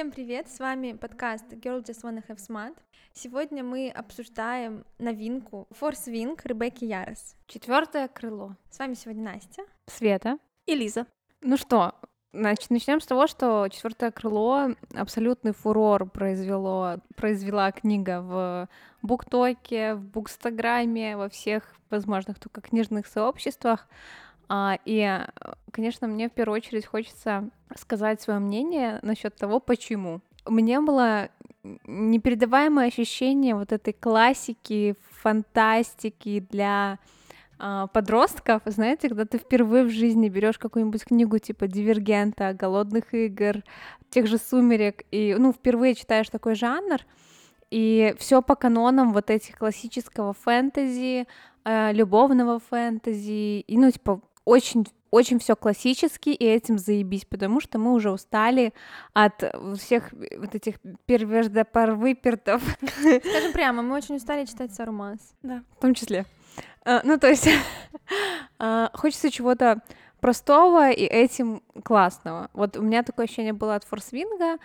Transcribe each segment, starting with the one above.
Всем привет, с вами подкаст Girl Just Wanna Have Smart. Сегодня мы обсуждаем новинку Force Wing Ребекки Ярос. Четвертое крыло. С вами сегодня Настя, Света. И Лиза. Ну что, значит, начнем с того, что четвертое крыло абсолютный фурор произвело, произвела книга в Буктоке, в Букстаграме, во всех возможных только книжных сообществах. А, и, конечно, мне в первую очередь хочется сказать свое мнение насчет того, почему. Мне было непередаваемое ощущение вот этой классики, фантастики для а, подростков, знаете, когда ты впервые в жизни берешь какую-нибудь книгу типа Дивергента, Голодных игр, тех же Сумерек, и ну впервые читаешь такой жанр, и все по канонам вот этих классического фэнтези, э, любовного фэнтези, и ну типа очень очень все классически, и этим заебись, потому что мы уже устали от всех вот этих первеждопорвыпертов. Скажем прямо, мы очень устали читать Сарумас. Да, в том числе. А, ну, то есть а, хочется чего-то простого и этим классного. Вот у меня такое ощущение было от Форсвинга,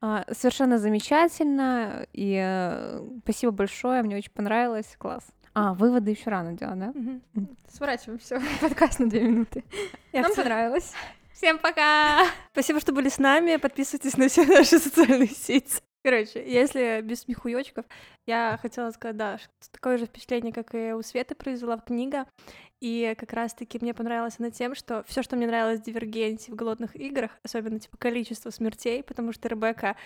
а, совершенно замечательно, и э, спасибо большое, мне очень понравилось, класс. А, выводы еще рано делать, да? Угу. Сворачиваем все. Подкаст на две минуты. Я Нам понравилось. Всем пока! Спасибо, что были с нами. Подписывайтесь на все наши социальные сети. Короче, если без смехуёчков, я хотела сказать, да, что такое же впечатление, как и у Светы произвела книга. И как раз-таки мне понравилось она тем, что все, что мне нравилось в Дивергенте, в голодных играх, особенно типа количество смертей, потому что Ребекка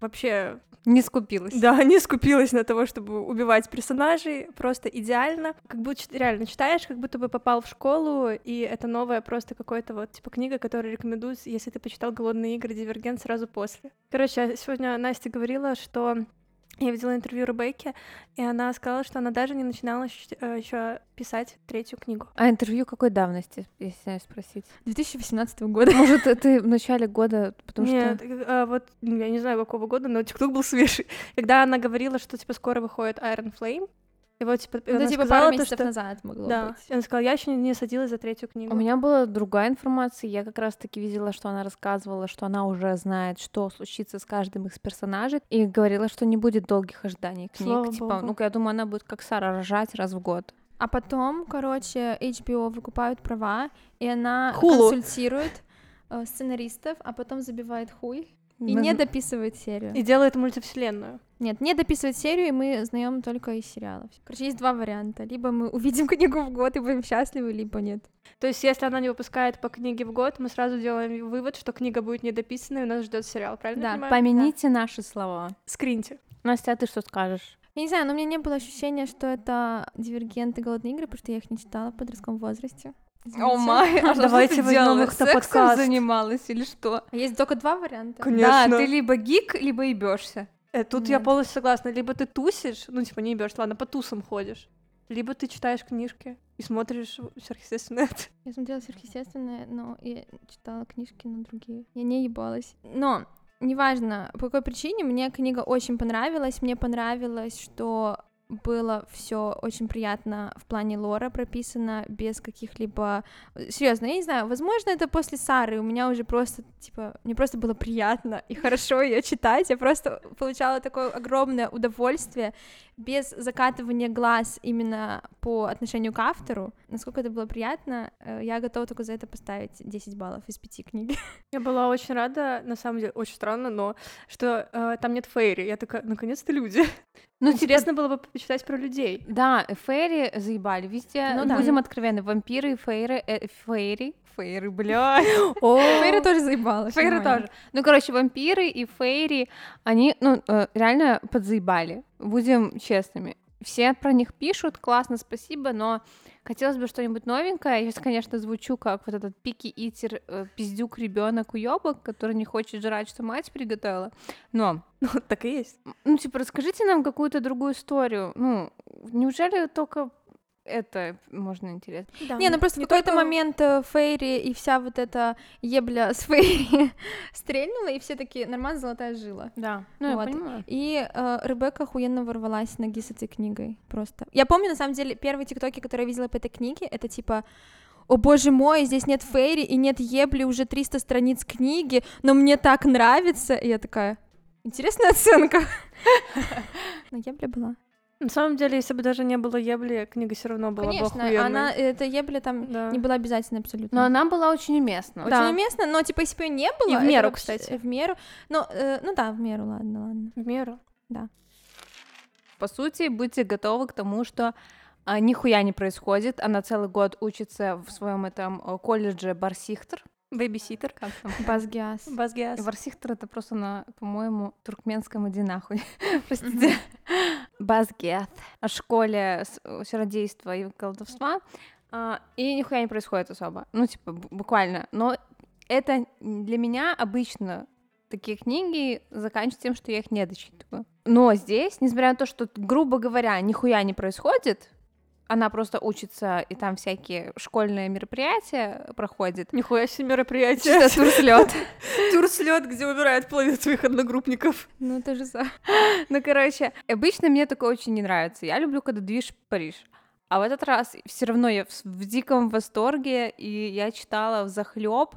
вообще не скупилась. Да, не скупилась на того, чтобы убивать персонажей, просто идеально. Как будто реально читаешь, как будто бы попал в школу, и это новая просто какой-то вот типа книга, которую рекомендуют, если ты почитал «Голодные игры», «Дивергент» сразу после. Короче, сегодня Настя говорила, что я видела интервью Ребекки, и она сказала, что она даже не начинала еще э, писать третью книгу. А интервью какой давности, если спросить? 2018 года. Может, это в начале года, потому Нет, что... Нет, а, вот я не знаю, какого года, но ТикТок был свежий. Когда она говорила, что, типа, скоро выходит Iron Flame, и вот, типа, она типа сказала, пару месяцев то, что... назад могло да. быть. И она сказала, я еще не садилась за третью книгу. У меня была другая информация. Я как раз-таки видела, что она рассказывала, что она уже знает, что случится с каждым из персонажей, и говорила, что не будет долгих ожиданий книг. Слава типа, Богу. ну я думаю, она будет как Сара рожать раз в год. А потом, короче, HBO выкупают права, и она Хулу. консультирует э, сценаристов, а потом забивает хуй и не дописывает серию. И делает мультивселенную. Нет, не дописывает серию, и мы знаем только из сериалов. Короче, есть два варианта. Либо мы увидим книгу в год и будем счастливы, либо нет. То есть, если она не выпускает по книге в год, мы сразу делаем вывод, что книга будет недописана, и нас ждет сериал, правильно? Да, понимаю? помяните да. наши слова. Скриньте. Настя, а ты что скажешь? Я не знаю, но у меня не было ощущения, что это дивергенты голодные игры, потому что я их не читала в подростковом возрасте. О май, а давайте возьмем их на подкаст. занималась или что? А есть только два варианта? Конечно. Да, ты либо гик, либо ебешься. Э, тут Нет. я полностью согласна. Либо ты тусишь, ну типа не ебешь, ладно, по тусам ходишь. Либо ты читаешь книжки и смотришь сверхъестественное. Я смотрела сверхъестественное, но я читала книжки на другие. Я не ебалась. Но неважно, по какой причине, мне книга очень понравилась. Мне понравилось, что было все очень приятно в плане лора прописано, без каких-либо... Серьезно, я не знаю, возможно, это после Сары, у меня уже просто, типа, мне просто было приятно и хорошо ее читать, я просто получала такое огромное удовольствие, без закатывания глаз именно по отношению к автору, насколько это было приятно, э, я готова только за это поставить 10 баллов из 5 книги. Я была очень рада, на самом деле, очень странно, но что э, там нет Фейри. Я такая, наконец-то люди. Ну, интересно типа... было бы почитать про людей. Да, Фейри заебали везде. Ну, да. Будем откровенны, вампиры, Фейри, э, Фейри, Фейри, бля. Фейри тоже заебала. Фейри тоже. Ну, короче, вампиры и Фейри, они, ну, э, реально подзаебали. Будем честными. Все про них пишут, классно, спасибо, но хотелось бы что-нибудь новенькое. Я сейчас, конечно, звучу как вот этот пики итер э, пиздюк ребенок уебок, который не хочет жрать, что мать приготовила. Но ну, так и есть. Ну, типа, расскажите нам какую-то другую историю. Ну, неужели только это можно интересно. Да, не, ну просто в какой-то только... момент э, Фейри и вся вот эта ебля с Фейри стрельнула, и все таки нормально золотая жила. Да, ну вот. я понимаю. И э, Ребекка охуенно ворвалась ноги с этой книгой просто. Я помню, на самом деле, первые тиктоки, которые я видела по этой книге, это типа о боже мой, здесь нет Фейри и нет Ебли, уже 300 страниц книги, но мне так нравится. И я такая, интересная оценка. Но Ебли была. На самом деле, если бы даже не было Ебли, книга все равно была бы Конечно, охуенной. она, эта Ебли там Да. не была обязательно абсолютно. Но она была очень уместна. Очень Да. уместно, но типа если бы её не было... И в меру, вообще- кстати. В меру. Ну, э, ну да, в меру, ладно, ладно. В меру. По сути, будьте готовы к тому, что а, нихуя не происходит. Она целый год учится в своем этом э, колледже Барсихтер. Бэбиситер. Как там? Базгиас. Базгиас. Барсихтер это просто на, по-моему, туркменском иди нахуй. Простите. Базгет. О школе чародейства и колдовства. А, И нихуя не происходит особо. Ну, типа, бу- буквально. Но это для меня обычно такие книги заканчиваются тем, что я их не дочитываю. Но здесь, несмотря на то, что, грубо говоря, нихуя не происходит, она просто учится, и там всякие школьные мероприятия проходит. Нихуя себе мероприятие. Чисто турслёт. Турслет, где убирают половину своих одногруппников. Ну, это же за... Ну, короче, обычно мне такое очень не нравится. Я люблю, когда движ Париж. А в этот раз все равно я в диком восторге, и я читала в захлеб.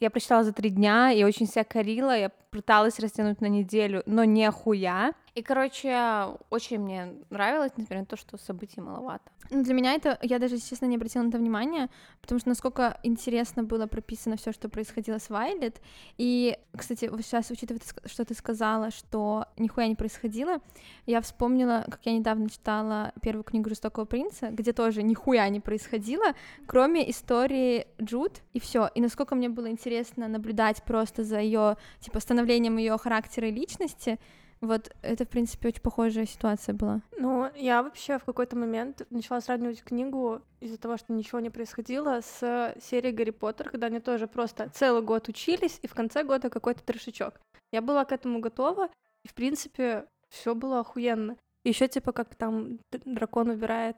Я прочитала за три дня, и очень себя корила, я пыталась растянуть на неделю, но не хуя. И, короче, очень мне нравилось, несмотря на то, что событий маловато. Ну, для меня это, я даже, честно, не обратила на это внимания, потому что насколько интересно было прописано все, что происходило с Вайлет. И, кстати, вот сейчас, учитывая, что ты сказала, что нихуя не происходило, я вспомнила, как я недавно читала первую книгу «Жестокого принца», где тоже нихуя не происходило, кроме истории Джуд, и все. И насколько мне было интересно наблюдать просто за ее, типа, становлением ее характера и личности, вот это, в принципе, очень похожая ситуация была. Ну, я вообще в какой-то момент начала сравнивать книгу из-за того, что ничего не происходило с серией Гарри Поттер, когда они тоже просто целый год учились, и в конце года какой-то трешечок. Я была к этому готова, и, в принципе, все было охуенно. Еще типа как там дракон выбирает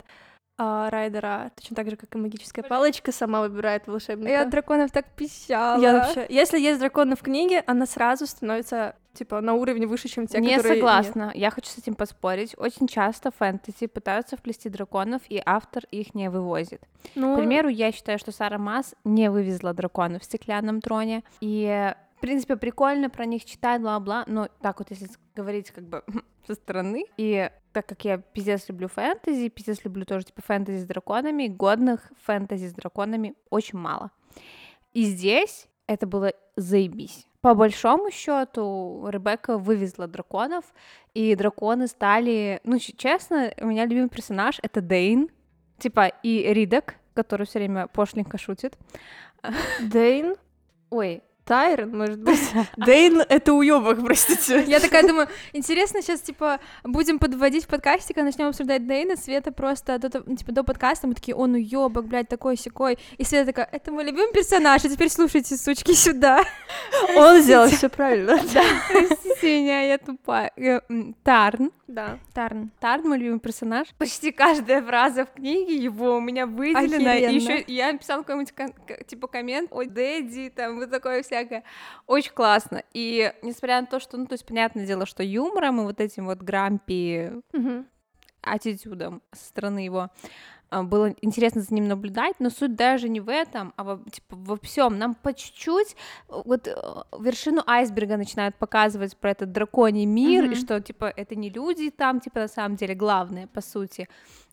а, Райдера, точно так же, как и магическая палочка сама выбирает волшебника. Я от драконов так пищала. Я вообще... Если есть драконы в книге, она сразу становится, типа, на уровне выше, чем те, не которые... нет. согласна. Я хочу с этим поспорить. Очень часто фэнтези пытаются вплести драконов, и автор их не вывозит. Ну, К примеру, я считаю, что Сара Масс не вывезла драконов в стеклянном троне. И, в принципе, прикольно про них читать, бла-бла. Но так вот, если говорить как бы со стороны, и так как я пиздец люблю фэнтези, пиздец люблю тоже типа фэнтези с драконами, годных фэнтези с драконами очень мало. И здесь это было заебись. По большому счету, Ребекка вывезла драконов, и драконы стали, ну, честно, у меня любимый персонаж это Дейн, типа и Ридок, который все время пошленько шутит. Дейн, Ой, Тайрон, может быть. Дейн — это уёбок, простите. Я такая думаю, интересно, сейчас, типа, будем подводить в подкасте, когда начнем обсуждать Дейна, Света просто, до, типа, до подкаста мы такие, он уёбок, блядь, такой секой и Света такая, это мой любимый персонаж, а теперь слушайте, сучки, сюда. Он сделал все правильно. простите меня, я тупая. Э, Тарн. Да. Тарн. Тарн мой любимый персонаж. Почти каждая фраза в книге его у меня выделена. Охеренно. Еще я написала какой-нибудь кон- типа коммент, ой, Дэдди, там вот такое всякое. Очень классно. И несмотря на то, что, ну, то есть, понятное дело, что юмором и вот этим вот грампи Мгм. аттитюдом со стороны его было интересно за ним наблюдать, но суть даже не в этом, а во, типа, во всем. Нам по чуть-чуть э, вот э, вершину айсберга начинают показывать про этот драконий мир, и Мгм. что, типа, это не люди там, типа, на самом деле главное, по сути.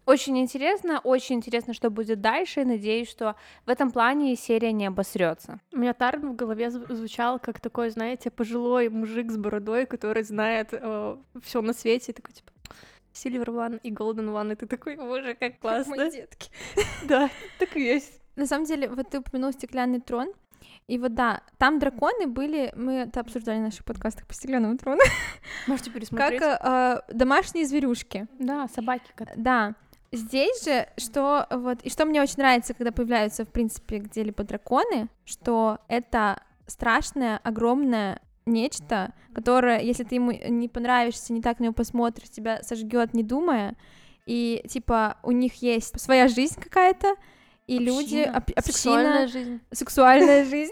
Очень интересно, очень интересно, что будет дальше, и надеюсь, что в этом плане серия не обосрется. У меня Тарн в голове зв- звучал как такой, знаете, пожилой мужик с бородой, который знает все на свете, и такой, типа, Silver One и Golden One, и ты такой, боже, как классно. Мои детки. Да, так и есть. На самом деле, вот ты упомянул стеклянный трон, и вот да, там драконы были, мы это обсуждали в наших подкастах по стеклянному трону, Можете как пересмотреть. э, домашние зверюшки. Да, собаки. Да. Здесь же, что вот, и что мне очень нравится, когда появляются, в принципе, где-либо драконы, что это страшное, огромное нечто, которое, если ты ему не понравишься, не так на него посмотришь, тебя сожгет, не думая, и, типа, у них есть своя жизнь какая-то, и люди, Община. об- община, Сексуальная жизнь. сексуальная жизнь.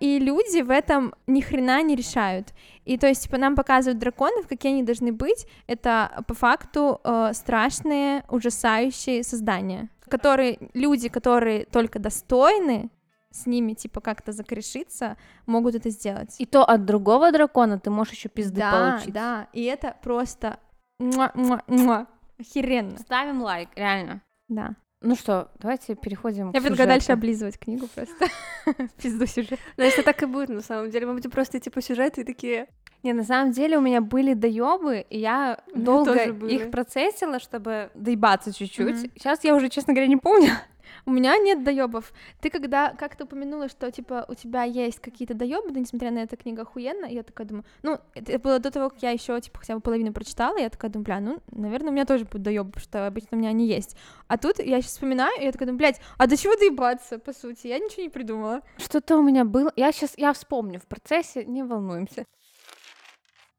И люди в этом ни хрена не решают. И то есть, типа, нам показывают драконов, какие они должны быть. Это по факту э, страшные, ужасающие создания. которые люди, которые только достойны с ними, типа, как-то закрешиться, могут это сделать. И то от другого дракона ты можешь еще пизды да, получить. да, и это просто муа, муа, муа. охеренно. Ставим лайк, реально. Да. Ну что, давайте переходим Я к предлагаю дальше облизывать книгу просто. Пизду сюжет. Но если так и будет, на самом деле, мы будем просто идти по сюжету и такие... Не, на самом деле у меня были доебы, и я долго их процессила, чтобы доебаться чуть-чуть. Сейчас я уже, честно говоря, не помню. У меня нет доебов. Ты когда как-то упомянула, что типа у тебя есть какие-то доебы, да несмотря на это книга охуенная, я такая думаю, ну, это было до того, как я еще типа хотя бы половину прочитала, я такая думаю, бля, ну, наверное, у меня тоже будут доебы, потому что обычно у меня они есть. А тут я сейчас вспоминаю, и я такая думаю, блядь, а до чего доебаться, по сути? Я ничего не придумала. Что-то у меня было. Я сейчас, я вспомню в процессе, не волнуемся.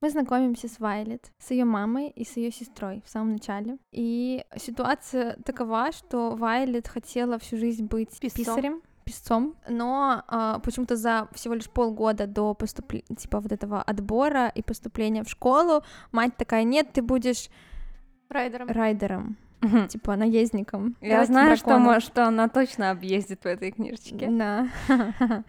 Мы знакомимся с Вайлет, с ее мамой и с ее сестрой в самом начале. И ситуация такова, что Вайлет хотела всю жизнь быть Писцом. писарем, писцом, но а, почему-то за всего лишь полгода до поступления, типа вот этого отбора и поступления в школу, мать такая, нет, ты будешь Райдером. райдером, Мгм. типа наездником. Я Давайте знаю, что, что она точно объездит в этой книжечке. Да.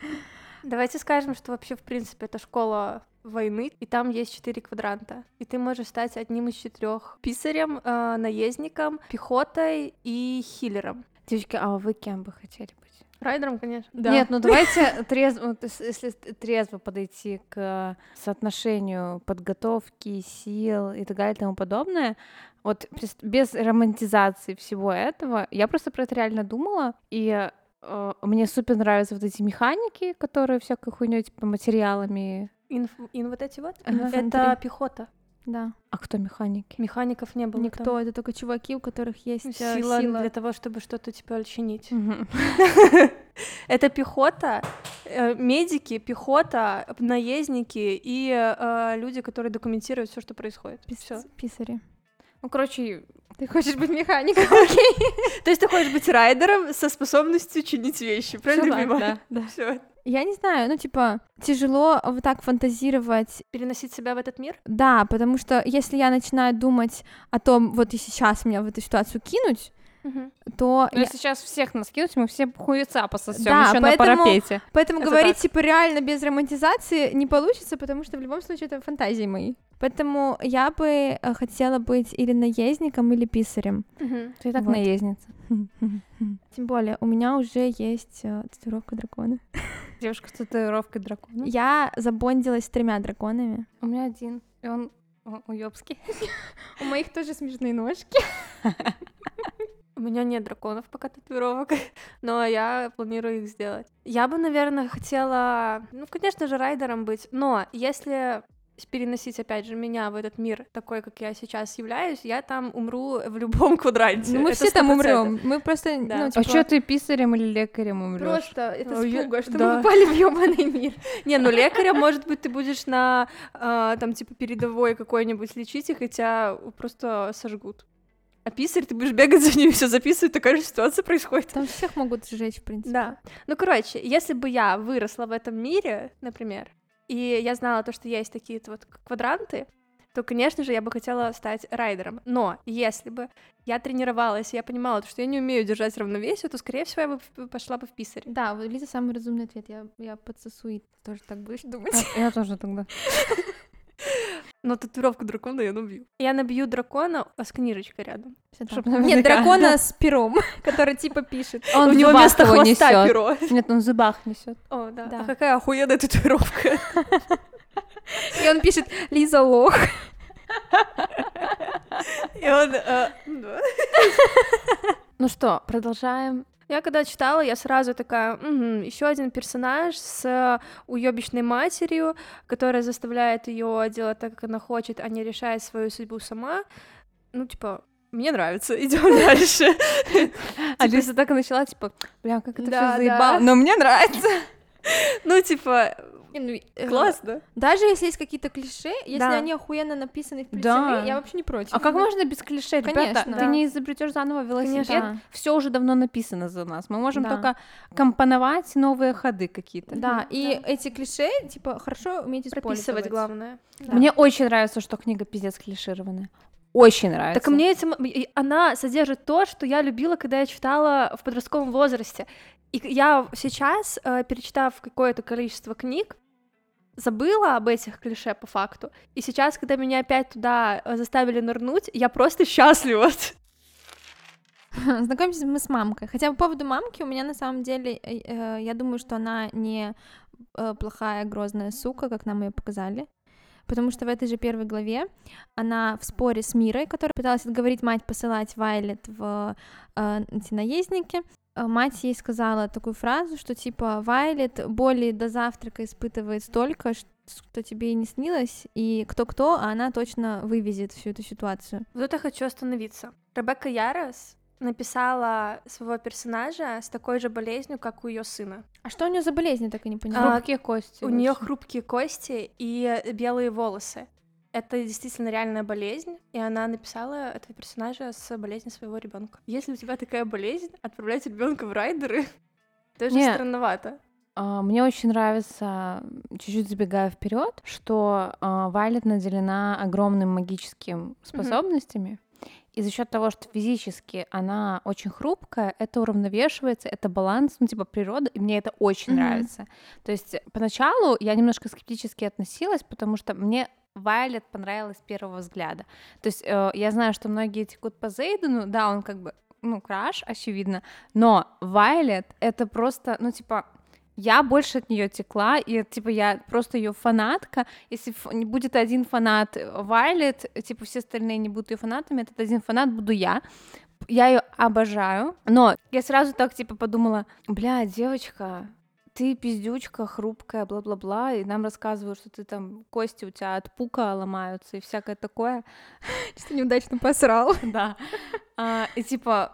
Давайте скажем, что вообще, в принципе, это школа войны, и там есть четыре квадранта. И ты можешь стать одним из четырех писарем, э, наездником, пехотой и хиллером. Девочки, а вы кем бы хотели быть? Райдером, конечно. Нет, ну давайте трезво, если трезво подойти к соотношению подготовки, сил и так далее и тому подобное. Вот без романтизации всего этого, я просто про это реально думала, и э, мне супер нравятся вот эти механики, которые всякой хуйней, типа материалами. Инф, ин вот эти вот. Ага. Это Инфантри. пехота. Да. А кто механики? Механиков не было. Никто, там. это только чуваки, у которых есть э, Сила, сила. для того, чтобы что-то типа чинить. Это пехота, э, медики, пехота, наездники и э, люди, которые документируют все, что происходит. Писари. Ну, короче, Ты хочешь быть механиком, окей? То есть ты хочешь быть райдером со способностью чинить вещи, правильно понимаю? да, да. Я не знаю, ну, типа, тяжело вот так фантазировать. Переносить себя в этот мир? Да, потому что если я начинаю думать о том, вот и сейчас меня в эту ситуацию кинуть, то Ну, я- если сейчас всех нас кинуть, мы все хуеца пососем Да, еще на парапете. Поэтому Это говорить, так. типа, реально без романтизации не получится, потому что в любом случае это фантазии мои. Поэтому я бы э, хотела быть или наездником, или писарем. Ты и так Вот. наездница. Тем более, у меня уже есть э, татуировка дракона. Девушка с татуировкой дракона. Я забондилась с тремя драконами. У меня один, и он у- уёбский. У моих тоже смешные ножки. У меня нет драконов пока татуировок, но я планирую их сделать. Я бы, наверное, хотела, ну, конечно же, райдером быть, но если переносить, опять же, меня в этот мир такой, как я сейчас являюсь, я там умру в любом квадранте. Ну, мы Это все там 100%. умрем. Мы просто, Да. ну, А типа, что ты писарем или лекарем умрешь? просто это Ой, я- спуга, что да. мы попали в ёбаный мир. Не, ну лекарем, может быть, ты будешь на, а, там, типа, передовой какой-нибудь лечить, и тебя просто сожгут. А писарь, ты будешь бегать за ними, все записывать, такая же ситуация происходит. Там всех могут сжечь, в принципе. Да. Ну, короче, если бы я выросла в этом мире, например, и я знала то, что есть такие вот квадранты, то, конечно же, я бы хотела стать райдером. Но если бы я тренировалась, и я понимала, то, что я не умею держать равновесие, то, скорее всего, я бы пошла бы в писарь. Да, вот Лиза самый разумный ответ. Я, я подсосу и тоже так будешь думать. А, Я тоже тогда. Но татуировку дракона я набью. Я набью дракона а с книжечкой рядом. Чтоб Нет, дракона с пером, который типа пишет. Он У в него вместо хвоста несёт. перо. Нет, он в зубах несет. О, да. Да. А какая охуенная татуировка. И он пишет Лиза лох. И он... э, да. Ну что, продолжаем. Я когда читала, я сразу такая, еще один персонаж с уебищной матерью, которая заставляет ее делать так, как она хочет, а не решает свою судьбу сама. Ну, типа, мне нравится, идем дальше. А Лиза так и начала, типа, бля, как это все заебало. Но мне нравится. Ну, типа, Ну, э, классно. Даже если есть какие-то клише, если Да. они охуенно написаны в Да. я вообще не против. А как можно без клише? Ребята, Конечно. ты Да. не изобретешь заново велосипед. Конечно. Все уже давно написано за нас. Мы можем Да. только компоновать новые ходы какие-то. Да, и эти клише, типа, хорошо уметь использовать. Прописывать главное. Да. Мне очень нравится, что книга пиздец клишированная. очень нравится. Так мне этим... Она содержит то, что я любила, когда я читала в подростковом возрасте. И я сейчас, э, перечитав какое-то количество книг, забыла об этих клише по факту. И сейчас, когда меня опять туда э, заставили нырнуть, я просто счастлива. Знакомимся мы с мамкой. Хотя по поводу мамки у меня на самом деле, э, э, я думаю, что она не э, плохая, грозная сука, как нам ее показали. Потому что в этой же первой главе она в споре с Мирой, которая пыталась отговорить мать посылать Вайлет в э, эти наездники, мать ей сказала такую фразу, что типа Вайлет боли до завтрака испытывает столько, что тебе и не снилось, и кто-кто, а она точно вывезет всю эту ситуацию. Вот это хочу остановиться. Ребекка Ярос написала своего персонажа с такой же болезнью, как у ее сына. А что у нее за болезнь, я так и не поняла. А, хрупкие кости. У нее хрупкие кости и белые волосы. Это действительно реальная болезнь, и она написала этого персонажа с болезнью своего ребенка. Если у тебя такая болезнь, отправлять ребенка в райдеры тоже Нет. странновато. А, мне очень нравится, чуть-чуть забегая вперед, что uh, Вайлет наделена огромными магическими способностями. Mm-hmm. И за счет того, что физически она очень хрупкая, это уравновешивается, это баланс, ну, типа природа, и мне это очень mm-hmm. нравится. То есть поначалу я немножко скептически относилась, потому что мне Вайлет понравилась с первого взгляда. То есть э, я знаю, что многие текут по Зейдену, да, он как бы, ну, краш, очевидно, но Вайлет — это просто, ну, типа, я больше от нее текла, и типа я просто ее фанатка. Если не будет один фанат Вайлет, типа все остальные не будут ее фанатами, этот один фанат буду я. Я ее обожаю, но я сразу так типа подумала, бля, девочка, ты пиздючка, хрупкая, бла-бла-бла, и нам рассказывают, что ты там кости у тебя от пука ломаются и всякое такое. Что неудачно посрал. Да. А, и типа,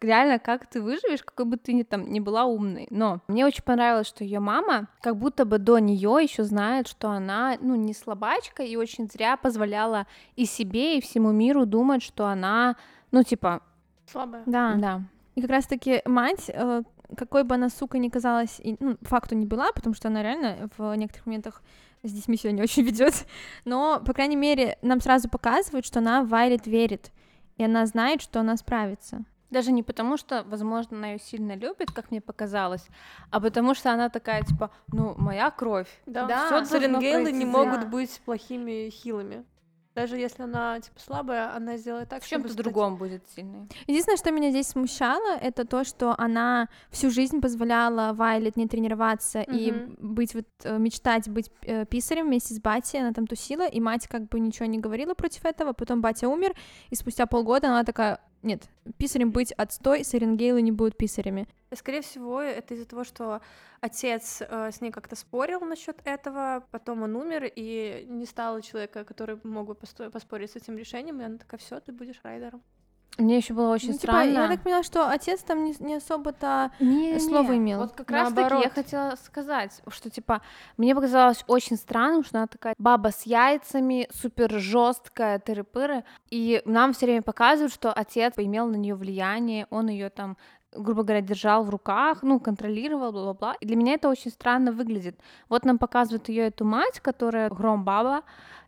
реально, как ты выживешь, какой бы ты ни там не была умной. Но мне очень понравилось, что ее мама, как будто бы до нее еще знает, что она, ну, не слабачка и очень зря позволяла и себе, и всему миру думать, что она, ну, типа... Слабая. Да. Да. И как раз-таки мать, э, какой бы она, сука, ни казалась, и, ну, факту не была, потому что она реально в некоторых моментах с детьми себя не очень ведет, но, по крайней мере, нам сразу показывают, что она Вайлет верит, и она знает, что она справится. Даже не потому, что, возможно, она ее сильно любит, как мне показалось, а потому что она такая, типа, ну, моя кровь. Да, да. Саренгейлы не могут быть плохими хилами. Даже если она, типа, слабая, она сделает так, В чем-то стать... другом будет сильной. Единственное, что меня здесь смущало, это то, что она всю жизнь позволяла Вайлет не тренироваться mm-hmm. и быть вот, э, мечтать быть э, писарем вместе с Бати, она там тусила, и мать как бы ничего не говорила против этого, потом Батя умер, и спустя полгода она такая, нет, писарем быть отстой, Саренгейлы не будут писарями. Скорее всего, это из-за того, что отец э, с ней как-то спорил насчет этого, потом он умер, и не стало человека, который мог бы поспорить с этим решением, и она такая, все, ты будешь райдером. Мне еще было очень ну, типа, странно. Я так поняла, что отец там не, не особо-то не, слово имел. Вот как раз таки я хотела сказать, что типа мне показалось очень странным, что она такая баба с яйцами, супер жесткая, тыры-пыры, и нам все время показывают, что отец имел на нее влияние, он ее там грубо говоря, держал в руках, ну, контролировал, бла-бла-бла. И для меня это очень странно выглядит. Вот нам показывают ее эту мать, которая гром баба,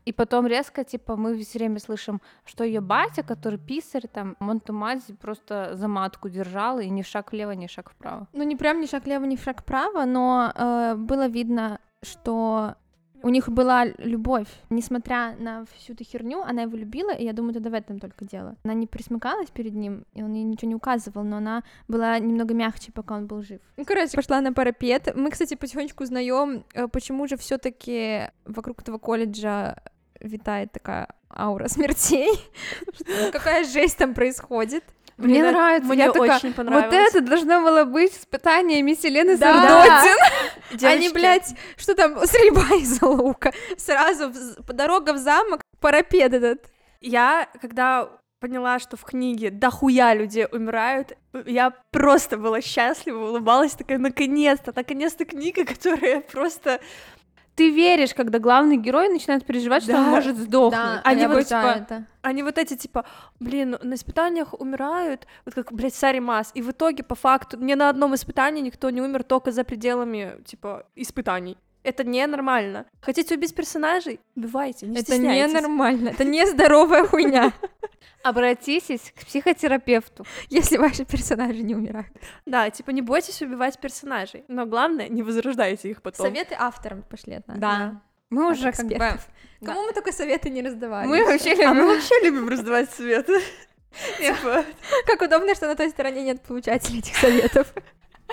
и потом резко, типа, мы все время слышим, что ее батя, который писарь, там, Монтумази просто за матку держал, и ни шаг влево, ни шаг вправо. Ну, не прям ни шаг влево, ни шаг вправо, но э, было видно, что у них была любовь. Несмотря на всю эту херню, она его любила, и я думаю, тогда в этом только дело. Она не присмыкалась перед ним, и он ей ничего не указывал, но она была немного мягче, пока он был жив. Ну, короче, пошла на парапет. Мы, кстати, потихонечку узнаем, э, почему же все-таки вокруг этого колледжа витает такая аура смертей. Какая жесть там происходит. Мне Блин, нравится, мне очень такая, понравилось. Вот это должно было быть испытаниями Селены да. Сардотин. Они, блядь, что там, стрельба из лука. Сразу в, дорога в замок, парапет этот. Я, когда поняла, что в книге дохуя людей умирают, я просто была счастлива, улыбалась, такая, наконец-то, наконец-то книга, которая просто ты веришь, когда главный герой начинает переживать, да. что он может сдохнуть. Да, они, вот, типа, это. они вот эти, типа, блин, на испытаниях умирают, вот как, блядь, Сари Мас, и в итоге, по факту, ни на одном испытании никто не умер только за пределами, типа, испытаний. Это ненормально. Хотите убить персонажей? Убивайте, не Это ненормально, это нездоровая хуйня, Обратитесь к психотерапевту. если ваши персонажи не умирают. Да, типа не бойтесь убивать персонажей, но главное, не возрождайте их потом. Советы авторам пошли от нас. Да. Мы уже как бы... Кому мы только советы не раздавали? Мы вообще А мы любим... вообще любим раздавать советы. Типа, Как удобно, что на той стороне нет получателей этих советов.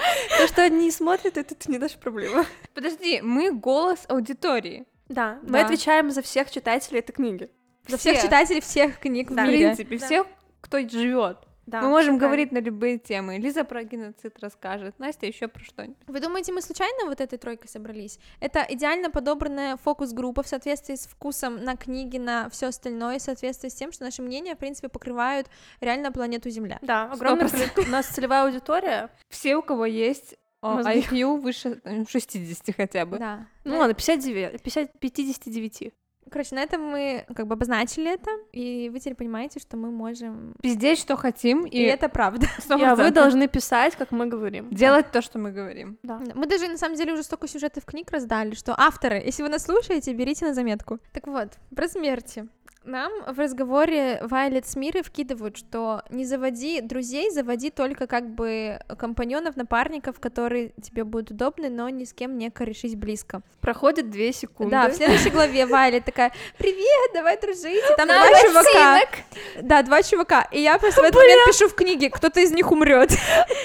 то, что они смотрят, это не наша проблема. Подожди, мы голос аудитории. Да, мы отвечаем за всех читателей этой книги. За всех Все. читателей всех книг в Да. В мире. принципе, Да. всех, кто живет. Да, мы можем говорить на любые темы. Лиза про геноцид расскажет, Настя еще про что-нибудь. Вы думаете, мы случайно вот этой тройкой собрались? Это идеально подобранная фокус-группа в соответствии с вкусом на книги, на все остальное, в соответствии с тем, что наши мнения, в принципе, покрывают реально планету Земля. Да, огромная 100%. у нас целевая аудитория. Все, у кого есть Мозги. IQ выше э, 60 хотя бы. Да. Ну ладно, 59, 50, 59. Короче, на этом мы как бы обозначили это, и вы теперь понимаете, что мы можем... Пиздеть, что хотим, И, и, это правда. И а вы должны писать, как мы говорим. делать то, что мы говорим. Да. Мы даже, на самом деле, уже столько сюжетов книг раздали, что авторы, если вы нас слушаете, берите на заметку. Так вот, про смерти. Нам в разговоре Вайлет с Мирой вкидывают, что не заводи друзей, заводи только как бы компаньонов, напарников, которые тебе будут удобны, но ни с кем не корешись близко. Проходит 2 секунды. Да, в следующей главе Вайлет такая, привет, давай дружить, и там два чувака. Да, два чувака. И я просто в этот момент пишу в книге, кто-то из них умрет.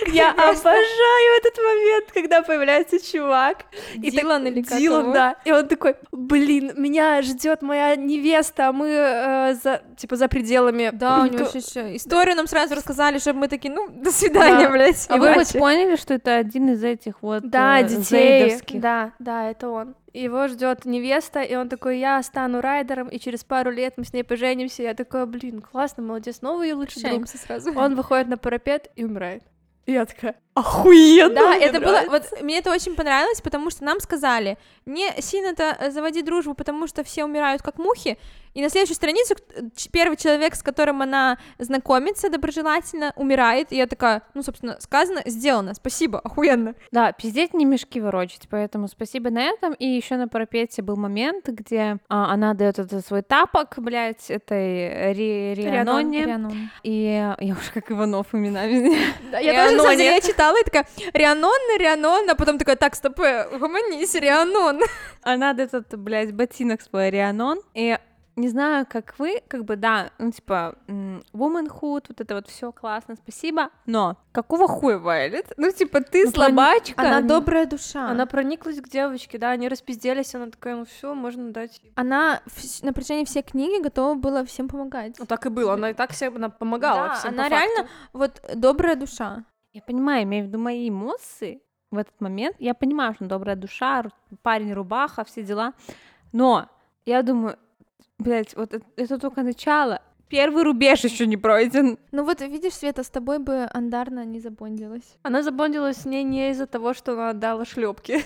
Я обожаю этот момент, когда появляется чувак. Дилан или как Дилан, да. И он такой, блин, меня ждет моя невеста, а мы э, за, типа за пределами. Да, у него еще историю нам сразу рассказали, чтобы мы такие, ну, до свидания, Да. блядь. А вы хоть поняли, что это один из этих вот Да, э, детей. зейдовских? Да, да, это он. Его ждет невеста, и он такой, я стану райдером, и через пару лет мы с ней поженимся. Я такой, блин, классно, молодец, новый лучший друг. Сразу. Он выходит на парапет и умирает. И я такая, охуенно! Да, мне это было, нравится». вот мне это очень понравилось, потому что нам сказали, не сильно-то э, заводи дружбу, потому что все умирают как мухи, и на следующую страницу ч- первый человек, с которым она знакомится доброжелательно, умирает, и я такая, ну, собственно, сказано, сделано, спасибо, охуенно. Да, пиздеть не мешки ворочать, поэтому спасибо на этом. И еще на парапете был момент, где а, она дает этот свой тапок, блядь, этой Ри- Рианоне. Рианон. И я уж как Иванов именами. Да, я тоже, деле, я читала и такая, Рианон, Рианон, а потом такая, так, стоп, э, угомонись, Рианон. Она этот, блядь, ботинок свой Рианон. И не знаю, как вы, как бы, да, ну, типа, womanhood, вот это вот все классно, спасибо, но какого хуя, Вайлет? Ну, типа, ты Ну, слабачка. Она ну, добрая душа. Она прониклась к девочке, да, они распизделись, она такая, ну все, можно дать. Она вс- на протяжении всей книги готова была всем помогать. Ну так и было, она и так всем она помогала Да, всем она по факту. реально вот добрая душа. Я понимаю, имею в виду мои эмоции в этот момент. Я понимаю, что он добрая душа, парень рубаха, все дела. Но я думаю, блядь, вот это, это только начало. Первый рубеж еще не пройден. Ну вот видишь, Света, с тобой бы Андарна не забондилась. Она забондилась с ней не из-за того, что она отдала шлепки.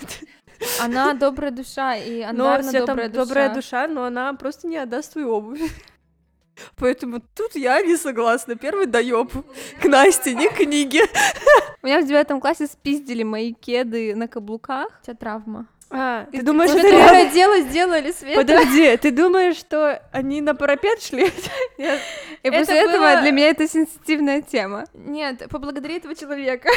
Она добрая душа, и Но Андарна все там добрая душа. добрая душа, но она просто не отдаст свою обувь. Поэтому тут я не согласна. Первый доеб к Насте, не к книге. У меня в девятом классе спиздили мои кеды на каблуках. У тебя травма. А, ты И думаешь, Что это ты реально- дело сделали, Света? Подожди, ты думаешь, что они на парапет шли? И Это после этого было- для меня это сенситивная тема. Нет, поблагодари этого человека.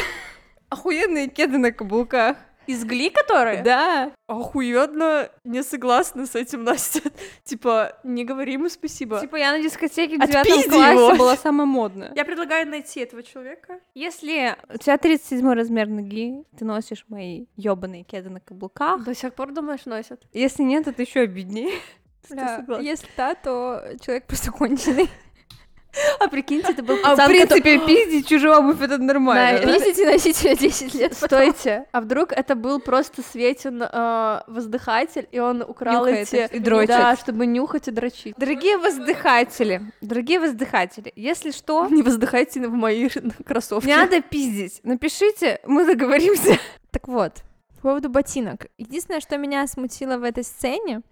Охуенные кеды на каблуках. Из Гли, которые? Да. Охуенно не согласна с этим, Настя. Типа, не говори ему спасибо. Типа я на дискотеке в девятом классе его. была самая модная. Я предлагаю найти этого человека. Если у тебя 37 размер ноги, ты носишь мои ёбаные кеды на каблуках. До сих пор, думаешь, носят? Если нет, это еще обиднее. Бля, если да, то человек просто конченый. А прикиньте, это был А в пацан, принципе, пиздить чужую обувь это нормально. Да, да? Видите, носить ее 10 лет. Стойте, а вдруг это был просто Светин э, воздыхатель, и он украл Нюхает эти... и дрочит. Да, чтобы нюхать и дрочить. Дорогие воздыхатели, дорогие воздыхатели, если что, Не воздыхайте в мои кроссовки. не надо пиздить. Напишите, мы договоримся. Так вот, по поводу ботинок. Единственное, что меня смутило в этой сцене,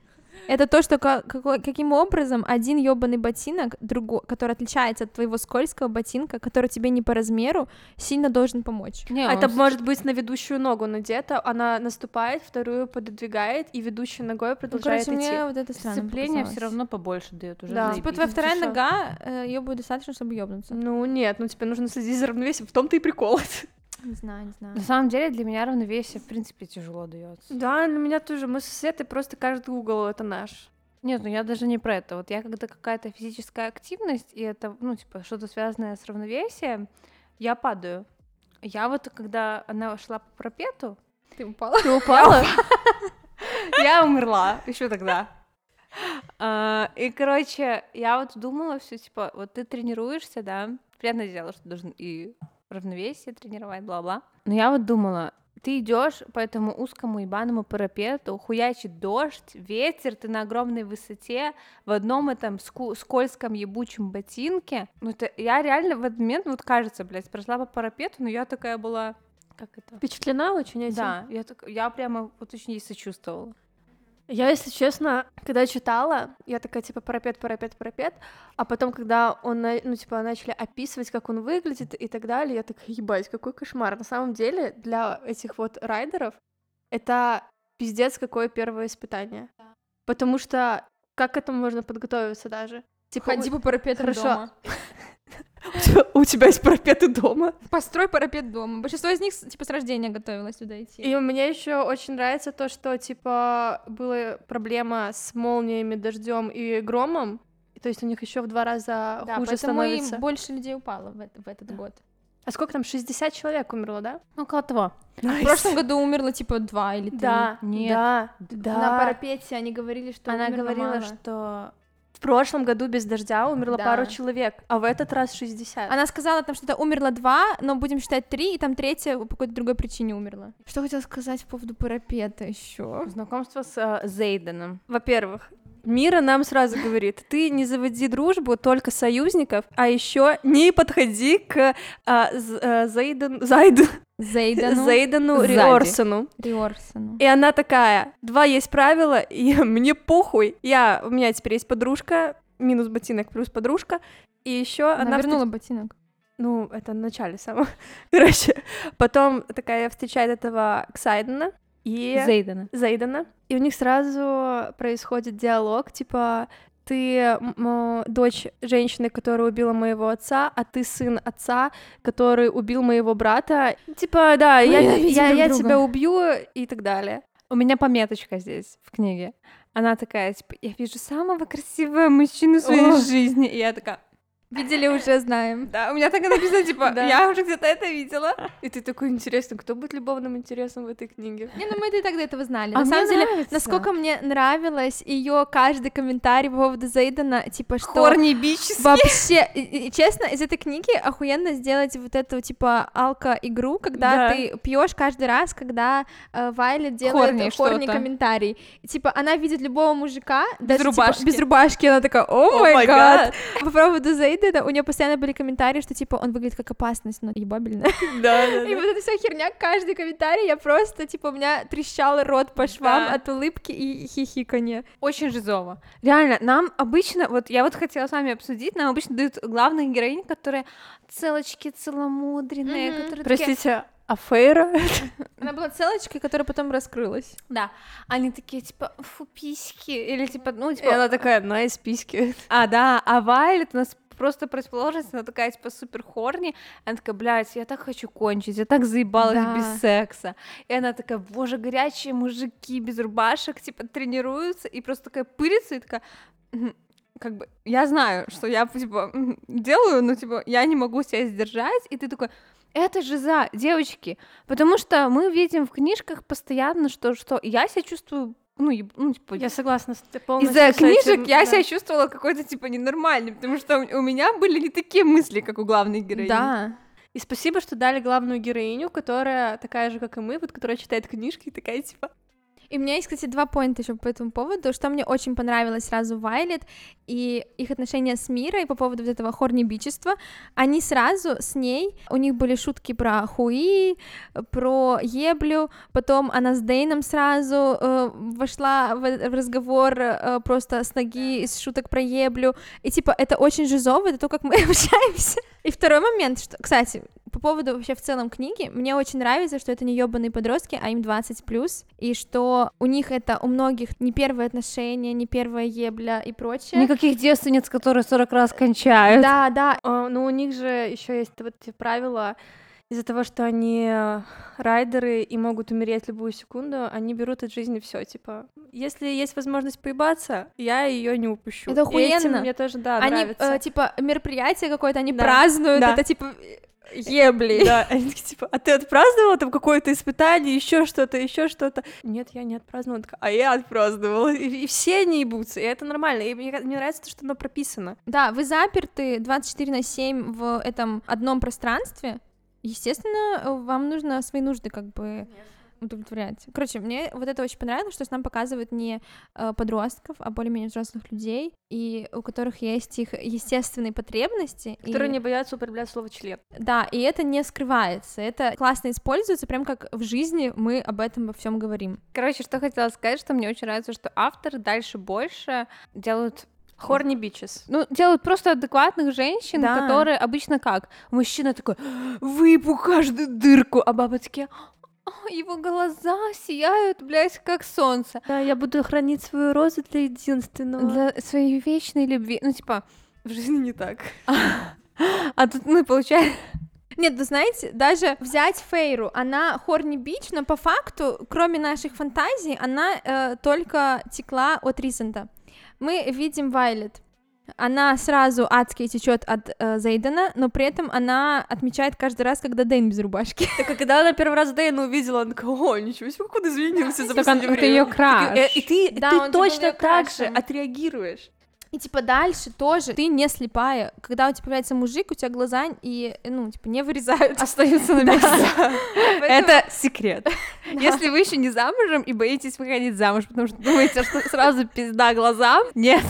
Это то, что каким образом один ёбаный ботинок, другой, который отличается от твоего скользкого ботинка, который тебе не по размеру, сильно должен помочь. Не, А это он может быть на ведущую ногу надето, она наступает, вторую пододвигает, и ведущей ногой Ну, продолжает короче, идти. мне вот это странно сцепление все равно побольше дает уже. Да. Типа твоя вторая Ты шо? нога, ее будет достаточно, чтобы ёбнуться. Ну нет, ну тебе нужно следить за равновесием, в том-то и прикол. Не знаю, не знаю. На самом деле для меня равновесие в принципе тяжело дается. Да, на меня тоже. Мы с Светой просто каждый угол это наш. Нет, ну я даже не про это. Вот я когда какая-то физическая активность, и это, ну, типа, что-то связанное с равновесием, я падаю. Я вот, когда она шла по пропету, Ты упала? Ты упала? я умерла еще тогда. А, И, короче, я вот думала все, типа, вот ты тренируешься, да, понятное дело, что должен и равновесие тренировать, бла-бла. Но я вот думала, ты идешь по этому узкому ебаному парапету, хуячит дождь, ветер, ты на огромной высоте, в одном этом скользком ебучем ботинке. Ну, это я реально в этот момент, вот кажется, блядь, прошла по парапету, но я такая была... Как это? Впечатлена очень этим? Да, я, так, я прямо вот очень ей сочувствовала. Я, если честно, когда читала, я такая, типа, парапет, парапет, парапет, а потом, когда он, ну, типа, начали описывать, как он выглядит и так далее, я такая, ебать, какой кошмар. На самом деле, для этих вот райдеров это пиздец какое первое испытание. Потому что как к этому можно подготовиться даже? Типа, Ходи по парапетам Хорошо. дома. у, тебя, у тебя есть парапеты дома? Построй парапет дома. Большинство из них, типа, с рождения готовилось туда идти. И мне еще очень нравится то, что, типа, была проблема с молниями, дождем и громом. То есть у них еще в два раза да, хуже поэтому и становится. больше людей упало в, это- в этот год. А сколько там? 60 человек умерло, да? Ну, около того. В прошлом году умерло, типа, два или три. Да, Нет. да, да. На парапете они говорили, что Она говорила, мало. что В прошлом году без дождя умерло Да. пару человек, а в этот раз 60. Она сказала там что-то умерло два, но будем считать три, и там третья по какой-то другой причине умерла. Что хотела сказать по поводу парапета еще? знакомство с э, Зейденом. Во-первых, Мира нам сразу говорит, ты не заводи дружбу, только союзников, а еще не подходи к а, э, Зайден- Зайд- Зейдану Зейдену Сзади. Риорсону. Риорсону. И она такая, два есть правила, и мне похуй. Я, у меня теперь есть подружка, минус ботинок плюс подружка, и еще Она, она... вернула ботинок. Ну, это в начале самого. Короче, потом такая встречает этого Ксайдена и Зейдена. Зейдена, и у них сразу происходит диалог, типа ты дочь женщины, которая убила моего отца, а ты сын отца, который убил моего брата. Типа, да, я, я, я друга. тебя убью и так далее. У меня пометочка здесь в книге. Она такая, типа, я вижу самого красивого мужчину в своей О. жизни. И я такая, Видели, уже знаем. да, у меня так и написано, типа, Да. я уже где-то это видела. И ты такой интересный, кто будет любовным интересом в этой книге? Не, ну мы и так до этого знали. А На самом деле, насколько мне нравилось ее каждый комментарий по поводу Зейдена, типа, что... Хорни. Вообще, и- и честно, из этой книги охуенно сделать вот эту типа алка-игру, когда Да. ты пьешь каждый раз, когда э, Вайлет делает Хорни комментарий. И, типа, она видит любого мужика, Без даже, типа, рубашки. без рубашки, она такая, о май гад. По поводу Зейдена у нее постоянно были комментарии, что типа он выглядит как опасность, но ебабельно. Да, И вот эта вся херня, каждый комментарий, я просто, типа, у меня трещал рот по швам Да. от улыбки и хихиканья. Очень жизово. Реально, нам обычно, вот я вот хотела с вами обсудить, нам обычно дают главных героинь, которые целочки целомудренные, которые Простите, Афейра? Она была целочкой, которая потом раскрылась. да, они такие, типа, фу, письки, или типа, ну, И типа, она такая, найс, письки. А, да, а Вайлет у нас просто противоположность, она такая, типа, супер хорни, она такая, блядь, я так хочу кончить, я так заебалась Да. без секса, и она такая, боже, горячие мужики без рубашек, типа, тренируются, и просто такая пырится, и такая, «Мгм, как бы, я знаю, что я, типа, делаю, но, типа, я не могу себя сдержать, и ты такой, это же за девочки, потому что мы видим в книжках постоянно, что, что я себя чувствую, ну, еб- ну типа, Я согласна с полностью. из-за книжек этим, я да. себя чувствовала какой-то типа ненормальной, потому что у меня были не такие мысли, как у главной героини. Да. И спасибо, что дали главную героиню, которая такая же, как и мы, вот которая читает книжки и такая, типа, И у меня есть, кстати, два поинта еще по этому поводу, что мне очень понравилось сразу Вайлет и их отношения с Мирой по поводу вот этого хорнибичества. Они сразу с ней, у них были шутки про хуи, про еблю, потом она с Дейном сразу э, вошла в, в разговор э, просто с ноги из шуток про еблю, и типа это очень жизово, это то, как мы общаемся. И второй момент, что, кстати, по поводу вообще в целом книги, мне очень нравится, что это не ёбаные подростки, а им 20 плюс, и что у них это у многих не первые отношения, не первая ебля и прочее. Никаких девственниц, которые 40 раз кончают. Да, да. А, ну, у них же еще есть вот эти правила, из-за того, что они э, райдеры и могут умереть любую секунду, они берут от жизни все, типа, если есть возможность поебаться, я ее не упущу. Это охуенно. И этим мне тоже, да, они, нравится. э, типа, мероприятие какое-то, они Да, празднуют, да. это типа ебли. Да, они такие, типа, а ты отпраздновала там какое-то испытание, еще что-то, еще что-то? Нет, я не отпраздновала. А я отпраздновала. И, и все они ебутся, и это нормально. И мне, мне нравится то, что оно прописано. Да, вы заперты 24 на 7 в этом одном пространстве. Естественно, вам нужно свои нужды как бы удовлетворять. Короче, мне вот это очень понравилось, что нам показывают не э, подростков, а более-менее взрослых людей, и у которых есть их естественные потребности. Которые и... не боятся употреблять слово член. Да, и это не скрывается, это классно используется, прям как в жизни мы об этом во всем говорим. Короче, что хотела сказать, что мне очень нравится, что авторы дальше больше делают Хорни бичес. ну, делают просто адекватных женщин, Да. которые обычно как? Мужчина такой, выебу каждую дырку, а бабы такие, «А, его глаза сияют, блядь, как солнце. Да, я буду хранить свою розу для единственного. Для своей вечной любви. Ну, типа, В жизни не так. а тут, ну, получается... Нет, вы знаете, даже взять Фейру, она хорни бич, но по факту, кроме наших фантазий, она э, только текла от Ризента. Мы видим Вайлет. Она сразу адски течет от э, Зейдена, но при этом она отмечает каждый раз, когда Дэйн без рубашки. Так а когда она первый раз Дэйна увидела, она такая, о, ничего себе, как он изменился за последнее это время». её краш. И, ты, Да, ты был точно так же отреагируешь. И типа дальше тоже ты не слепая. Когда у тебя появляется мужик, у тебя глаза и, ну, типа, не вырезают. Остаются на месте. Это секрет. Если вы еще не замужем и боитесь выходить замуж, потому что думаете, что сразу пизда глазам, нет.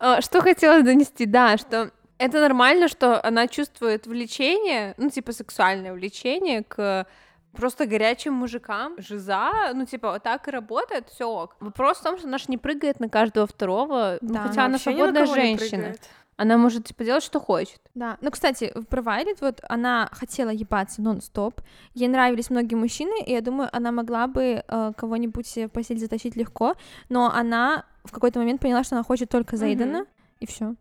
А, Что хотела донести, да, что это нормально, что она чувствует влечение, ну, типа, сексуальное влечение к просто горячим мужикам. Жиза, ну, типа, вот так и работает, все ок. Вопрос в том, что она ж не прыгает на каждого второго, ну, Да, хотя она свободная женщина. Она может, типа, делать, что хочет. Да, ну, кстати, про Вайлет, вот она хотела ебаться нон-стоп, ей нравились многие мужчины, и я думаю, она могла бы э, кого-нибудь в постель затащить легко, но она в какой-то момент поняла, что она хочет только Зейдена, и все.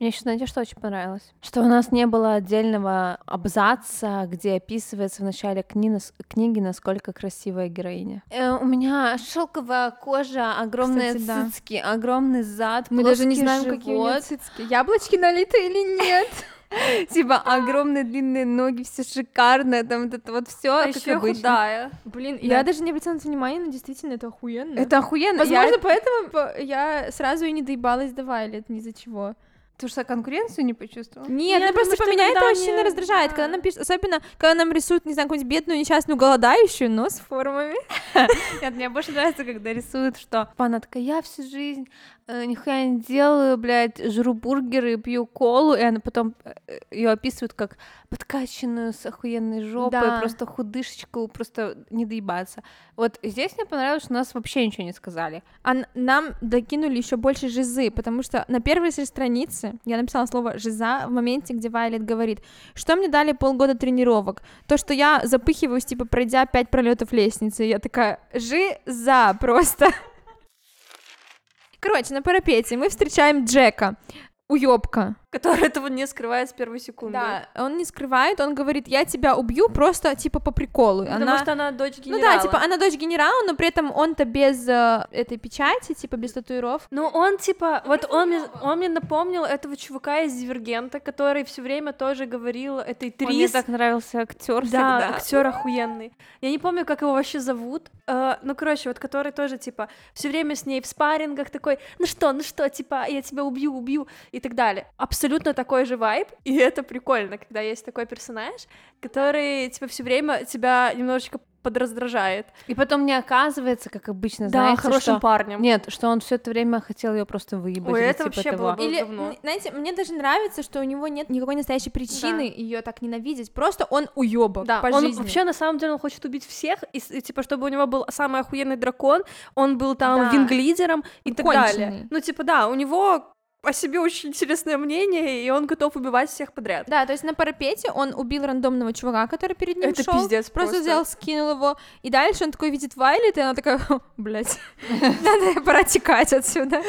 Мне еще, знаете, что очень понравилось? Что у нас не было отдельного абзаца, где описывается в начале кни- книги, насколько красивая героиня. Э, у меня шелковая кожа, огромные Кстати, да. цицки, огромный зад, Мы даже не знаем, какие у нее живот, цицки. Яблочки налиты или нет? типа огромные длинные ноги, все шикарное, там вот это вот все, А еще худая. Блин, Да. я даже не обратила на внимание, но действительно это охуенно. Это охуенно. Я- Возможно, поэтому по- я сразу и не доебалась до Вайлет, ни за чего. Ты что, конкуренцию не почувствовала? Нет, Я ну просто думаю, по меня это когда очень они- сильно раздражает, когда да. нам пишут, особенно когда нам рисуют, не знаю, какую-нибудь бедную несчастную голодающую, но с формами. Нет, мне больше нравится, когда рисуют, что типа, она такая, я всю жизнь нихуя не делаю, блядь, жру бургеры, пью колу, и она потом ее описывают как подкачанную с охуенной жопой, Да. просто худышечку, просто не доебаться. Вот здесь мне понравилось, что нас вообще ничего не сказали. А нам докинули еще больше жизы, потому что на первой же странице я написала слово жиза в моменте, где Вайлет говорит, что мне дали полгода тренировок, то, что я запыхиваюсь, типа, пройдя пять пролетов лестницы, я такая, жиза просто. Короче, на парапете мы встречаем Джека, уёбка. Который этого не скрывает с первой секунды. Да, он не скрывает, он говорит, я тебя убью просто, типа, по приколу. Потому Она- что она дочь Ну генерала. да, типа, она дочь генерала, но при этом он-то без э, этой печати, типа, без татуиров. Ну, он типа, вот он мне, он мне напомнил этого чувака из Дивергента, который все время тоже говорил этой Он Мне так нравился актер Да, актер охуенный. Я не помню, как его вообще зовут. Э, ну, короче, вот который тоже, типа, все время с ней в спаррингах такой, ну что, ну что, типа, я тебя убью, убью, и так далее. Абсолютно такой же вайб, и это прикольно, когда есть такой персонаж, который, типа, все время тебя немножечко подраздражает. И потом не оказывается, как обычно, Да, знаете, хорошим что... парнем. Нет, что он все это время хотел ее просто выебать. Ой, или это типа вообще того. было бы- Или, говно. м, знаете, мне даже нравится, что у него нет никакой настоящей причины ее так ненавидеть. Просто он уебок Да, по он жизни. вообще на самом деле он хочет убить всех, и, и, типа, чтобы у него был самый охуенный дракон, он был там Да. винг-лидером и Он так конченый. далее. Ну, типа, да, у него о себе очень интересное мнение, и он готов убивать всех подряд. Да, то есть на парапете он убил рандомного чувака, который перед ним Это шел, пиздец просто, просто. взял, скинул его, и дальше он такой видит Вайлет, и она такая, блять, надо пора текать отсюда.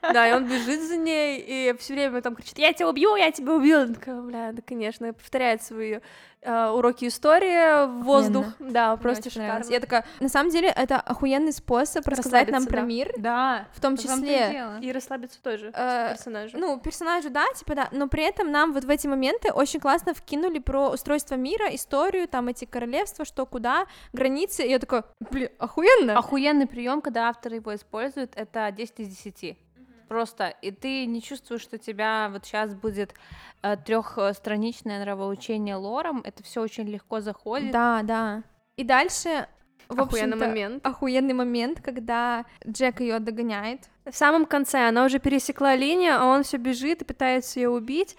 Да, и он бежит за ней, и все время там кричит, я тебя убью, я тебя убью. Она такая, бля, да, конечно, повторяет свои э, уроки истории в воздух. Да, Мне просто нравилось. шикарно. Я такая, на самом деле, это охуенный способ рассказать нам про да. мир, Да, в том и числе. И расслабиться тоже Э, персонажу. ну, персонажу, да, типа, да, но при этом нам вот в эти моменты очень классно вкинули про устройство мира, историю, там эти королевства, что куда, границы, и я такая, блин, охуенно. Охуенный прием, когда автор его использует, это 10 из 10. Просто, и ты не чувствуешь, что тебя вот сейчас будет трехстраничное нравоучение лором, это все очень легко заходит. Да, да. И дальше, в Охуенный момент. охуенный момент, когда Джек ее догоняет. В самом конце она уже пересекла линию, а он все бежит и пытается ее убить.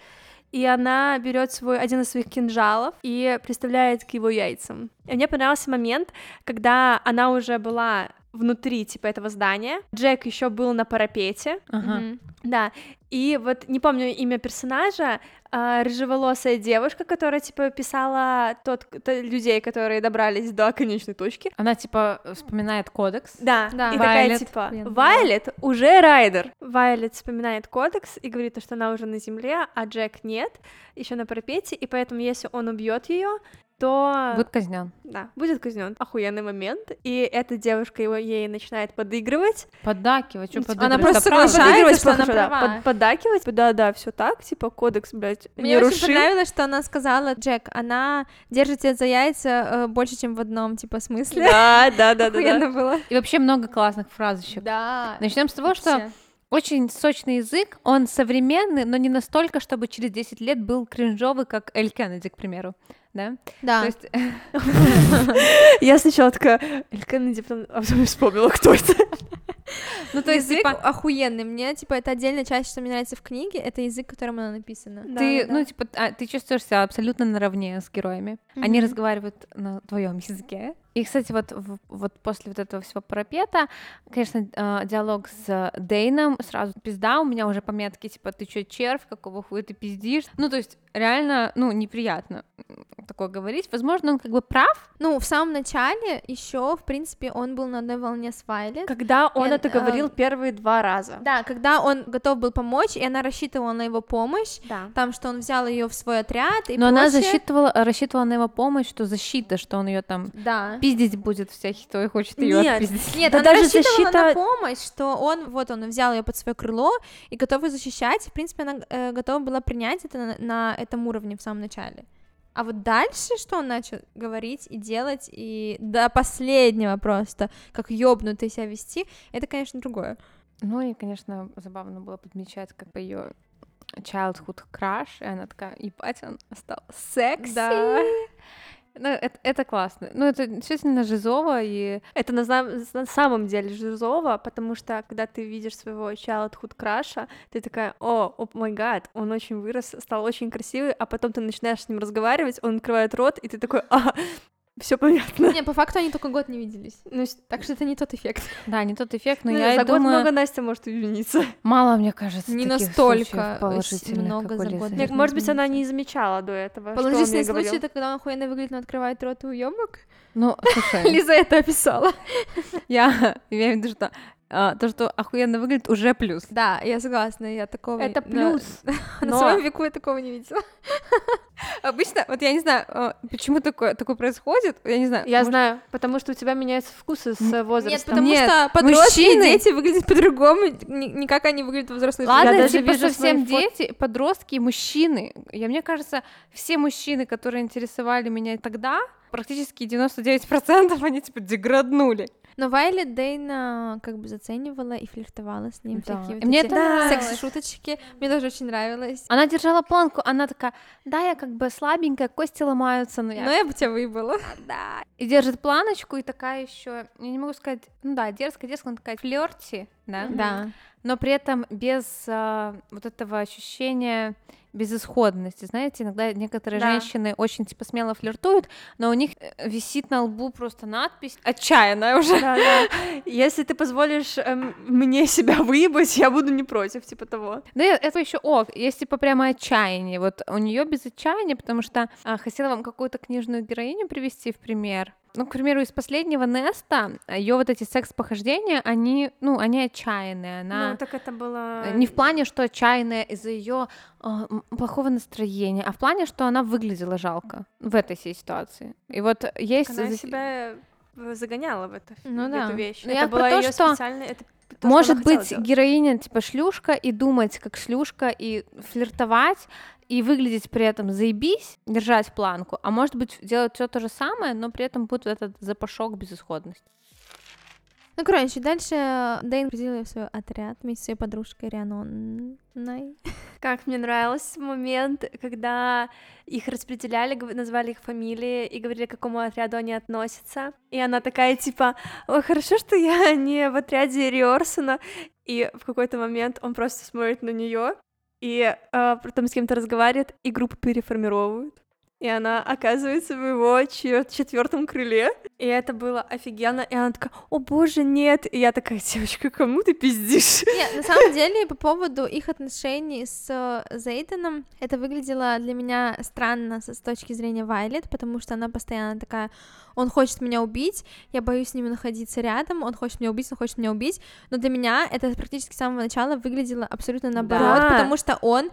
И она берет свой один из своих кинжалов и приставляет к его яйцам. И мне понравился момент, когда она уже была внутри типа этого здания. Джек еще был на парапете. Ага. Да. И вот не помню имя персонажа, а, рыжеволосая девушка, которая типа писала тот, то- людей, которые добрались до конечной точки. Она типа вспоминает кодекс. Да, Да. и такая Вайлет. типа, Охуенно. Вайлет уже райдер. Вайлет вспоминает кодекс и говорит, что она уже на земле, а Джек нет, еще на парапете, и поэтому если он убьет ее, то Будет казнен. да, будет казнен. Охуенный момент. И эта девушка его ей начинает подыгрывать. Поддакивать, что Она подыгрывать? просто Это правда. соглашается, что она плохо, да, права. под- поддакивать. Да, да, все так, типа кодекс, блядь, Мне не очень понравилось, что она сказала, Джек, она держит тебя за яйца э, больше, чем в одном, типа, смысле. Да, да, да, да, да. Охуенно было. И вообще много классных фразочек. Да. Начнем с того, что очень сочный язык, он современный, но не настолько, чтобы через 10 лет был кринжовый, как Эль Кеннеди, к примеру. Да? Да. То есть Я сначала такая, Эль Кеннеди, потом а потом вспомнила, кто это. Ну, то есть, типа, охуенный. Мне, типа, это отдельная часть, что мне нравится в книге, это язык, которым она написана. ты, да, ну, да. типа, а, ты чувствуешь себя абсолютно наравне с героями. Они разговаривают на твоем языке. И, кстати, вот, вот после вот этого всего парапета, конечно, а, диалог с Дейном сразу пизда, у меня уже пометки, типа, ты чё, червь, какого хуя ты пиздишь? Ну, то есть, реально, ну, неприятно такое говорить. Возможно, он как бы прав, Ну, в самом начале еще, в принципе, он был на одной волне с Вайлет. Когда он Эн- это а, говорил первые два раза. Да, когда он готов был помочь, и она рассчитывала на его помощь, Да. там, что он взял ее в свой отряд и но она прочее. засчитывала, рассчитывала на его помощь, что защита, что он ее там Да. Пиздить будет всякий, кто хочет ее Нет, отпиздить. Нет, Да она даже рассчитывала на защита- помощь, что он, вот он взял ее под свое крыло и готов ее защищать. В принципе, она э, готова была принять это на, на этом уровне в самом начале. А вот дальше, что он начал говорить и делать, и до последнего просто, как ёбнутый себя вести, это, конечно, другое. Ну и, конечно, забавно было подмечать, как ее childhood crush, и она такая, ебать, он стал секси. Да. Ну, это, это классно. Ну, это действительно жизово, и Это на, на самом деле жизово, потому что когда ты видишь своего childhood краша, ты такая, о, о май гад, он очень вырос, стал очень красивый, а потом ты начинаешь с ним разговаривать, он открывает рот, и ты такой, а, все понятно. Не, по факту они только год не виделись. Ну, Так что это не тот эффект. да, не тот эффект, но ну, я за год думаю, много Настя может извиниться. мало, мне кажется, Не таких настолько много как за год. Можно может быть, она не замечала до этого, что он Положительный случай это когда он охуенно выглядит, но открывает рот и уёбок. Ну, слушай, Лиза это описала. я имею в виду, что а, то, что охуенно выглядит, уже плюс. Да, я согласна, я такого... Это на- плюс. На Но- своем веку я такого не видела. Обычно, вот я не знаю, а, почему такое, такое происходит, я не знаю. Я может, знаю, потому что у тебя меняются вкусы с э, возрастом. Нет, потому Нет, что подростки и мужчины- дети выглядят по-другому, не как они выглядят во взрослой Ладно, Я даже типа вижу совсем свои фот- дети, подростки, мужчины. Я, мне кажется, все мужчины, которые интересовали меня тогда, практически 99% они типа деграднули. Но Вайлет Дейна как бы заценивала и флиртовала с ним. Да. Всякие вот мне эти это секс-шуточки. Мне тоже очень нравилось. Она держала планку, она такая, да, я как бы слабенькая, кости ломаются, но я... Но я бы тебя выебала. да. И держит планочку, и такая еще, я не могу сказать, ну да, дерзкая, дерзкая, она такая флерти, да? Да. но при этом без а, вот этого ощущения безысходности. Знаете, иногда некоторые Да. женщины очень типа смело флиртуют, но у них э, висит на лбу просто надпись отчаянная уже. Да, да. Если ты позволишь эм, мне себя выебать, я буду не против, типа того. Да, это еще ок, есть типа прямо отчаяние. Вот у нее без отчаяния, потому что а, хотела вам какую-то книжную героиню привести в пример. Ну, к примеру, из последнего Неста ее вот эти секс-похождения, они, ну, они отчаянные. Она Ну, так это было... Э, Не в плане, что отчаянная из-за ее плохого настроения, а в плане, что она выглядела жалко в этой всей ситуации. И вот есть... Она себя э, загоняла в, это, Ну в да. эту вещь. Ну, это была её что специальная- это то, Может быть, делать. героиня типа шлюшка и думать как шлюшка и флиртовать и выглядеть при этом заебись, держать планку, а может быть делать все то же самое, но при этом будет вот этот запашок безысходности. Ну, короче, дальше Дэйн определил в свой отряд вместе с своей подружкой Рианоной. Как мне нравился момент, когда их распределяли, назвали их фамилии и говорили, к какому отряду они относятся. И она такая, типа, ой, хорошо, что я не в отряде Риорсона. И в какой-то момент он просто смотрит на нее и э, потом с кем-то разговаривает, и группу переформировывают. И она оказывается в его чет- четвертом крыле. И это было офигенно. И она такая, о боже, нет. И я такая, девочка, кому ты пиздишь? Нет, на самом деле, по поводу их отношений с э, Зейденом, это выглядело для меня странно с точки зрения Вайлет, потому что она постоянно такая, он хочет меня убить, я боюсь с ним находиться рядом, он хочет меня убить, он хочет меня убить, но для меня это практически с самого начала выглядело абсолютно наоборот, Да. потому что он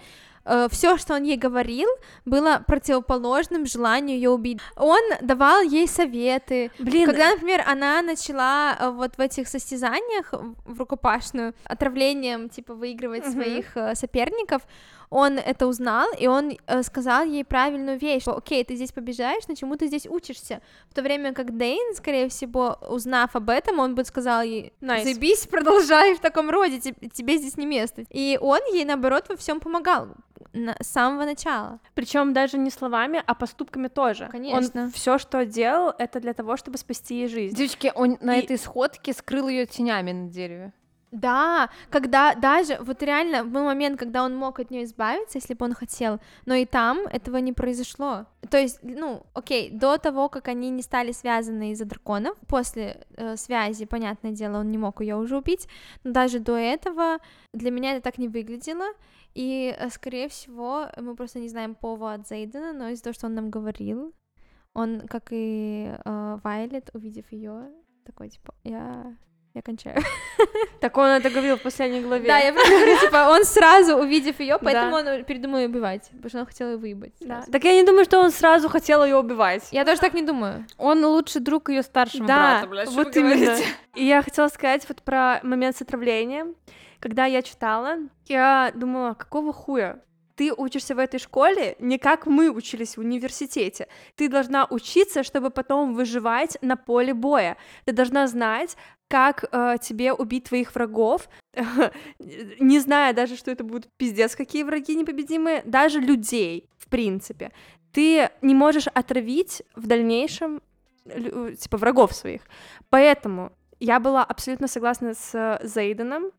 все, что он ей говорил, было противоположным желанию ее убить. Он давал ей советы, Блин, когда, например, она начала э, вот в этих состязаниях в рукопашную отравлением, типа, выигрывать Мгм. своих э, соперников, он это узнал, и он э, сказал ей правильную вещь, окей, ты здесь побежаешь, но чему ты здесь учишься? В то время как Дейн, скорее всего, узнав об этом, он бы сказал ей, Nice. заебись, продолжай в таком роде, те- тебе здесь не место. И он ей, наоборот, во всем помогал на- с самого начала. Причем даже не словами, а поступками тоже. Конечно. Он все, что делал, это для того, чтобы спасти ей жизнь. Девочки, он на И- этой сходке скрыл ее тенями на дереве. Да, когда даже, вот реально, был момент, когда он мог от нее избавиться, если бы он хотел, но и там этого не произошло. То есть, ну, окей, до того, как они не стали связаны из-за драконов, после э, связи, понятное дело, он не мог ее уже убить, но даже до этого для меня это так не выглядело, и, э, скорее всего, мы просто не знаем повод от Зейдена, но из-за того, что он нам говорил, он, как и э, Вайлет, увидев ее, такой, типа, я, я кончаю. Так он это говорил в последней главе. Да, я просто говорю, типа, он сразу, увидев ее, Да. поэтому он передумал ее убивать, потому что он хотел ее выебать. Да. Так я не думаю, что он сразу хотел ее убивать. Я тоже так не думаю. Он лучший друг ее старшего да, брата, блядь, вот именно. говорите? И я хотела сказать вот про момент с отравлением. Когда я читала, я думала, какого хуя? Ты учишься в этой школе не как мы учились в университете. Ты должна учиться, чтобы потом выживать на поле боя. Ты должна знать, как э, тебе убить твоих врагов, не зная даже, что это будут пиздец какие враги непобедимые, даже людей, в принципе. Ты не можешь отравить в дальнейшем типа врагов своих. Поэтому я была абсолютно согласна с э, Зейденом,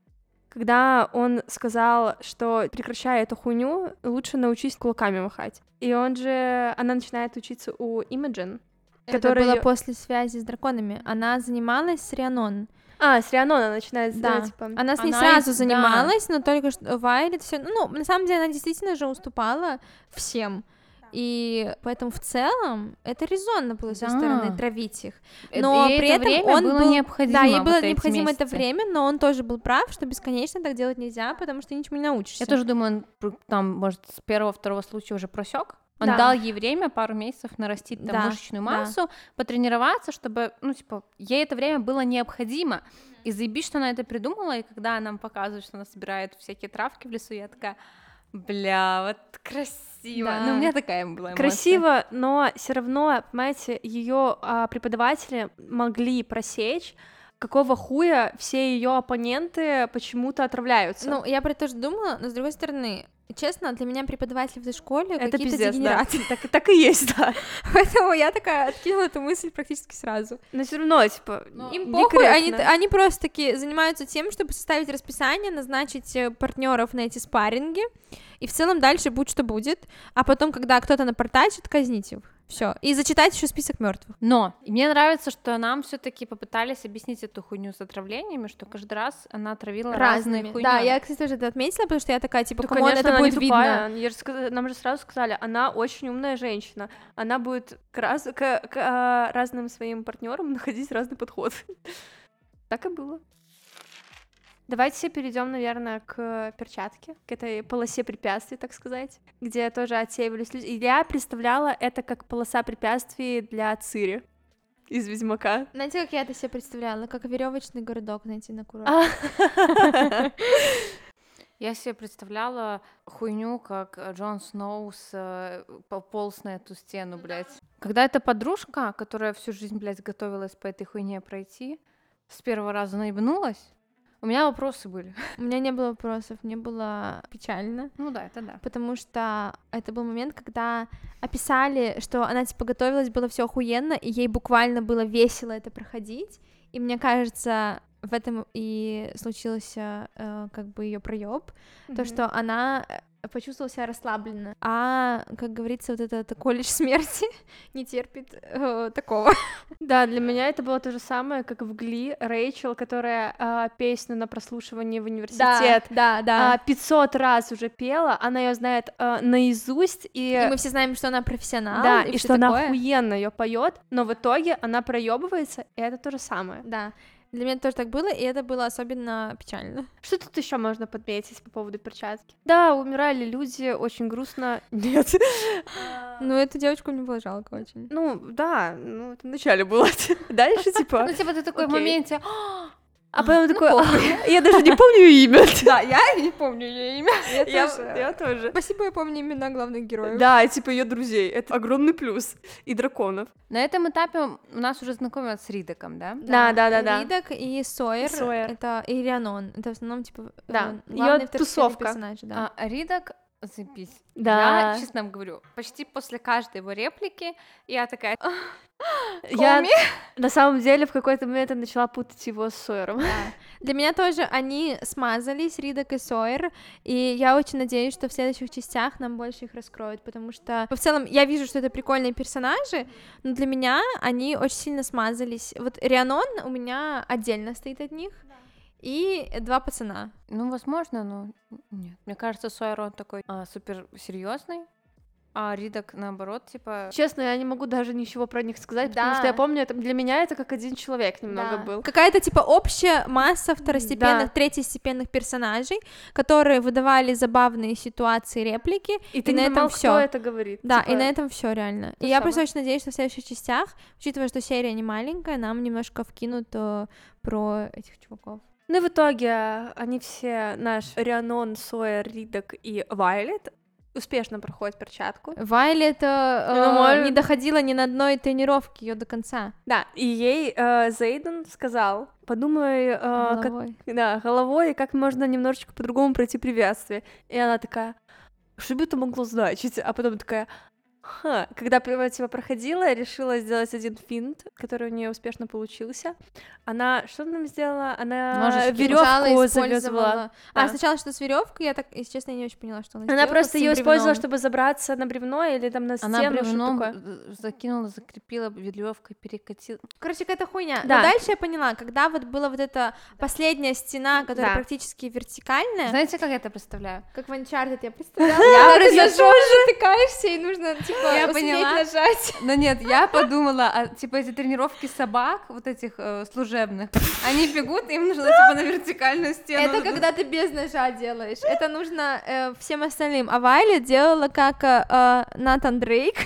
когда он сказал, что прекращая эту хуйню, лучше научись кулаками махать. И он же, она начинает учиться у Имаджин, Это было её- после связи с драконами. Она занималась с Рианон. А, с Рианон она начинает, Да. да, типа... Она с ней Она сразу да. занималась, но только что Вайлет все. Ну, на самом деле, она действительно же уступала всем. И поэтому в целом это резонно было с ее Да. стороны травить их. Э, Но ей при это этом время он было был- необходимо. Да, ей было необходимо это время, но он тоже был прав, что бесконечно так делать нельзя, потому что ничему не научишься. Я тоже думаю, он там, может, с первого-второго случая уже просек. Он Да. дал ей время, пару месяцев нарастить там Да, мышечную да. массу, потренироваться, чтобы, ну, типа, ей это время было необходимо. И заебись, что она это придумала, и когда нам показывают, что она собирает всякие травки в лесу, я такая, бля, вот красиво. Да. Ну, у меня такая была эмоция. Красиво, но все равно, понимаете, ее преподаватели могли просечь, какого хуя все ее оппоненты почему-то отравляются. Ну, я про это тоже думала, но с другой стороны, честно, для меня преподаватели в этой школе это какие-то пиздец, да. дегенераты. Так, так и есть, да. Поэтому я такая откинула эту мысль практически сразу. Но все равно, типа, Им похуй, они, они просто таки занимаются тем, чтобы составить расписание, назначить партнеров на эти спарринги, и в целом дальше будь что будет, а потом, когда кто-то напортачит, казнить их. Все. И зачитать еще список мертвых. Но и мне нравится, что нам все-таки попытались объяснить эту хуйню с отравлениями, что каждый раз она отравила разные хуйней. Да, я, кстати, тоже это отметила, потому что я такая, типа, Ну, конечно, это она не будет тупая. видно. Я же сказ- Нам же сразу сказали, она очень умная женщина. Она будет к, раз- к- к, а, разным своим партнерам находить разный подход. Так и было. Давайте перейдем, наверное, к перчатке, к этой полосе препятствий, так сказать, где тоже отсеивались люди. И я представляла это как полоса препятствий для Цири из Ведьмака. Знаете, как я это себе представляла? Как веревочный городок найти на курорт. А. Я себе представляла хуйню, как Джон Сноу с, э, пополз на эту стену, блядь. Когда эта подружка, которая всю жизнь, блядь, готовилась по этой хуйне пройти, с первого раза наебнулась, у меня вопросы были. У меня не было вопросов, мне было печально. Ну да, это да. потому что это был момент, когда описали, что она типа готовилась, было все охуенно, и ей буквально было весело это проходить. И мне кажется, в этом и случился э, как бы ее проеб, то, что она э, почувствовала себя расслабленно. А, как говорится, вот этот колледж смерти не терпит э, такого. Да, для меня это было то же самое, как в Гли Рэйчел, которая а, песню на прослушивании в университет да, да. а, 500 раз уже пела, она ее знает а, наизусть, и, и мы все знаем, что она профессионал. да, и, и что она такое. охуенно ее поет, но в итоге она проебывается, и это то же самое. Да. Для меня тоже так было, и это было особенно печально. Что тут еще можно подметить по поводу перчатки? Да, умирали люди, очень грустно. Нет. Ну, эту девочку мне было жалко очень. Ну, да, ну, это вначале было. Дальше, типа... Ну, типа, ты такой в моменте, А потом такой, ну, «А, я даже не помню ее имя. Да, я не помню ее имя. Я я тоже. Спасибо, я помню имена главных героев. Да, и типа ее друзей. Это огромный плюс. И драконов. На этом этапе у нас уже знакомят с Ридаком, да? Да, да, да, да. Ридок и Сойер. Сойер. Это и Рианон. Это в основном, типа, Да, э, второстепенные тусовка. персонажи, да. А Ридак, запись. Да. Я, честно вам говорю, почти после каждой его реплики я такая, Я на самом деле в какой-то момент я начала путать его с Сойером. Для меня тоже они смазались, Ридок и Сойер, и я очень надеюсь, что в следующих частях нам больше их раскроют, потому что в целом я вижу, что это прикольные персонажи, но для меня они очень сильно смазались. Вот Рианон у меня отдельно стоит от них, и два пацана. ну, возможно, но нет. Мне кажется, Сойер, он такой а, супер серьезный, а Ридак, наоборот, типа... Честно, я не могу даже ничего про них сказать, потому Да. что я помню, это для меня это как один человек немного Да. был. Какая-то типа общая масса второстепенных, Да. третьестепенных персонажей, которые выдавали забавные ситуации, реплики. И ты на не этом кто это говорит. Да, Типа, и на этом все реально. то И я просто очень надеюсь, что в следующих частях, учитывая, что серия не маленькая, нам немножко вкинут э, про этих чуваков. Ну и в итоге они все, наш Рианон, Сойер, Ридок и Вайлет, успешно проходят перчатку. Вайлет э, Ну, э, может- не доходила ни на одной тренировке ее до конца. Да, и ей э, Зейден сказал, подумай, э, как, головой. да, головой, как можно немножечко по-другому пройти приветствие. И она такая, что бы это могло значить? А потом такая, ха, когда пр- типа проходила, решила сделать один финт, который у нее успешно получился. Она, что она нам сделала? Она веревку использовала- завязывала. А, Да. сначала что с веревкой, я так, если честно, не очень поняла, что она Она сделала просто ее использовала, чтобы забраться на бревно или там на стену, Она что-то бревном такое. закинула, закрепила веревкой, перекатила. Короче, какая-то хуйня. Да. Но дальше я поняла, когда вот была вот эта последняя стена, которая Да. практически вертикальная, Знаете, как я это представляю? как в Uncharted я представляла, Я я ножом затыкаешься, и нужно, типа, Я поняла. нажать. Но нет, я подумала, а, типа эти тренировки собак, вот этих э, служебных, они бегут, им нужно типа на вертикальную стену. Это когда ты без ножа делаешь. Это нужно э, всем остальным. А Вайли делала как э, э, Натан Дрейк.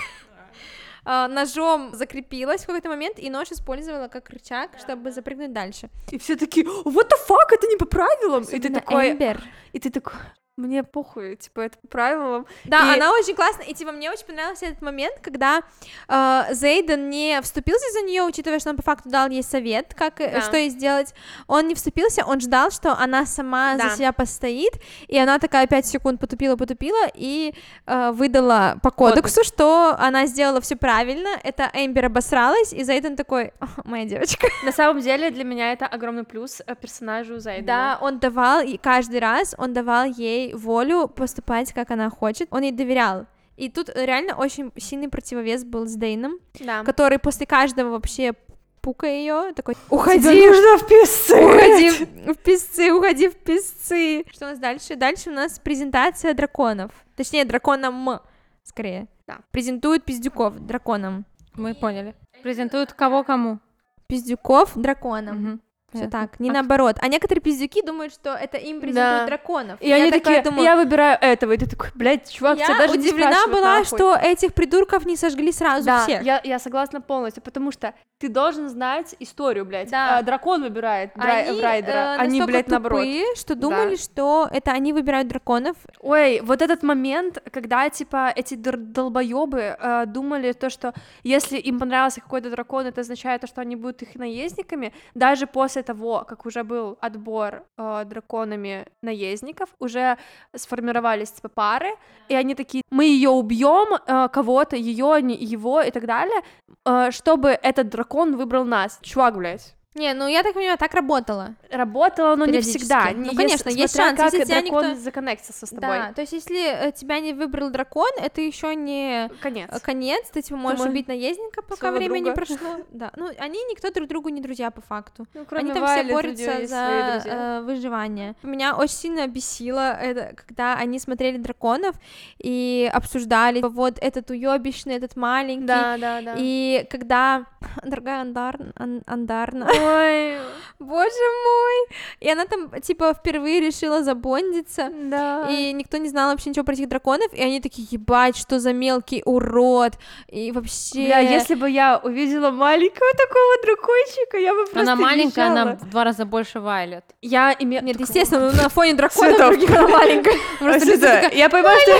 Э, Ножом закрепилась в какой-то момент и нож использовала как рычаг, чтобы запрыгнуть дальше. И все такие, what the fuck, это не по правилам. И ты Особенно такой, Эмбер. и ты такой, мне похуй, типа, это по правилам. Да, И- она очень классная, и типа мне очень понравился этот момент, когда э, Зейден не вступился за нее, учитывая, что он по факту дал ей совет, как э, Да. что ей сделать. Он не вступился, он ждал, что она сама Да. за себя постоит, и она такая пять секунд потупила, потупила и э, выдала по кодексу, что она сделала все правильно. Это Эмбер обосралась, и Зейден такой, «О, моя девочка. На самом деле для меня это огромный плюс э, персонажу Зайдена. Да, он давал, и каждый раз он давал ей волю поступать, как она хочет. Он ей доверял. И тут реально очень сильный противовес был с Дейном, да. который после каждого вообще пука ее такой Тебе уходи, нужно в песцы. уходи в песцы, уходи в песцы. Что у нас дальше? Дальше у нас презентация драконов. Точнее, драконом, скорее. Да. Презентуют пиздюков драконом. Мы поняли. Презентуют кого кому. Пиздюков драконом. Мгм. Все так, не А наоборот. А некоторые пиздюки думают, что это им презентуют Да. драконов. И они я такая такие, думаю, я выбираю этого, и ты такой, блядь, чувак, тебя я даже не удивлена спрашивают, была, нахуй». что этих придурков не сожгли сразу Да, всех. я, я согласна полностью, потому что ты должен знать историю, блядь. Да. А, дракон выбирает драй- Они, Брайдера, э, они, блядь, наоборот. тупые, что думали, что это они выбирают драконов. Ой, вот этот момент, когда, типа, эти долбоебы думали то, что если им понравился какой-то дракон, это означает то, что они будут их наездниками, даже после того, как уже был отбор э, драконами наездников, уже сформировались, типа, пары, и они такие, мы ее убьем, э, кого-то, ее, его и так далее, э, чтобы этот дракон выбрал нас. Чувак, блядь. Не, ну я так понимаю, так работало. Работало, но не всегда. Ну, Не- конечно, если- есть шанс, как если тебя дракон никто- законнектился с тобой. Да, то есть если э, тебя не выбрал дракон, это еще не Конец. э, конец, ты типа можешь можешь убить наездника, пока время не друга. прошло. Да, ну они никто друг другу не друзья по факту. Ну, Они там все борются за э, выживание. Меня очень сильно бесило это, когда они смотрели драконов и обсуждали вот этот уебищный, этот маленький. Да, да, да. И когда дорогая Андарн, Ан- Андарна, Ой, боже мой, и она там типа впервые решила забондиться. да. И никто не знал вообще ничего про этих драконов, и они такие, ебать, что за мелкий урод, и вообще... Бля, если бы я увидела маленького такого дракончика, я бы просто Она маленькая, она визжала. в два раза больше Вайлет. Я имею... Нет, естественно, на фоне дракона Цветов. других она маленькая. Просто Я понимаю, что...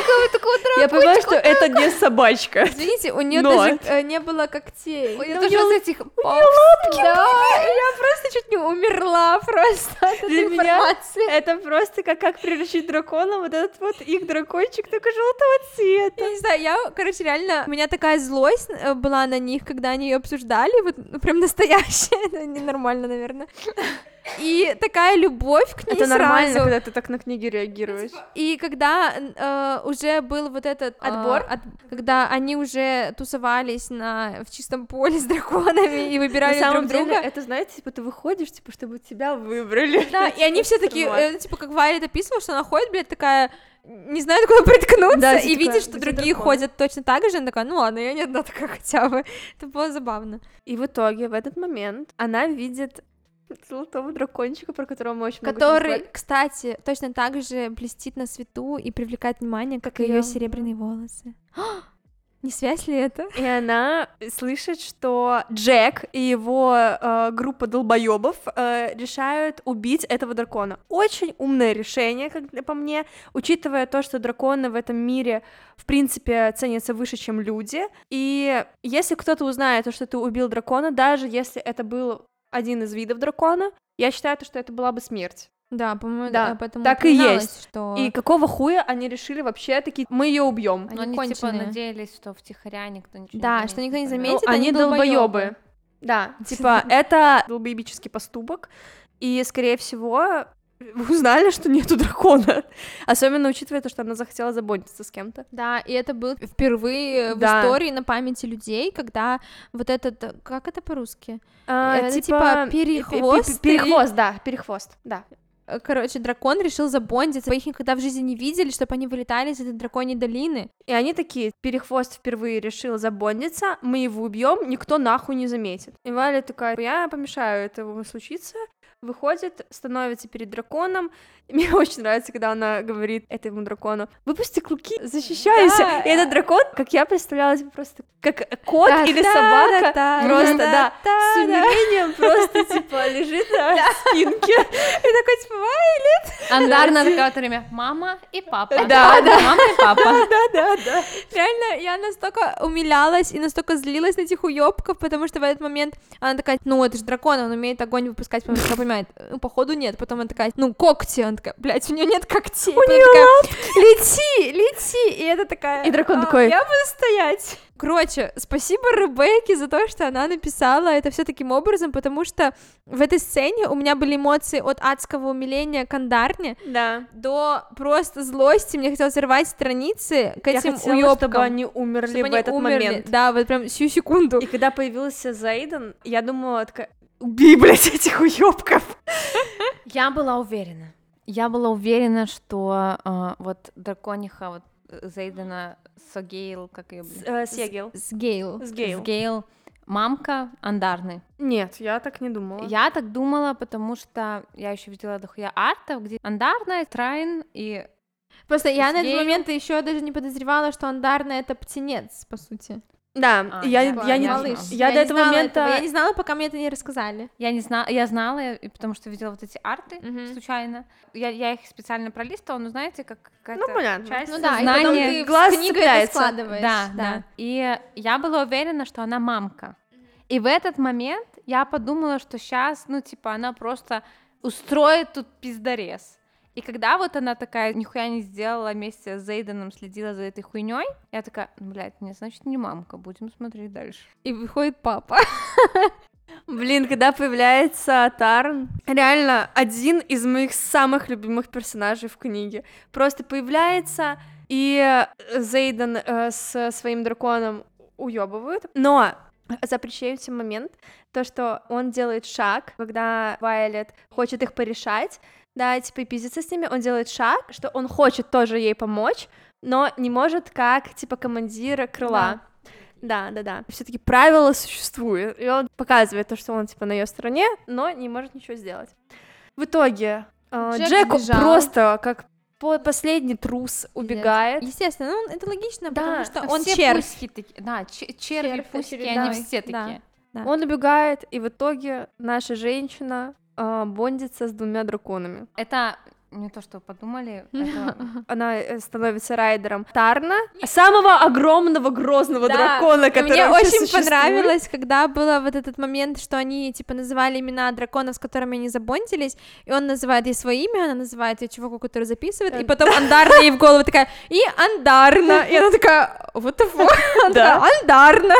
Я понимаю, что это не собачка. Извините, у нее даже э, не было когтей. Ну, у неё- с этих Да, и я просто чуть не умерла просто Для меня. Это просто как, как приручить дракона, вот этот вот их дракончик только желтого цвета. Я не знаю, я, короче, реально, у меня такая злость э, была на них, когда они ее обсуждали, вот ну, прям настоящая, это ненормально, наверное. И такая любовь к ней Это нормально, сразу. когда ты так на книги реагируешь. И когда э, уже был вот этот э, Отбор? от- когда они уже тусовались на в чистом поле с драконами и выбирали На самом друг деле, друга. это, знаете, типа ты выходишь, типа, чтобы тебя выбрали. Да, и они все такие, Нормально. э, типа, как Вайлет описывала, что она ходит, блядь, такая, не знает, куда приткнуться, Да, и типа, видит, что другие ходят точно так же, она такая, ну ладно, я не одна такая хотя бы. Это было забавно. И в итоге, в этот момент, она видит золотого дракончика, про которого мы очень много Который, назвали. кстати, точно так же блестит на свету и привлекает внимание, как, Как ее серебряные волосы. Не связь ли это? И она слышит, что Джек и его э, группа долбоебов э, решают убить этого дракона. Очень умное решение, как по мне, учитывая то, что драконы в этом мире, в принципе, ценятся выше, чем люди. И если кто-то узнает, что ты убил дракона, даже если это был один из видов дракона, я считаю, то, что это была бы смерть. Да, по-моему, Да, да, поэтому так и есть. что... И какого хуя они решили вообще такие, мы ее убьем? Они они типа надеялись, что втихаря никто ничего Да, не что никто не заметит. заметит, Ну, они они долбоёбы. долбоебы. Да, типа, это долбоебический поступок, и, скорее всего, узнали, что нету дракона. Особенно учитывая то, что она захотела заботиться с кем-то. Да, и это был впервые в Да. истории на памяти людей, когда вот этот, э, как это по-русски? А, Это типа перехвост пе- или- Перехвост, да, перехвост, да. Э, Короче, дракон решил забондиться, их никогда в жизни не видели, чтобы они вылетали из этой драконьей долины. И они такие, перехвост впервые решил забондиться, мы его убьем, никто нахуй не заметит. И Валя такая, я помешаю этому случиться, выходит, становится перед драконом. И мне очень нравится, когда она говорит этому дракону, выпусти клыки, защищайся. Да. И этот дракон, как я представляла, типа просто как кот Да, или да, собака, да, да, просто, да, да, да, с да. умилением просто, типа, лежит на спинке. И такой, типа, Андарна такая во время мама и папа. Да, да. Мама и папа. Да-да-да. Реально, я настолько умилялась и настолько злилась на этих уёбков, потому что в этот момент она такая, ну, это же дракон, он умеет огонь выпускать, потом понимает, ну, походу нет, потом она такая, ну, когти, она такая, блядь, у нее нет когтей, у такая, лети, лети, и это такая, И дракон «А, такой- я буду стоять. Короче, спасибо Ребекке за то, что она написала это все таким образом, потому что в этой сцене у меня были эмоции от адского умиления к Андарне Да. до просто злости, мне хотелось рвать страницы к Я этим хотела, уёбкам. чтобы они умерли чтобы в они этот умерли. момент. Да, вот прям сию секунду. И когда появился Зайден, я думала, такая, убей, блядь, этих уёбков. Я была уверена. Я была уверена, что а, вот дракониха, вот э, Зейдена Согейл, как ее, Э, Сегел. С Гейл. С Гейл. Гейл, мамка Андарны. Нет, я так не думала. Я так думала, потому что я еще видела дохуя артов, где Андарна, Трайн и Просто я С на этот момент еще даже не подозревала, что Андарна это птенец, по сути. Да, А, я, я- я, не, я Малыш. я, до не этого знала момента... этого, Я не знала, пока мне это не рассказали. Я не знала, я знала, потому что видела вот эти арты Мгм. случайно. Я, я их специально пролистывала, но знаете, как какая-то Ну, понятно. часть Ну да, и потом ты глаз складываешь. Да, да, И я была уверена, что она мамка. И в этот момент я подумала, что сейчас, ну, типа, она просто устроит тут пиздарез. И когда вот она такая нихуя не сделала вместе с Зейденом, следила за этой хуйней, я такая, «Ну, блядь, нет, значит, не мамка, будем смотреть дальше. И выходит папа. Блин, когда появляется Тарн, реально один из моих самых любимых персонажей в книге. Просто появляется, и Зейден э, со своим драконом уебывают. Но запрещающий момент, то, что он делает шаг, когда Вайлет хочет их порешать, да, типа и пиздиться с ними, он делает шаг, что он хочет тоже ей помочь, но не может как, типа, командира крыла. Да, да, да. Все-таки правила существуют. И он показывает то, что он типа на ее стороне, но не может ничего сделать. В итоге э, Джек Джек сбежал. просто как по- последний трус убегает. Естественно, ну это логично, Да, потому что А он все червь. пуськи такие, да, че- черви, Червь пуськи, очередной, они все да. такие. Да. Он убегает, и в итоге наша женщина бондится с двумя драконами. Это не то, что подумали, это Она э, становится райдером Тарна, самого огромного грозного Да, дракона, который Мне очень существует. понравилось, когда было вот этот момент, что они, типа, называли имена драконов, с которыми они забондились, и он называет ей свое имя, она называет ее чуваку, который записывает, и потом Андарна ей в голову такая, и Андарна, и она такая, what the fuck, Да. Андарна,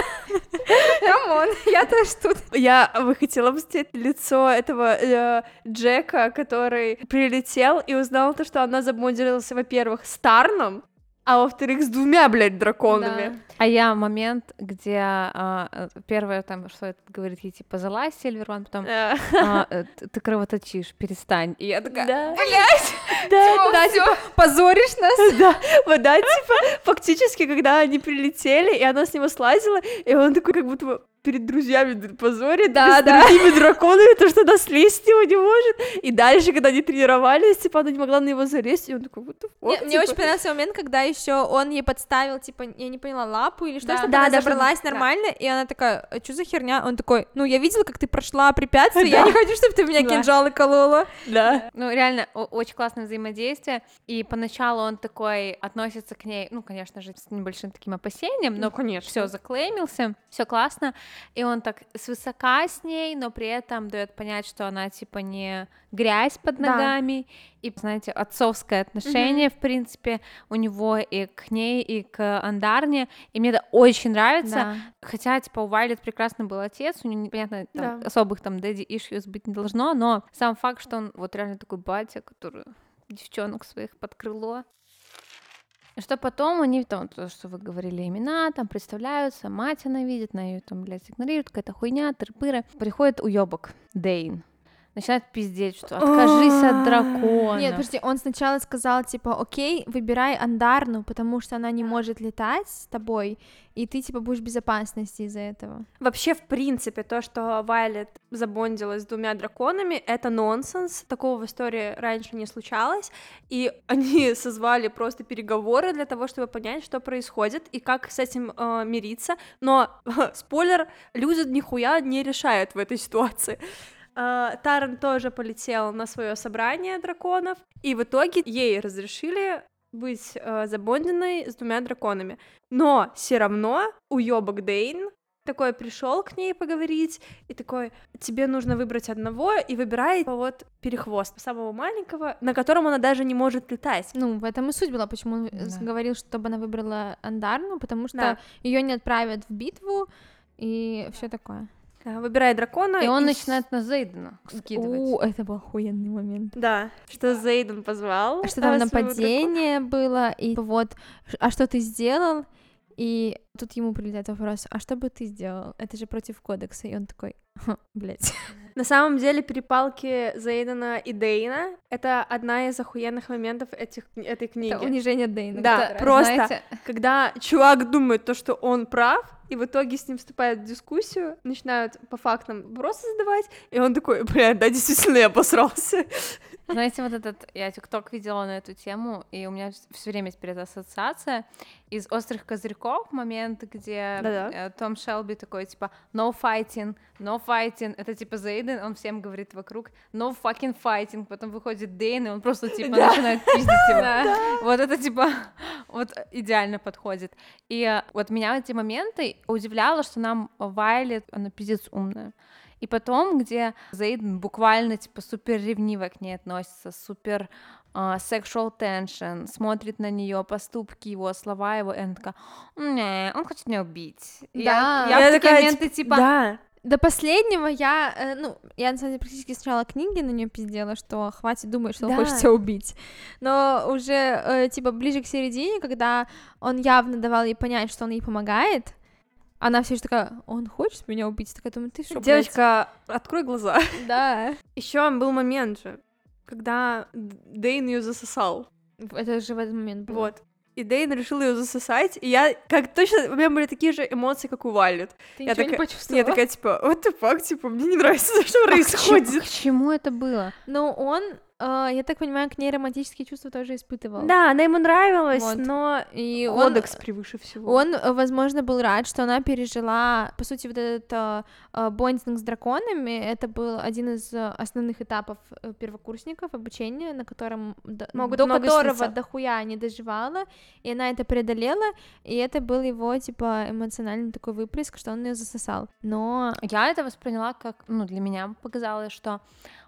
come on, я тоже тут. Я бы хотела посмотреть лицо этого э, Джека, который прилетел и узнал то, что она забондилась, во-первых, с Тарном, а во-вторых, с двумя, блядь, драконами. А я момент, где а, первое там, что это говорит ей, типа, залазь, Сильверван, потом а, э, ты, ты кровоточишь, перестань. И я такая, Да. блядь, Да, да, типа, позоришь нас? да, вот, да, типа, фактически, когда они прилетели, и она с него слазила, и он такой, как будто бы перед друзьями позорит, Да, с да. другими драконами, то, что она слезть с него не может. И дальше, когда они тренировались, типа, она не могла на него залезть, и он такой, вот Мне, мне очень понравился момент, когда еще он ей подставил, типа, я не поняла, лапу или что, Да. чтобы Да, она да, забралась да. нормально, и она такая, а что за херня? Он такой, ну, я видела, как ты прошла препятствие, я Да. не хочу, чтобы ты меня Да. кинжалы колола. Да. Ну, реально, очень классное взаимодействие. И поначалу он такой относится к ней, ну, конечно же, с небольшим таким опасением, но Ну, конечно. все заклеймился, все классно. И он так свысока с ней, но при этом дает понять, что она типа не грязь под Да. ногами. И, знаете, отцовское отношение, в принципе, у него и к ней, и к Андарне. И мне это очень нравится. Хотя, типа, у Вайлет прекрасно был отец, у него, непонятно, там, Да. особых там daddy issues быть не должно, но сам факт, что он вот реально такой батя, который девчонок своих под крыло. Что потом они, там, то, что вы говорили, имена, там, представляются, мать она видит, на ее там, блядь, игнорирует, какая-то хуйня, тырпыры. Приходит уебок Дейн. Начинает пиздеть, что откажись от дракона. Нет, подожди, он сначала сказал, типа, окей, выбирай Андарну, потому что она не может летать с тобой, и ты, типа, будешь в безопасности из-за этого. Вообще, в принципе, то, что Вайлет забондилась с двумя драконами, это нонсенс, такого в истории раньше не случалось, и они созвали просто переговоры для того, чтобы понять, что происходит и как с этим э, мириться, но, спойлер, люди нихуя не решают в этой ситуации. Uh, Таран тоже полетел на свое собрание драконов, и в итоге ей разрешили быть uh, забонденной с двумя драконами. Но все равно уебок Дейн такой пришел к ней поговорить и такой, тебе нужно выбрать одного и выбирай вот перехвост самого маленького, на котором она даже не может летать. Ну, в этом и суть была, почему он Да. говорил, чтобы она выбрала Андарну, потому что Да. ее не отправят в битву и все такое. Да, Выбирай дракона. И он с- начинает на Зейдена скидывать. У, это был охуенный момент. Да, что Зейден позвал. Что там а, нападение было, и вот, а что ты сделал? И тут ему прилетает вопрос, а что бы ты сделал? Это же против кодекса. И он такой, «Ха, блядь. На самом деле перепалки Зейдена и Дейна — это одна из охуенных моментов этих, этой книги. Это унижение Дэйна. Да, просто Знаете, когда чувак думает то, что он прав, и в итоге с ним вступают в дискуссию, начинают по фактам вопросы задавать, и он такой, бля, да, действительно, я обосрался. Знаете, вот этот, я тикток видела на эту тему, и у меня все время теперь эта ассоциация из «Острых козырьков», момент, где Да-да. э, Том Шелби такой, типа, no fighting, no fighting, это типа Зейден, он всем говорит вокруг, no fucking fighting, потом выходит Дейн, и он просто, типа, начинает пиздить его. Вот это, типа, вот идеально подходит. И э, вот меня эти моменты удивляло, что нам Вайлет, она пиздец умная. И потом, где Зейден буквально, типа, супер ревниво к ней относится, супер а, sexual tension, смотрит на нее поступки его, слова его, и она такая, не, он хочет меня убить. Да. я, я, Я в такие такая, моменты, типа, Да, До последнего я, э, ну, я на самом деле практически сначала книги на нее пиздела, что хватит думать, что он Да. хочет тебя убить. Но уже, э, типа, ближе к середине, когда он явно давал ей понять, что он ей помогает, она все же такая, он хочет меня убить? Такая, думаю, ты что, девочка, открой глаза. Да. Еще был момент же, когда Дейн ее засосал. Это же в этот момент было. Вот. И Дейн решил ее засосать, и я, как точно, у меня были такие же эмоции, как у Вайлет. Ты Я ничего не такая- почувствовала? Я такая, типа, what the fuck, типа, мне не нравится, что «А к чему- происходит. к чему это было? Ну, он, э, я так понимаю, к ней романтические чувства тоже испытывал. Да, она ему нравилась, Вот. но И он, кодекс превыше всего. Он, возможно, был рад, что она пережила, по сути, вот этот э, бондинг с драконами. Это был один из основных этапов э, первокурсников обучения, на котором до, Могут до которого сниться. дохуя не доживала, и она это преодолела, и это был его типа эмоциональный такой выплеск, что он ее засосал. Но Я это восприняла как, ну, для меня показалось, что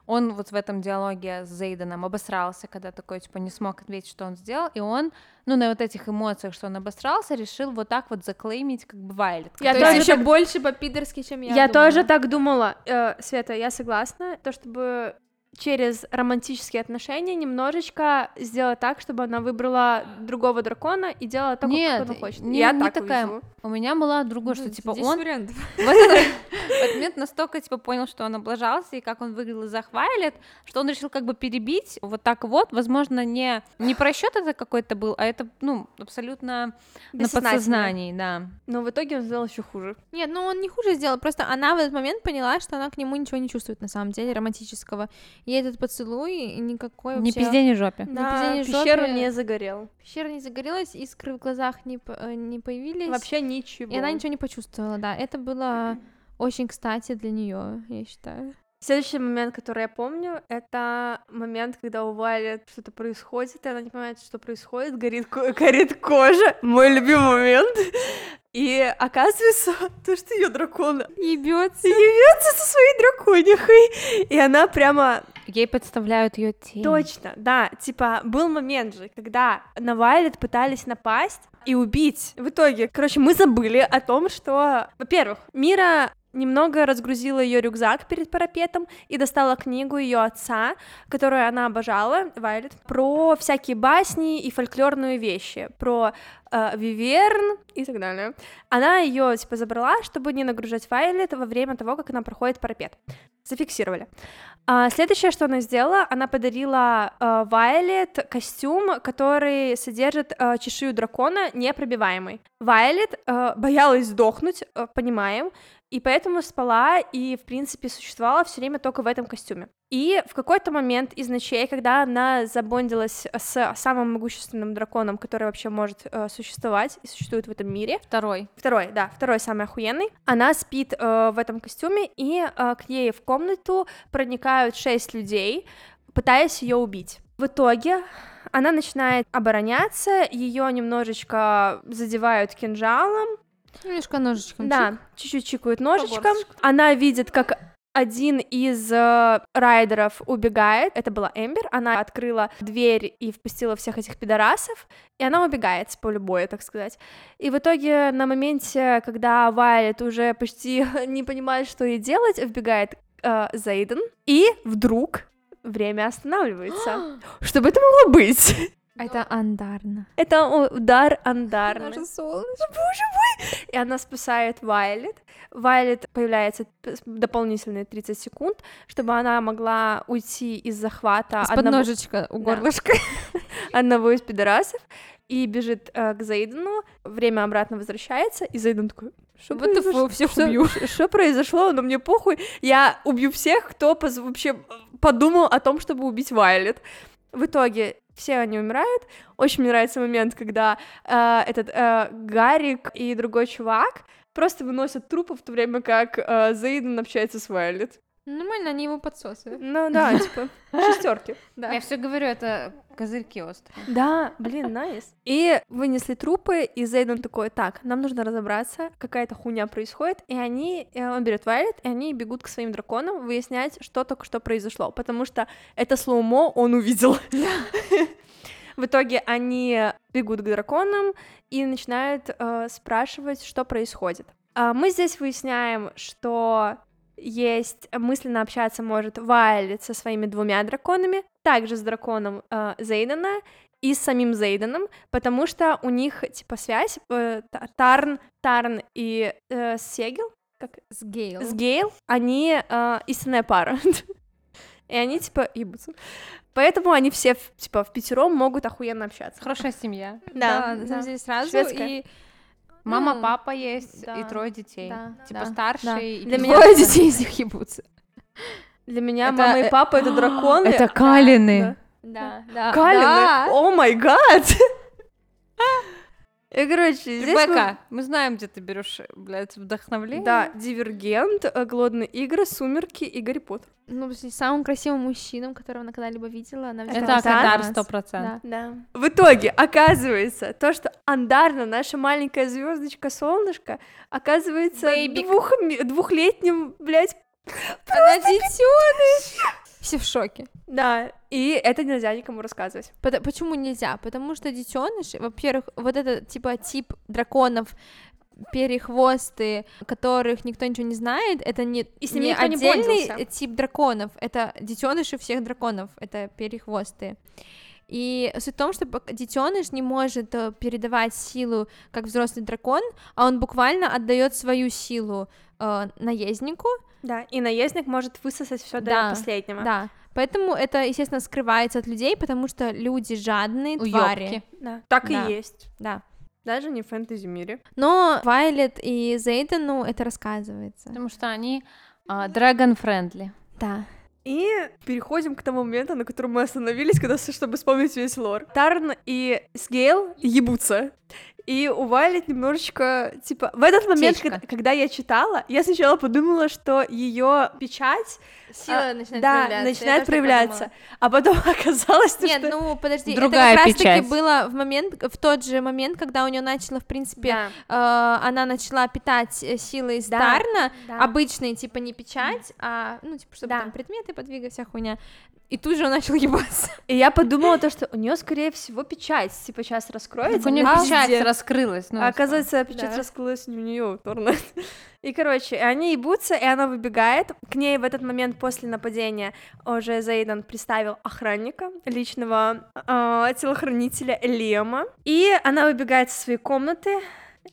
он вот в этом диалоге с Зейденом обосрался, когда такой, типа, не смог ответить, что он сделал, и он, ну, на вот этих эмоциях, что он обосрался, решил вот так вот заклеймить, как бы, Вайлет. Я то тоже еще так- больше по-пидорски, чем я Я, думала. тоже так думала. Э, Света, я согласна. То, чтобы через романтические отношения немножечко сделать так, чтобы она выбрала другого дракона и делала так, Нет, как она хочет. не- я не так такая. вижу. У меня была другое, что, типа, он вариантов. в этот момент настолько, типа, понял, что он облажался, и как он выглядел за Вайлет, что он решил как бы перебить вот так вот, возможно, не, не просчет это какой-то был, а это, ну, абсолютно на подсознании, да. Но в итоге он сделал еще хуже. Нет, ну он не хуже сделал, просто она в этот момент поняла, что она к нему ничего не чувствует на самом деле романтического. И этот поцелуй никакой Ни вообще... пизде, ни жопе. Ни пещеру жопе. не загорел. Пещера не загорелась, искры в глазах не, э, не появились. Вообще ничего. И она ничего не почувствовала, да. Это было очень кстати для нее, я считаю. Следующий момент, который я помню, это момент, когда у Вайлет что-то происходит, и она не понимает, что происходит, горит, горит кожа. Мой любимый момент. И оказывается, то, что ее дракон Ебется. явится со своей драконихой. И она прямо Ей подставляют ее тень. Точно, да. Типа, был момент же, когда на Вайлет пытались напасть и убить. В итоге, короче, мы забыли о том, что, во-первых, Мира немного разгрузила ее рюкзак перед парапетом и достала книгу ее отца, которую она обожала, Вайлет, про всякие басни и фольклорные вещи, про э, Виверн и так далее. Она ее типа забрала, чтобы не нагружать Вайлет во время того, как она проходит парапет. зафиксировали. А, следующее, что она сделала, она подарила э, Вайлет костюм, который содержит э, чешую дракона непробиваемый. Вайлет э, боялась сдохнуть, э, понимаем, и поэтому спала и, в принципе, существовала все время только в этом костюме. И в какой-то момент из ночей, когда она забондилась с самым могущественным драконом, который вообще может э, существовать и существует в этом мире. Второй. Второй, да, второй самый охуенный. Она спит э, в этом костюме, и э, к ней в комнату проникают шесть людей, пытаясь ее убить. В итоге она начинает обороняться, ее немножечко задевают кинжалом, Немножко ножичком. да, чуть-чуть чикают ножичком. Она видит, как один из э, райдеров убегает, это была Эмбер, она открыла дверь и впустила всех этих пидорасов, и она убегает с поля боя, так сказать. И в итоге на моменте, когда Вайлет уже почти не понимает, что ей делать, вбегает э, Зейден, и вдруг время останавливается. Что бы это могло быть? Это андарно. Это удар Андарны. Наше солнышко. Боже мой! И она спасает Вайлет. Вайлет появляется дополнительные 30 секунд, чтобы она могла уйти из захвата Из-под одного, ножичка у Да. горлышка. одного из пидорасов и бежит э, к Зейдену. Время обратно возвращается, и Зейден такой... Что Вот fuck, всех убью. Что, что произошло? Но мне похуй. Я убью всех, кто вообще подумал о том, чтобы убить Вайлет. В итоге все они умирают. Очень мне нравится момент, когда э, этот э, Гарик и другой чувак просто выносят трупы, в то время как э, Зейден общается с Вайлет. Нормально, они его подсосывают. Ну да, типа, шестерки. Да. Я все говорю, это козырьки острые. Да, блин, найс. И вынесли трупы, и Зейден такой, так, нам нужно разобраться, какая-то хуйня происходит, и они, э, он берет Вайлет, и они бегут к своим драконам выяснять, что только что произошло, потому что это slow-mo он увидел. В итоге они бегут к драконам и начинают э, спрашивать, что происходит. А мы здесь выясняем, что есть мысленно общаться может Вайлет со своими двумя драконами, также с драконом э, Зейдена и с самим Зейденом, потому что у них типа связь э, Та- Тарн, Тарн и э, Сегел, как Сгейл. Сгейл, они э, истинная пара. И они, типа, ебутся. Поэтому они все, типа, в пятером могут охуенно общаться. Хорошая семья. Да, на самом деле сразу. Шведская. И Мама, Ну, папа есть да, и трое детей. да, Типа да, старший да. и Для меня- двое детей из них ебутся. Для меня Это, мама и э, папа — это драконы. Это Калины. Да, да. Калины? да. О май гад! И, короче, здесь мы- Ребекка, мы знаем, где ты берешь, блядь, вдохновление. Да, Дивергент, э, Голодные игры, Сумерки и Гарри Поттер. Ну, самым красивым мужчином, которого она когда-либо видела, она взяла Это Акадар сто процентов. Да. Да. В итоге, оказывается, то, что Андарна, наша маленькая звездочка солнышко, оказывается Бэйбик. двух, двухлетним, блядь, Она детёныш! Все в шоке. да, и это нельзя никому рассказывать. Пото- Почему нельзя? Потому что детеныши, во-первых, вот этот типа тип драконов перехвосты, которых никто ничего не знает, это не, И с ними не не отдельный бондился. тип драконов, это детеныши всех драконов, это перехвосты. И суть в том, что детеныш не может э, передавать силу как взрослый дракон, а он буквально отдает свою силу э, наезднику, Да, и наездник может высосать все до Да, последнего. да. Поэтому это, естественно, скрывается от людей, потому что люди жадные твари. Уёбки. Да, Так Да. и есть. Да. Даже не в фэнтези-мире. Но Вайлет и Зейдену это рассказывается. Потому что они dragon-friendly. Да. И переходим к тому моменту, на котором мы остановились, когда, чтобы вспомнить весь лор. Тарн и Сгейл ебутся. И у Вайлет немножечко, типа, в этот момент, когда, когда я читала, я сначала подумала, что ее печать, Сила а, начинает да, проявляться. начинает проявляться, а потом оказалось, то, Нет, что... ну подожди, Другая это как раз-таки печать. было в момент, в тот же момент, когда у нее начала, в принципе, Да, э, она начала питать э, силы из Да, Тарна, да. обычные, типа, не печать, а, ну, типа, чтобы Да. там предметы подвигать, вся хуйня. И тут же он начал ебаться. И я подумала то, что у нее, скорее всего, печать, типа, сейчас раскроется. У нее а печать где? раскрылась. Ну, А оказывается, печать Да. раскрылась не у нее, Торна. И, короче, они ебутся, и она выбегает. К ней в этот момент после нападения уже Зейдан приставил охранника, личного э, телохранителя Лема. И она выбегает из своей комнаты,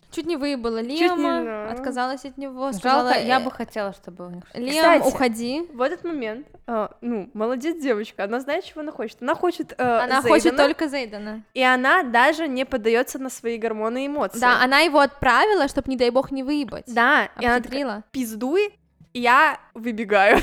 Чуть не выебала не, Лема, да. отказалась от него, сказала... Жалко, я э, бы хотела, чтобы у них... Лем, Кстати, уходи. В этот момент, а, ну, молодец девочка, она знает, чего она хочет. Она хочет э, Она хочет Зейдена, только Зейдена. И она даже не поддается на свои гормоны и эмоции. Да, она его отправила, чтобы, не дай бог, не выебать. Да, и она такая, Обхитрила. пиздуй, я выбегаю.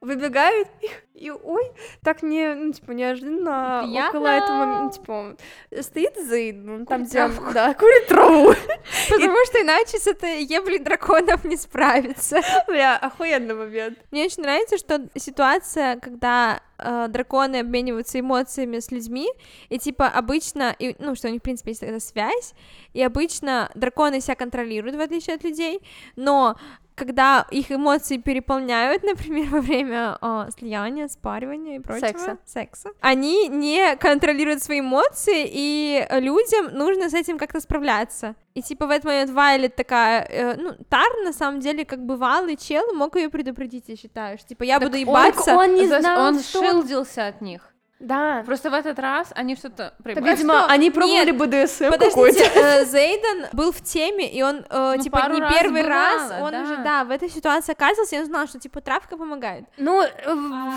Выбегают, и, и ой, так не, ну, типа, неожиданно Приятно. около этого, ну, типа, стоит Зейд, ну, там, где, травку. да, курит траву. Потому что иначе с этой еблей драконов не справиться. Бля, охуенный момент. Мне очень нравится, что ситуация, когда э, драконы обмениваются эмоциями с людьми, и типа обычно, и, ну, что у них, в принципе, есть эта связь, и обычно драконы себя контролируют, в отличие от людей, но когда их эмоции переполняют, например, во время э, слияния, спаривания и прочего, Секса. секса, они не контролируют свои эмоции, и людям нужно с этим как-то справляться. И типа в этот момент Вайлет такая, э, ну, Тар на самом деле как бывалый чел мог ее предупредить, я считаю, что типа я буду ебаться. он не То есть знал, он что он- шилдился от них. Да. Просто в этот раз они что-то... Проебали. видимо, что? они пробовали Нет, БДСМ Подождите, какой-то. э, Зейден был в теме, и он, э, Ну, типа, не раз первый раз, бывало, он да. уже, да, в этой ситуации оказывался, и он знал, что, типа, травка помогает. Ну, э,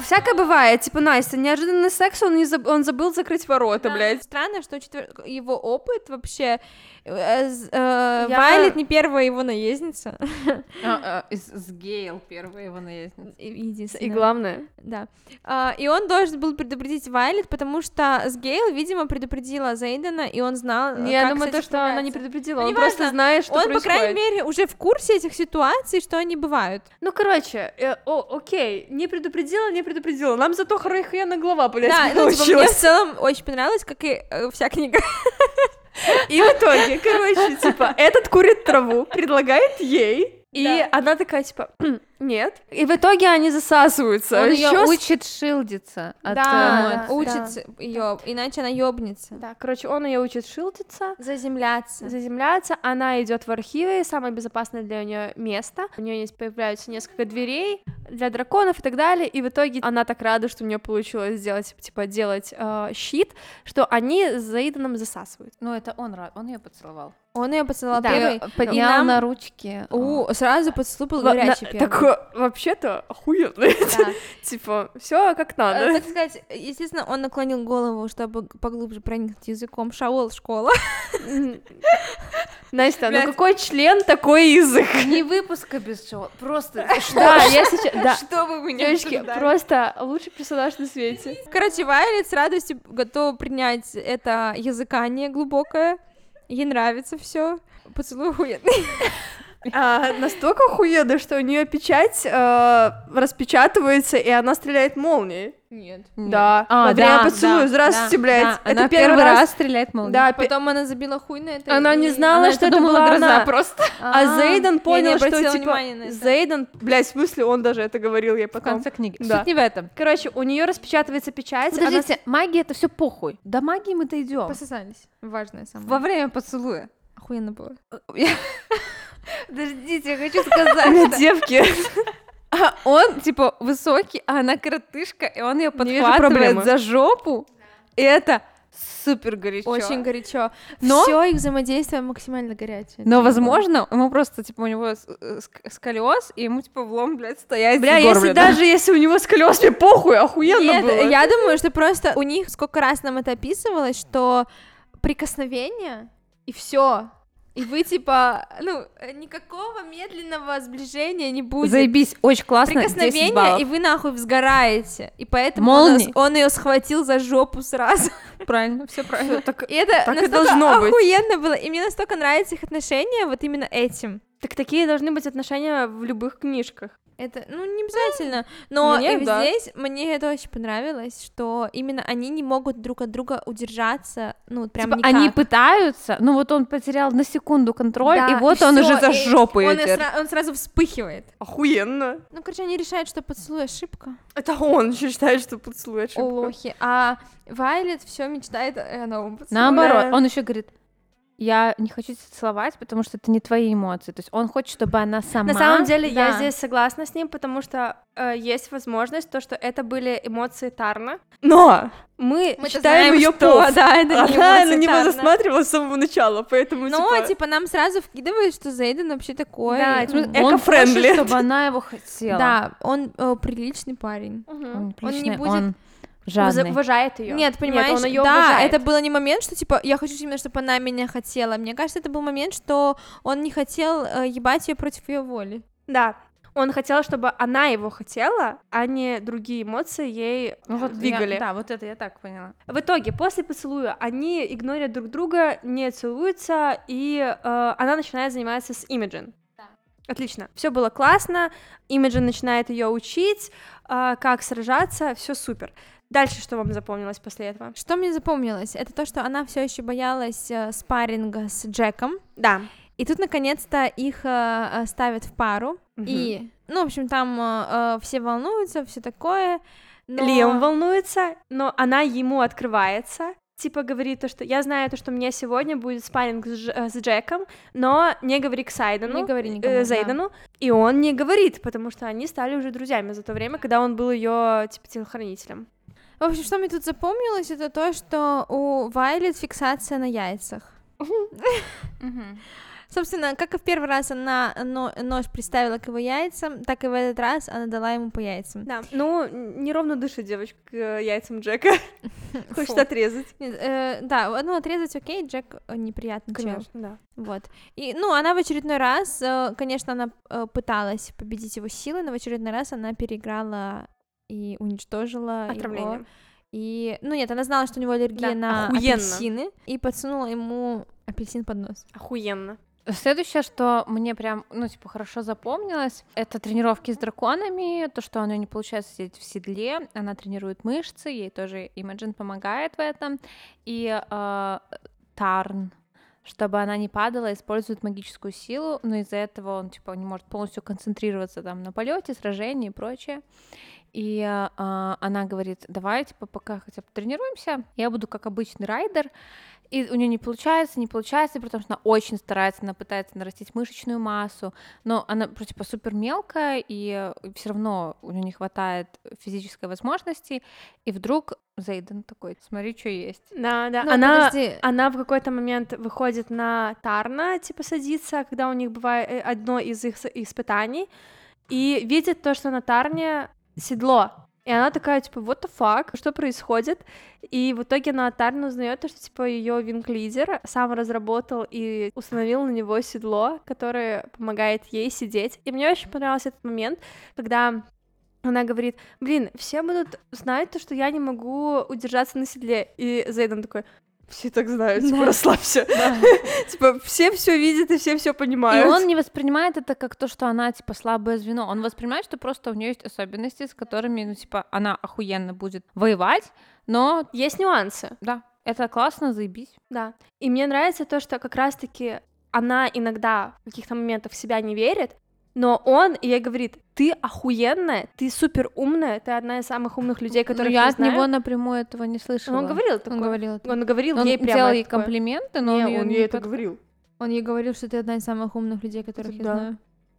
всякое бывает. Типа, Настя, неожиданный секс, он, не заб- он забыл закрыть ворота, Да. блядь. Странно, что четвер- его опыт вообще... э, э, Я- Вайлет не первая его наездница. А, а, с, Гейл первая его наездница. И- И Единственная. главное, Да. А, и он должен был предупредить Вайлет, потому что с Гейл, видимо, предупредила Зейдена, и он знал, э, не, я как думаю, то, что она не предупредила, Ну, он просто знает, что он, по крайней мере, уже в курсе этих ситуаций, что они бывают. Ну, короче, э, о, окей, не предупредила, не предупредила. Нам зато хрена голова, блядь, да, ну, типа, мне в целом очень понравилось, как и э, вся книга. И в итоге, короче, типа, этот курит траву, предлагает ей, и Да. она такая, типа, нет. И в итоге они засасываются. Он ее Ещё с- учит шилдиться от Да, эмоций. учится ее, иначе она ёбнется. Да, короче, он ее учит шилтиться, Заземляться. заземляться. Она идет в архивы, самое безопасное для нее место. У нее есть появляются несколько дверей для драконов и так далее. И в итоге она так рада, что у нее получилось сделать, типа, делать э, щит, что они с Заиданом засасывают. Ну, это он рад, он ее поцеловал. Он ее поцеловал Да. первый. Её поднял нам- на ручки. У, сразу поцелуй был Во- горячий первый. такой, вообще-то, охуенно. Типа, все как Э, надо. Так сказать, естественно, он наклонил голову, чтобы поглубже проникнуть языком. Шаол школа. Настя, ну какой член, такой язык? Не выпуска без чего, просто Да, я сейчас... Да. Что вы меня Девочки, просто лучший персонаж на свете. Короче, Вайлет с радостью готова принять это языкание глубокое. Ей нравится все. Поцелуй охуенный. А, настолько охуенно, что у нее печать э, распечатывается, и она стреляет молнией. Нет. Да. А, время да, поцелуя. да, Здравствуйте, да, блядь. да. Это Она первый раз. стреляет молнией. Да, Потом она забила хуй на это. Она не и- знала, Она что это была гроза она. просто. А Зейден понял, я не что типа внимания на это. Зейден, блядь, в смысле, он даже это говорил ей В потом. конце книги. Да. Суть не в этом. Короче, у нее распечатывается печать. она Подождите, магия это все похуй. До магии мы дойдем. Пососались. Важное самое. Во время поцелуя. Охуенно было. Подождите, я хочу сказать, девки. а он, типа, высокий, а она коротышка, и он ее подхватывает за жопу, и это супер горячо. Очень горячо. Но- Все их взаимодействие максимально горячее. Но, возможно, ему просто, типа, у него э, ск- сколиоз, и ему, типа, влом, блядь, стоять Бля, если даже если у него сколёз, мне похуй, охуенно Нет, было. я думаю, что просто у них сколько раз нам это описывалось, что прикосновение и все. И вы типа, ну, никакого медленного сближения не будет. Заебись, очень классно, 10 Прикосновение, и вы нахуй взгораете. И поэтому Молнии. он, ее схватил за жопу сразу. Правильно, все правильно. Так, И это Так и должно быть. охуенно было. И мне настолько нравятся их отношения вот именно этим. так такие должны быть отношения в любых книжках. Это, ну, не обязательно, но мне и да. здесь мне это очень понравилось, что именно они не могут друг от друга удержаться, ну, прям Типа, никак. они пытаются, но вот он потерял на секунду контроль, Да, и вот и он всё, уже за жопу он, сра- он сразу вспыхивает. Охуенно. Ну, короче, они решают, что поцелуй ошибка. Это он еще считает, что поцелуй ошибка. Лохи. А Вайлет все мечтает о новом поцелуе. Наоборот, Да. он еще говорит, я не хочу тебя целовать, потому что это не твои эмоции. То есть он хочет, чтобы она сама... На самом деле я да. здесь согласна с ним, потому что э, есть возможность то, что это были эмоции Тарна, но мы, Мы-то считаем знаем, ее что, поф. да, это не Она на него Тарна. засматривалась с самого начала, поэтому Ну, типа... типа, нам сразу вкидывают, что Зейден вообще такой. Да, типа, Он хочет, чтобы она его хотела. да, он э, приличный парень. Мгм. Он, Он не будет- он Жадный. Уважает ее. Нет, понимаешь, он ее да, уважает. это было не момент, что типа я хочу именно, чтобы она меня хотела. Мне кажется, это был момент, что он не хотел э, ебать ее против ее воли. Да. Он хотел, чтобы она его хотела, а не другие эмоции ей Ну вот двигали. я- да, вот это я так поняла. В итоге, после поцелуя, они игнорят друг друга, не целуются, и э, она начинает заниматься с Имиджин. Отлично. Все было классно. Имиджин начинает ее учить, э, как сражаться, все супер. Дальше что вам запомнилось после этого? Что мне запомнилось, это то, что она все еще боялась э, спарринга с Джеком. Да. И тут наконец-то их э, э, ставят в пару. И, ну, в общем, там э, все волнуются, все такое. но- Лиам волнуется, но она ему открывается. Типа говорит то, что я знаю то, что у меня сегодня будет спарринг с, Дж- с Джеком, но не говори к Сайдену, Не говори никому, э, да. Зейдену. И он не говорит, потому что они стали уже друзьями за то время, когда он был ее типа телохранителем. В общем, что мне тут запомнилось, это то, что у Вайлет фиксация на яйцах. Собственно, как и в первый раз она но- нож приставила к его яйцам, так и в этот раз она дала ему по яйцам. Да. Ну, неровно дышит девочка к э, яйцам Джека. Хочет отрезать. Э, да, ну отрезать окей, Джек э, неприятный чел. Конечно, да. Вот. И, ну, она в очередной раз, конечно, она пыталась победить его силой, но в очередной раз она переиграла и уничтожила его. Отравление. И, ну нет, она знала, что у него аллергия Да, на охуенно. апельсины, и подсунула ему апельсин под нос. Охуенно. Следующее, что мне прям, ну, типа, хорошо запомнилось, это тренировки с драконами, то, что у нее не получается сидеть в седле, она тренирует мышцы, ей тоже Имаджин помогает в этом, и э, Тарн, чтобы она не падала, использует магическую силу, но из-за этого он, типа, не может полностью концентрироваться там на полете, сражении и прочее. И э, она говорит, давай, типа, пока хотя бы тренируемся, я буду как обычный райдер, и у нее не получается, не получается, потому что она очень старается, она пытается нарастить мышечную массу, но она типа супер мелкая, и все равно у нее не хватает физической возможности. И вдруг Зейден такой, смотри, что есть. Да, да. Ну, она, подожди. она в какой-то момент выходит на Тарна, типа садится, когда у них бывает э, одно из их испытаний, и видит то, что на Тарне седло. И она такая, типа, what the fuck, что происходит? И в итоге на Тарне узнает, то, что, типа, ее винг-лидер сам разработал и установил на него седло, которое помогает ей сидеть. И мне очень понравился этот момент, когда она говорит, блин, все будут знать то, что я не могу удержаться на седле. И Зейден такой, все так знают, типа, Да. расслабься. Типа, все все видят и все все И понимают. он не воспринимает это как то, что она, типа, слабое звено. Он воспринимает, что просто у нее есть особенности, с которыми, ну, типа, она охуенно будет воевать, но, Есть нюансы, да, это классно, заебись. да. И мне нравится то, что как раз-таки она иногда в каких-то моментах в себя не верит, но он ей говорит, ты охуенная, ты супер умная, ты одна из самых умных людей, Ну, которых я я от знаю. него напрямую этого не слышала. Он говорил такое. Он говорил это. Он говорил Он ей прямо делал ей такое. комплименты, но Не, он, он не ей это под- говорил. Он ей говорил, что ты одна из самых умных людей, которых я Да. знаю.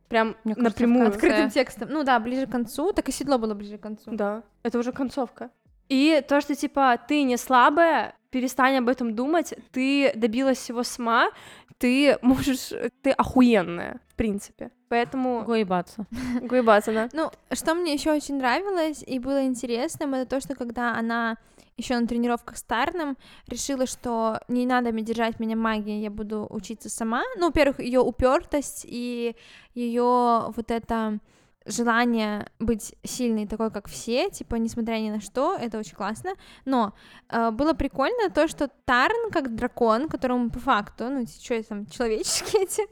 Прям Мне кажется, напрямую. Открытым текстом. Ну да, ближе к концу, так и седло было ближе к концу. Да, это уже концовка. И то, что, типа, ты не слабая, перестань об этом думать, ты добилась всего сама, ты можешь, ты охуенная, в принципе. Поэтому Го ебаться. гуебаться, да. Ну, что мне еще очень нравилось и было интересным, это то, что когда она еще на тренировках с Тарном решила, что не надо мне держать меня магией, я буду учиться сама. Ну, во-первых, ее упертость и ее вот это желание быть сильной такой, как все, типа, несмотря ни на что, это очень классно. Но э, было прикольно то, что Тарн, как дракон, которому по факту, ну, что там, человеческие эти,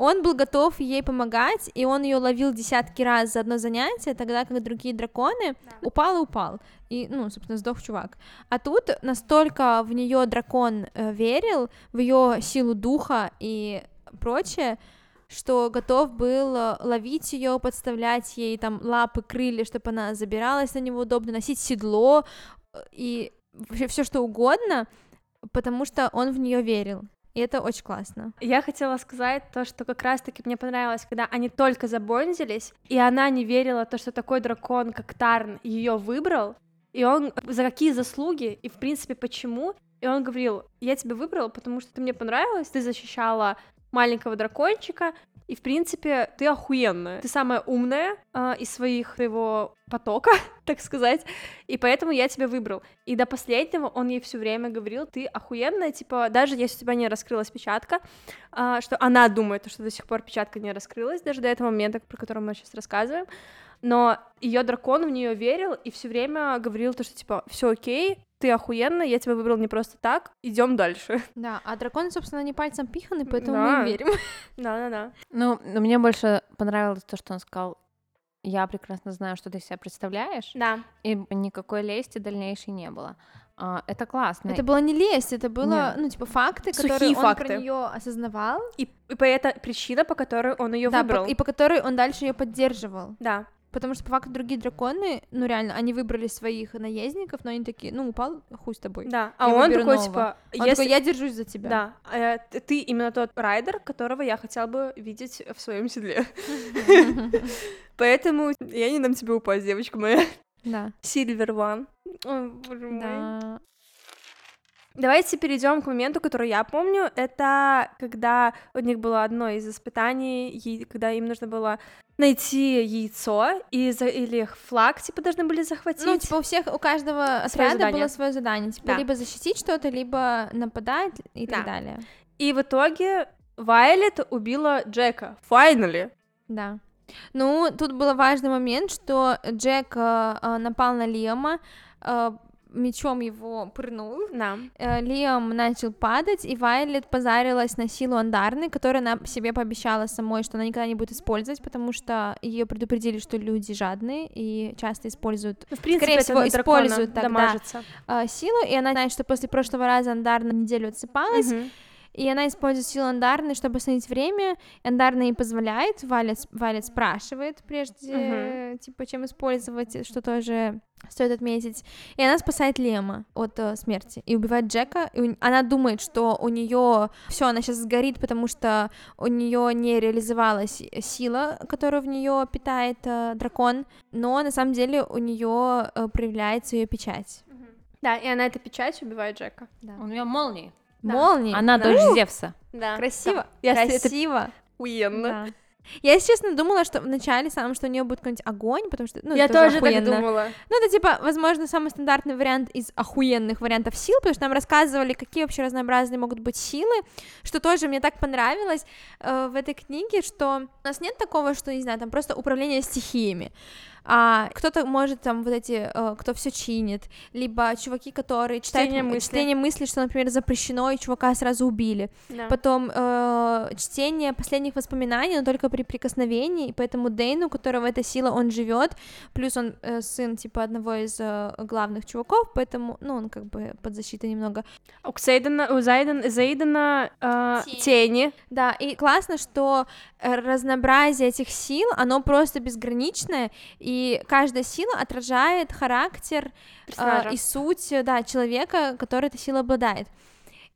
он был готов ей помогать, и он ее ловил десятки раз за одно занятие, тогда как другие драконы упал и упал. И, ну, собственно, сдох чувак. А тут настолько в нее дракон э, верил, в ее силу духа и прочее, что готов был э, ловить ее, подставлять ей там лапы, крылья, чтобы она забиралась на него удобно, носить седло э, и вообще все что угодно, потому что он в нее верил. И это очень классно. Я хотела сказать то, что как раз-таки мне понравилось, когда они только забондились, и она не верила то, что такой дракон, как Тарн, ее выбрал, и он за какие заслуги, и в принципе почему, и он говорил, я тебя выбрал, потому что ты мне понравилась, ты защищала маленького дракончика, и, в принципе, ты охуенная. Ты самая умная э, из своих его потока, так сказать, и поэтому я тебя выбрал. И до последнего он ей все время говорил, ты охуенная, типа, даже если у тебя не раскрылась печатка, э, что она думает, что до сих пор печатка не раскрылась, даже до этого момента, про который мы сейчас рассказываем, но ее дракон в нее верил и все время говорил то, что типа все окей, ты охуенная, я тебя выбрал не просто так, идем дальше. Да, а драконы, собственно, не пальцем пиханы, поэтому Да. мы им верим. Да-да-да. Ну, но мне больше понравилось то, что он сказал, я прекрасно знаю, что ты себя представляешь, Да. и никакой лести дальнейшей не было. А, это классно. Это было не лесть, это было, ну, типа, факты, Сухие которые он факты. про нее осознавал, И, и по это причина, по которой он ее да, выбрал. по- и по которой он дальше ее поддерживал. Да. Потому что, по факту, другие драконы, ну, реально, они выбрали своих наездников, но они такие, ну, упал, хуй с тобой. Да. А Я он такой, нового. типа, Он если... такой, я держусь за тебя. Да, э, ты именно тот райдер, которого я хотел бы видеть в своем седле. Поэтому я не дам тебе упасть, девочка моя. Да. Ой, боже мой. Да. Давайте перейдем к моменту, который я помню. Это когда у них было одно из испытаний, когда им нужно было найти яйцо и за... или флаг, типа, должны были захватить. Ну, типа, у всех, у каждого Своё отряда задание. было свое задание. Типа, Да. либо защитить что-то, либо нападать и Да. так далее. И в итоге Вайлет убила Джека. Finally. Да. Ну, тут был важный момент, что Джек э, э, напал на Лиама, э, мечом его пырнул, Да. э, Лиам начал падать, и Вайлет позарилась на силу Андарны, которую она себе пообещала самой, что она никогда не будет использовать, потому что ее предупредили, что люди жадные и часто используют Ну, в принципе, Скорее всего, используют тогда. дамажится. э, силу, и она знает, что после прошлого раза Андарна неделю отсыпалась, Мгм. И она использует силу Андарны, чтобы остановить время. Андарна ей позволяет, Валет, Валет спрашивает прежде, типа, чем использовать, что тоже стоит отметить. И она спасает Лема от э, смерти и убивает Джека. И у- она думает, что у нее все, она сейчас сгорит, потому что у нее не реализовалась сила, которую в нее питает э, дракон, но на самом деле у нее проявляется ее печать. Да, и она этой печатью убивает Джека. У нее молнии. Да. Молния. Она Да. дочь Зевса. Да. Красиво. Я Красиво. охуенно. Да. Я, если честно, думала, что вначале самом, что у нее будет какой-нибудь огонь, потому что, ну, Я это тоже так думала. Ну, это, типа, возможно, самый стандартный вариант из охуенных вариантов сил, потому что нам рассказывали, какие вообще разнообразные могут быть силы, что тоже мне так понравилось э, в этой книге, что у нас нет такого, что, не знаю, там просто управление стихиями, а кто-то может там вот эти, э, кто все чинит, либо чуваки, которые читают Чтение мысли. чтение мысли, что, например, запрещено, и чувака сразу убили. Да. Потом э, чтение последних воспоминаний, но только при прикосновении, и поэтому Дейну, у которого эта сила, он живет, плюс он э, сын типа одного из э, главных чуваков, поэтому, ну, он как бы под защитой немного. У Ксейдена, у Зайден, Зейдена э, Тени. тени. Да, и классно, что разнообразие этих сил, оно просто безграничное, и каждая сила отражает характер э, и суть, э, да, человека, который этой силой обладает.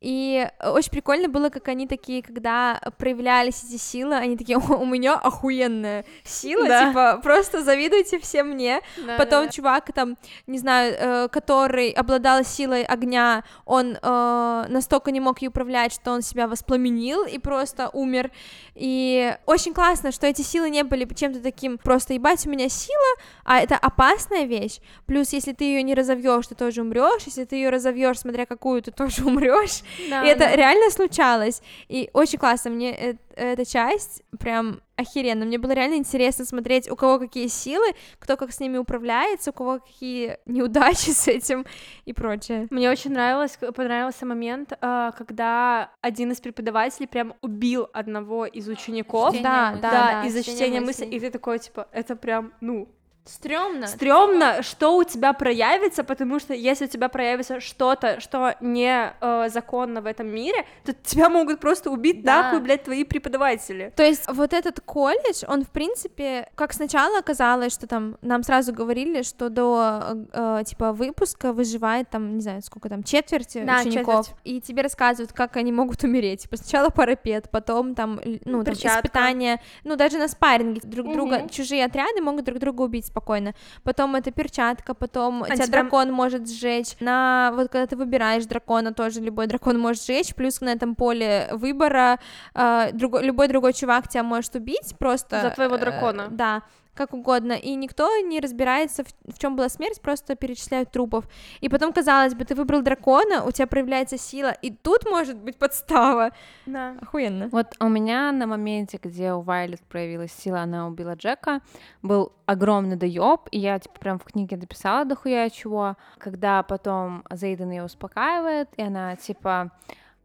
И очень прикольно было, как они такие, когда проявлялись эти силы, они такие, «О, у меня охуенная сила, Да. типа, просто завидуйте все мне. Да, Потом да, чувак, там, не знаю, э, который обладал силой огня, он э, настолько не мог ее управлять, что он себя воспламенил и просто умер. И очень классно, что эти силы не были чем-то таким просто ебать у меня сила, а это опасная вещь. Плюс, если ты ее не разовьешь, ты тоже умрешь. Если ты ее разовьешь, смотря какую, ты тоже умрешь. Да. И это да. реально случалось. И очень классно. Мне э- эта часть прям охеренно. Мне было реально интересно смотреть, у кого какие силы, кто как с ними управляется, у кого какие неудачи с этим и прочее. Мне очень нравилось, понравился момент, э, когда один из преподавателей прям убил одного из учеников. Чтение Да, да, Да, да, из-за чтения мыслей, мыслей. и ты такой, типа, это прям, ну, Стрёмно. стрёмно, что у тебя проявится, потому что если у тебя проявится что-то, что не э, законно в этом мире, то тебя могут просто убить Да. нахуй, блядь, твои преподаватели. То есть вот этот колледж, он в принципе, как сначала оказалось, что там нам сразу говорили, что до э, э, типа выпуска выживает там, не знаю, сколько там, четверть Да, учеников, четверть. и тебе рассказывают, как они могут умереть. Типа сначала парапет, потом там, ну, там Перчатка. испытания, ну, даже на спарринге друг друга, Мгм. чужие отряды могут друг друга убить спокойно. Потом это перчатка, потом А тебя тебя- дракон может сжечь. На вот когда ты выбираешь дракона, тоже любой дракон может сжечь, плюс на этом поле выбора э, другой, любой другой чувак тебя может убить просто. За твоего э, дракона. да, как угодно. И никто не разбирается, в, чем была смерть, просто перечисляют трупов. И потом, казалось бы, ты выбрал дракона, у тебя проявляется сила, и тут может быть подстава. Да. Охуенно. Вот у меня на моменте, где у Вайлет проявилась сила, она убила Джека, был огромный доеб, и я типа прям в книге дописала дохуя чего, когда потом Зейден ее успокаивает, и она типа,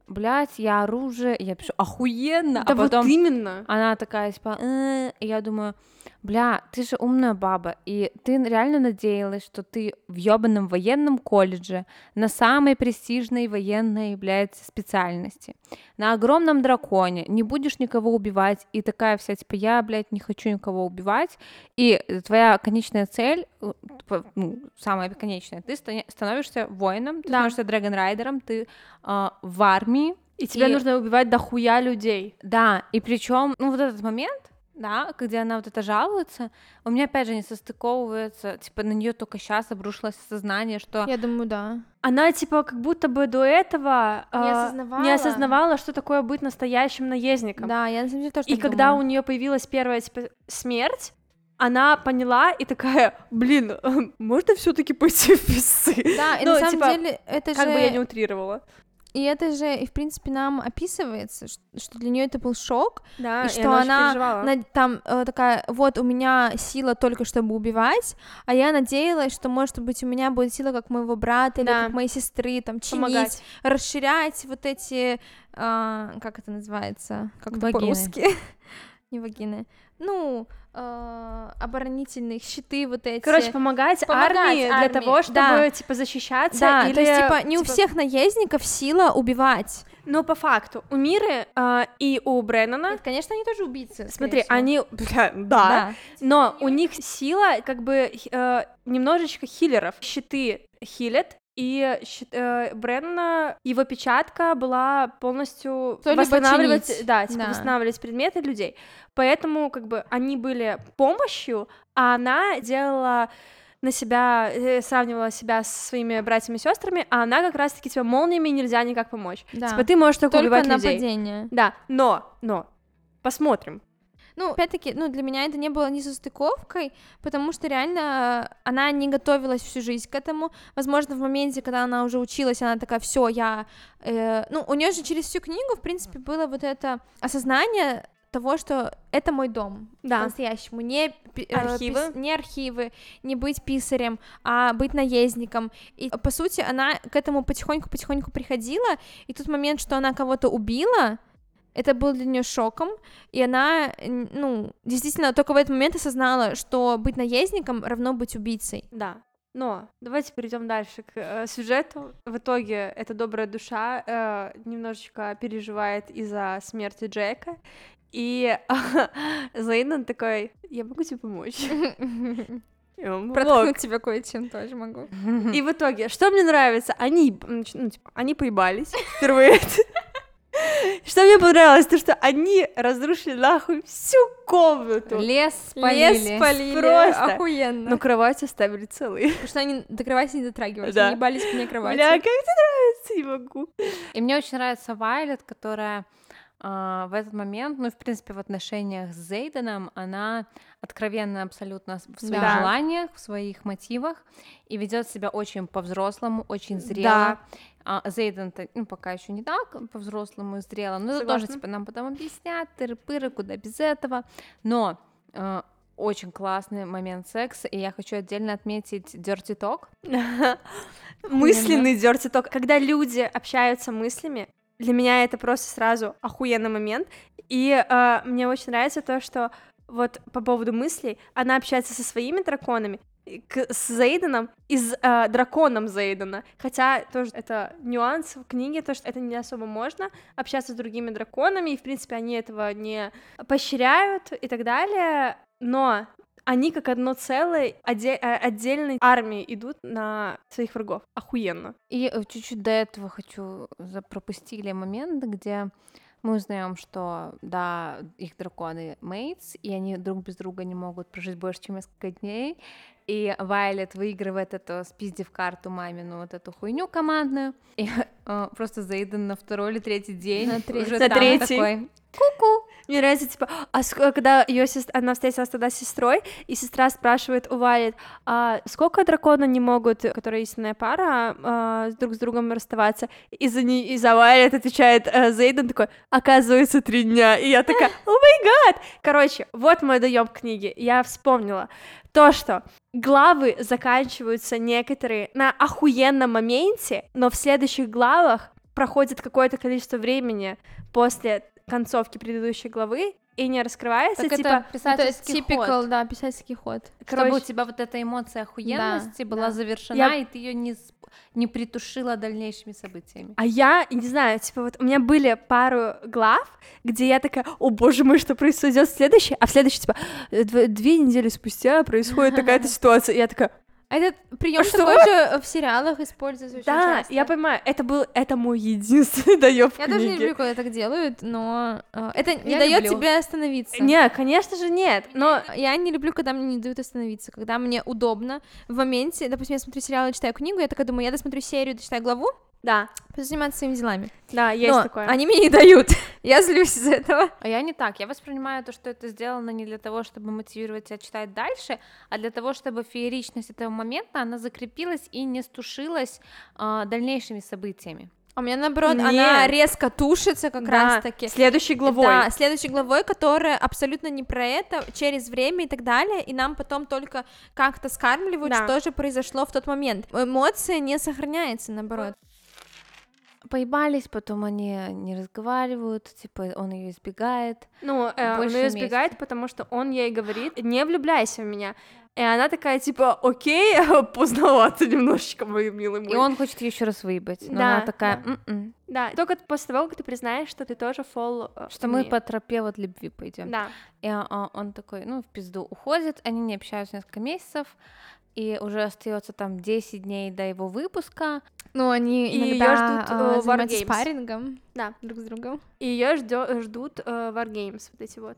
блядь, я оружие, я пишу, охуенно, Да а потом вот именно. она такая типа, «Э», и я думаю, бля, ты же умная баба, и ты реально надеялась, что ты в ёбаном военном колледже на самой престижной военной, блядь, специальности, на огромном драконе, не будешь никого убивать, и такая вся, типа, я, блядь, не хочу никого убивать, и твоя конечная цель, э, типа, ну, самая конечная, ты становишься воином, ты Да. становишься драгонрайдером, ты а, в армии, И тебе И- нужно убивать дохуя людей. да, и причем, ну, вот этот момент, да, где она вот это жалуется, у меня опять же не состыковывается, типа на нее только сейчас обрушилось сознание, что Я думаю, да. Она типа как будто бы до этого Не а, осознавала. не осознавала, что такое быть настоящим наездником. Да, я на самом деле тоже И когда у думаю. нее появилась первая типа, смерть, она поняла и такая, блин, можно все-таки пойти в писы? Да, и Ну, на самом типа, деле это Как же... бы я не утрировала. И это же, и в принципе, нам описывается, что для нее это был шок, Да, и что она на- там э, такая, вот у меня сила только чтобы убивать, а я надеялась, что может быть у меня будет сила как моего брата или Да. как моей сестры, там чинить, помогать. расширять вот эти, а, как это называется, как по-русски, не вагины, ну а, оборонительные щиты вот эти. Короче, помогать, Помогать армии, для армии, того, чтобы да. типа защищаться. да, или, то есть типа не у типа, всех наездников сила убивать. Но по факту у Миры а, и у Бреннана, Нет, конечно, они тоже убийцы. смотри, всего. они, бля, да, да. Но у них сила как бы э, немножечко хиллеров. Щиты хилят, и э, Бренна, его печатка была полностью То либо восстанавливать, чинить, да, типа да. восстанавливать предметы людей. Поэтому как бы они были помощью, а она делала на себя, э, сравнивала себя со своими братьями и сестрами, а она как раз-таки типа молниями нельзя никак помочь. Да. Типа ты можешь только, Только убивать людей. нападение. Да, но, но, посмотрим. Ну, опять-таки, ну, для меня это не было не состыковкой, потому что реально она не готовилась всю жизнь к этому. Возможно, в моменте, когда она уже училась, она такая, все, я... э, Ну, у нее же через всю книгу, в принципе, было вот это осознание того, что это мой дом, Да. по-настоящему, не э, Архивы. пис- не архивы, не быть писарем, а быть наездником. И по сути она к этому потихоньку-потихоньку приходила, и тот момент, что она кого-то убила, это был для нее шоком, и она, ну, действительно только в этот момент осознала, что быть наездником равно быть убийцей. Да. Но давайте перейдем дальше к э, сюжету. В итоге эта добрая душа э, немножечко переживает из-за смерти Джека. И Зейнан такой, я могу тебе помочь. Проткнуть тебя кое-чем тоже могу. И в итоге, что мне нравится, они, ну, типа, они поебались впервые. Что мне понравилось, то что они разрушили нахуй всю комнату. Лес спалили. Лес спалили, Просто. охуенно. Но кровать оставили целые. Потому что они до кровати не дотрагивались, Да. они ебались мне кровати. Бля, как тебе нравится, не могу. И мне очень нравится Вайлет, которая а, в этот момент, ну и в принципе в отношениях с Зейденом, она откровенна абсолютно в своих Да. желаниях, в своих мотивах и ведет себя очень по-взрослому, очень зрело. Да. А Зейден-то, ну, пока еще не так по-взрослому и зрело, но это тоже, Согласна. типа, нам потом объяснят, тыры-пыры, куда без этого, но э, очень классный момент секса, и я хочу отдельно отметить Dirty Talk, Мысленный dirty talk. Когда люди общаются мыслями, для меня это просто сразу охуенный момент. И э, мне очень нравится то, что вот по поводу мыслей, она общается со своими драконами, к, с Зейденом и с э, драконом Зейдена. Хотя тоже это нюанс в книге, то, что это не особо можно общаться с другими драконами, и, в принципе, они этого не поощряют и так далее. Но они как одно целое отде- э, отдельной армии идут на своих врагов. Охуенно. И э, чуть-чуть до этого хочу пропустили момент, где мы узнаем, что да, их драконы мейтс, и они друг без друга не могут прожить больше, чем несколько дней. И Вайлет выигрывает эту, спиздив карту мамину, вот эту хуйню командную. И э, просто Зейден на второй или третий день на третий. уже на там третий. такой, Ку-ку. Мне нравится, типа, а ск- когда ее сестра, она встретилась тогда с сестрой, и сестра спрашивает у Вайлет, а сколько дракона не могут, которая истинная пара, а, друг с другом расставаться? И за, не, и за Вайлет отвечает а, Зейден такой, оказывается, три дня. И я такая, о май гад! Короче, вот мой доем книги. Я вспомнила то, что главы заканчиваются некоторые на охуенном моменте, но в следующих главах проходит какое-то количество времени после концовки предыдущей главы и не раскрывается, Так типа, это писательский это typical, ход. да, писательский ход. Чтобы у короче, тебя вот эта эмоция охуенности была да. завершена, Я- и ты ее не, не притушила дальнейшими событиями. а я, не знаю, типа вот у меня были пару глав, где я такая, о боже мой, что произойдет следующее, а в следующей, типа, «Э, дв- две недели спустя происходит такая-то ситуация, и я такая, этот прием Что? такой же в сериалах используется очень да, часто. я понимаю, это был, это мой единственный доеб Я тоже не люблю, когда так делают, но э, это не Я дает люблю. тебе остановиться. Не, конечно же нет, но Я не люблю, когда мне не дают остановиться, когда мне удобно в моменте, допустим, я смотрю сериал и читаю книгу, я такая думаю, я досмотрю серию, дочитаю главу, да, заниматься своими делами. да, есть Но такое. они мне не дают, я злюсь из-за этого. А я не так. Я воспринимаю то, что это сделано не для того, чтобы мотивировать тебя читать дальше, а для того, чтобы фееричность этого момента, она закрепилась и не стушилась а, дальнейшими событиями. А у меня наоборот, Нет. она резко тушится как Да, раз таки. следующей главой. Да, следующей главой, которая абсолютно не про это, через время и так далее, и нам потом только как-то скармливают, Да. что же произошло в тот момент. Эмоция не сохраняется, наоборот. Поебались, потом они не разговаривают, типа он ее избегает. Ну, э, он ее избегает, потому что он ей говорит, не влюбляйся в меня. И она такая, типа, окей, поздновато немножечко, мой милый мой. И он хочет еще раз выебать. Но Да, она такая, да. «М-м». Да, только после того, как ты признаешь, что ты тоже фол... э, что мы по тропе вот любви пойдем. Да. И а, он такой, ну, в пизду уходит, они не общаются несколько месяцев, и уже остается там 10 дней до его выпуска. Ну, они И иногда ждут, а, э, занимаются Wargames. спаррингом Да. друг с другом. И ее ждут э, Wargames, вот эти вот.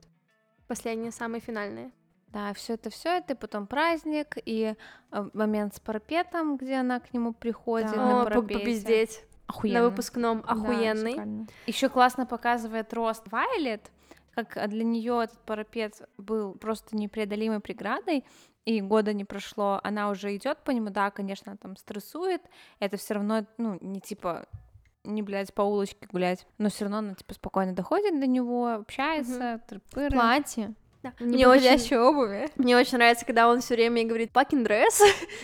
Последние, самые финальные. Да, все это, все это, и потом праздник, и э, момент с парапетом, где она к нему приходит Да. на О, парапете. попиздеть. Охуенно. На выпускном охуенный. Еще классно показывает рост Вайлет, как а, для нее этот парапет был просто непреодолимой преградой, и года не прошло, она уже идет по нему, да, конечно, там стрессует, это все равно, ну, не типа не, блядь, по улочке гулять, но все равно она, типа, спокойно доходит до него, общается, тры-пыры. Платье. Да. Не Мне очень, обуви. мне очень нравится, когда он все время говорит fucking dress.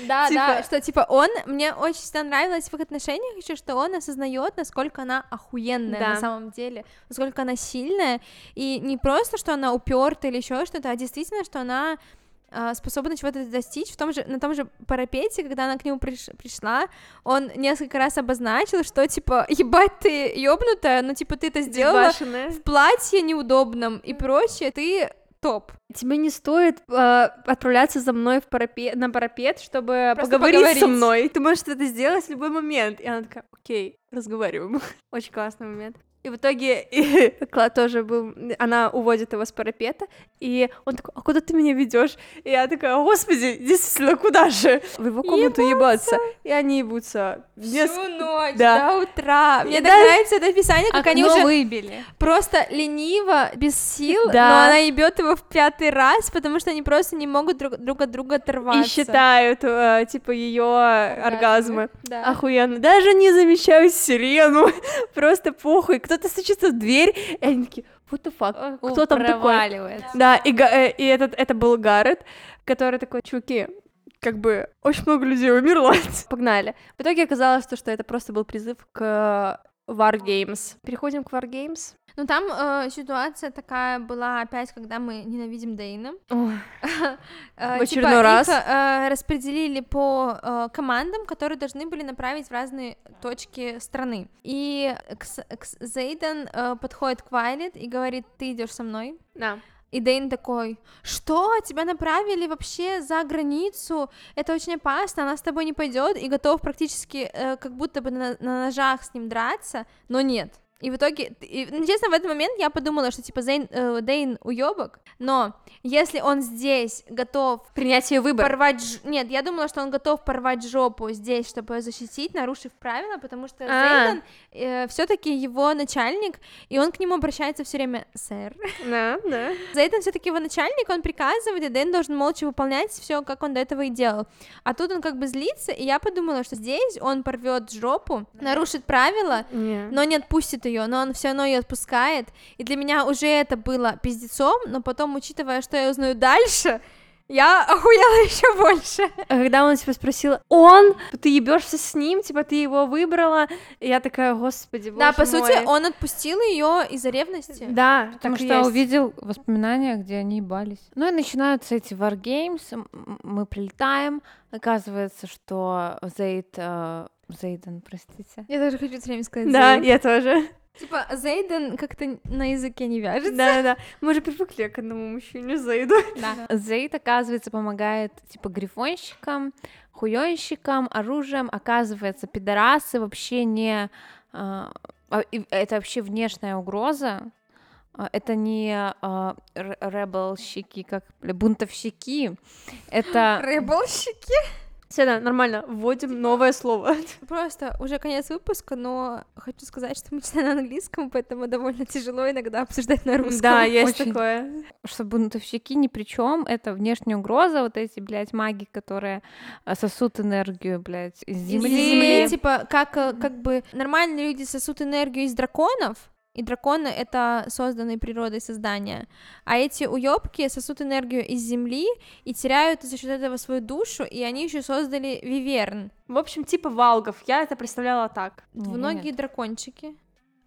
Да, Типа- да, что типа он, мне очень всегда нравилось в их отношениях еще, что он осознает, насколько она охуенная Да. на самом деле, насколько она сильная, и не просто, что она упертая или еще что-то, а действительно, что она а, способна чего-то достичь в том же, на том же парапете, когда она к нему приш- пришла, он несколько раз обозначил, что, типа, ебать, ты ёбнутая, ну, типа, ты это сделала в платье неудобном и прочее, ты топ. Тебе не стоит э, отправляться за мной в парапет, на парапет, чтобы Просто поговорить, со поговорить. мной. Ты можешь это сделать в любой момент. И она такая, окей, разговариваем. Очень классный момент. И в итоге и Кла тоже был, она уводит его с парапета, и он такой, а куда ты меня ведешь? И я такая, господи, действительно, куда же? В его комнату ебаться. И они ебутся. Неск- Всю ночь Да. до утра. Мне И так нравится это описание, как они Окно уже выбили. просто лениво, без сил, Да. но она ебет его в пятый раз, потому что они просто не могут друг, друг от друга оторваться. И считают, э, типа, ее оргазмы. Да. Охуенно. Даже не замечаю сирену. Просто похуй. Кто-то стучится в дверь, и они такие, what the fuck? О, Кто там такой? Да, и, э, и этот, это был Гаррет, который такой, чуваки, как бы очень много людей умерло. Погнали. В итоге оказалось, то, что это просто был призыв к War Games. Переходим к War Games. Ну там э, ситуация такая была опять, когда мы ненавидим Дейна. Э, В очередной раз. Э, распределили по э, командам, которые должны были направить в разные точки страны. И Зейден подходит к Вайлет и говорит, ты идешь со мной. да. И Дейн такой, что, тебя направили вообще за границу, это очень опасно, она с тобой не пойдет, и готов практически э, как будто бы на, на ножах с ним драться, но нет. И в итоге, и, ну, честно, в этот момент я подумала, что типа Зейн, э, Дейн уебок, но если он здесь готов Принять ее выбор. порвать... ж- Нет, я думала, что он готов порвать жопу здесь, чтобы ее защитить, нарушив правила, потому что А. Зейден все-таки его начальник, и он к нему обращается все время «сэр». Да, да. Зейден все-таки его начальник, он приказывает, и Дэн должен молча выполнять все, как он до этого и делал. А тут он как бы злится, и я подумала, что здесь он порвет жопу, нарушит правила, но не отпустит ее, но он все равно ее отпускает. И для меня уже это было пиздецом, но потом, учитывая, что я узнаю дальше, я охуела еще больше. А Когда он типа спросил, он, ты ебешься с ним, типа ты его выбрала, я такая, господи, боже да, по мой». сути, он отпустил ее из-за ревности. Да, Потому что есть. увидел воспоминания, где они ебались. Ну и начинаются эти Wargames, мы прилетаем, оказывается, что Зейд... э, Зейден, простите. Я даже хочу все время сказать Да, Зейд. я тоже. Типа, Зейден как-то на языке не вяжется. Да, да. Мы же привыкли к одному мужчине Зайду. Да. Зейд, оказывается, помогает, типа, грифонщикам, хуёнщикам, оружием. Оказывается, пидорасы вообще не... а, а, это вообще внешняя угроза. А, Это не р- ребелщики, как бунтовщики. Это... Рыболщики. Все, да, нормально. Вводим новое слово. Просто уже конец выпуска, но хочу сказать, что мы читаем на английском, поэтому довольно тяжело иногда обсуждать на русском. Да, есть Очень. такое. что бунтовщики ни при чем, это внешняя угроза, вот эти, блядь, маги, которые а, сосут энергию, блядь, из Из земли. земли, типа, как, э, как бы нормальные люди сосут энергию из драконов, и драконы — это созданные природой создания, а эти уёбки сосут энергию из земли и теряют за счет этого свою душу, и они еще создали виверн, В общем, типа валгов. Я это представляла так. двуногие дракончики,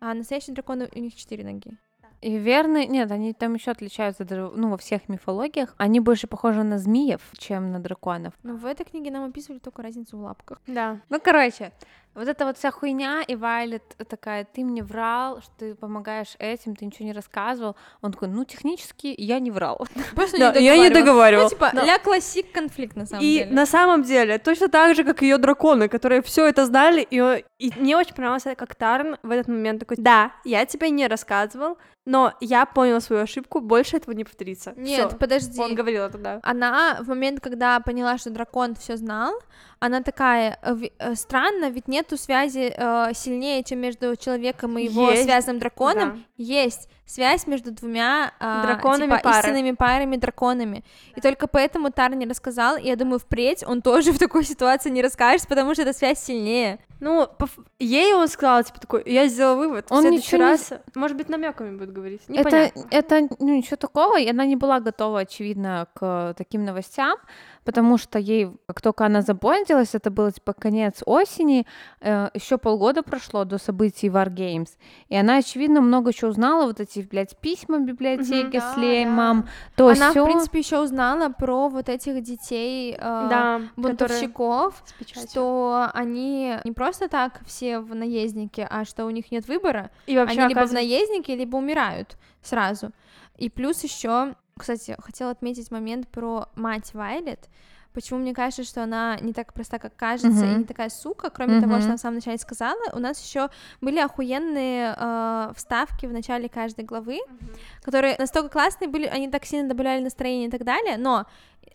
а настоящие драконы, у них четыре ноги. И верны, нет, они там еще отличаются, ну, во всех мифологиях. Они больше похожи на змеев, чем на драконов. Но в этой книге нам описывали только разницу в лапках. Да. Ну, короче, вот эта вот вся хуйня, и Вайлет такая, ты мне врал, что ты помогаешь этим, ты ничего не рассказывал. Он такой, ну, технически я не врал. Просто Да, я не договаривал. Ну, типа, ля классик конфликт, на самом И деле. на самом деле, точно так же, как ее драконы, которые все это знали, и, и мне очень понравилось, как Тарн в этот момент такой, да, я тебе не рассказывал, но я понял свою ошибку, больше этого не повторится. Нет, Всё. подожди. Он говорил это, да. Она в момент, когда поняла, что дракон все знал, она такая, э, э, странно, ведь нету связи э, сильнее, чем между человеком и его Есть, связанным драконом. Да. Есть связь между двумя э, Драконами типа, пары. истинными парами драконами. И только поэтому Тар не рассказал, и я думаю, впредь он тоже в такой ситуации не расскажет, потому что эта связь сильнее. Ну, ей он сказал, типа, такой, я сделал вывод, Он в следующий ничего не раз, может быть, намеками будет говорить, Это, непонятно. это ну, ничего такого, и она не была готова, очевидно, к таким новостям, потому что ей, как только она забондилась, это было типа конец осени, еще полгода прошло до событий War Games, и она, очевидно, много чего узнала, вот эти, блядь, письма в библиотеке Да, с Леймом, да. то она, сё. в принципе, еще узнала про вот этих детей э, да, которые бунтовщиков, печатью. что они не просто так все в наезднике, а что у них нет выбора. И вообще, они либо в оказывается- наезднике, либо умирают сразу. И плюс еще, кстати, хотела отметить момент про мать Вайлет. Почему мне кажется, что она не так проста, как кажется, и Мгм. не такая сука, кроме того, Мгм. что она в самом начале сказала, у нас еще были охуенные э, вставки в начале каждой главы, которые настолько классные были, они так сильно добавляли настроение и так далее, но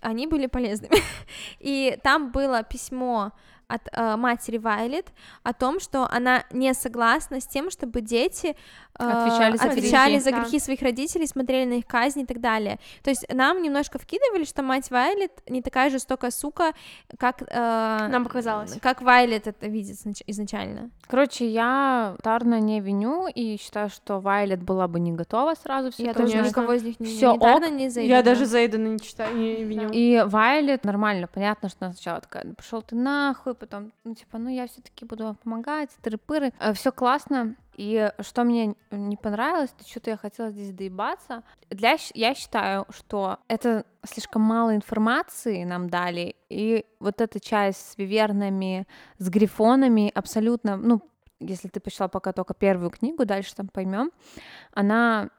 они были полезными. И там было письмо от э, матери Вайлет о том, что она не согласна с тем, чтобы дети Отвечали за отвечали грехи. за Да. грехи своих родителей, смотрели на их казни и так далее. То есть нам немножко вкидывали, что мать Вайлет не такая жестокая сука, как, э, Нам показалось. как Вайлет это видит изначально. Короче, я Тарна не виню и считаю, что Вайлет была бы не готова сразу все Я это тоже конечно. узнать. никого из них не, Всё ни Тарна, ок. ни Зейдена. Я даже Зейдена не читаю, не виню. И Вайлет нормально, понятно, что она сначала такая, пошел ты нахуй, потом, ну, типа, ну, я все-таки буду вам помогать, тыры-пыры. Все классно. И что мне не понравилось, то что-то я хотела здесь доебаться. Для, я считаю, что это слишком мало информации нам дали, и вот эта часть с вивернами, с грифонами абсолютно, ну, если ты почитал пока только первую книгу, дальше там поймем, она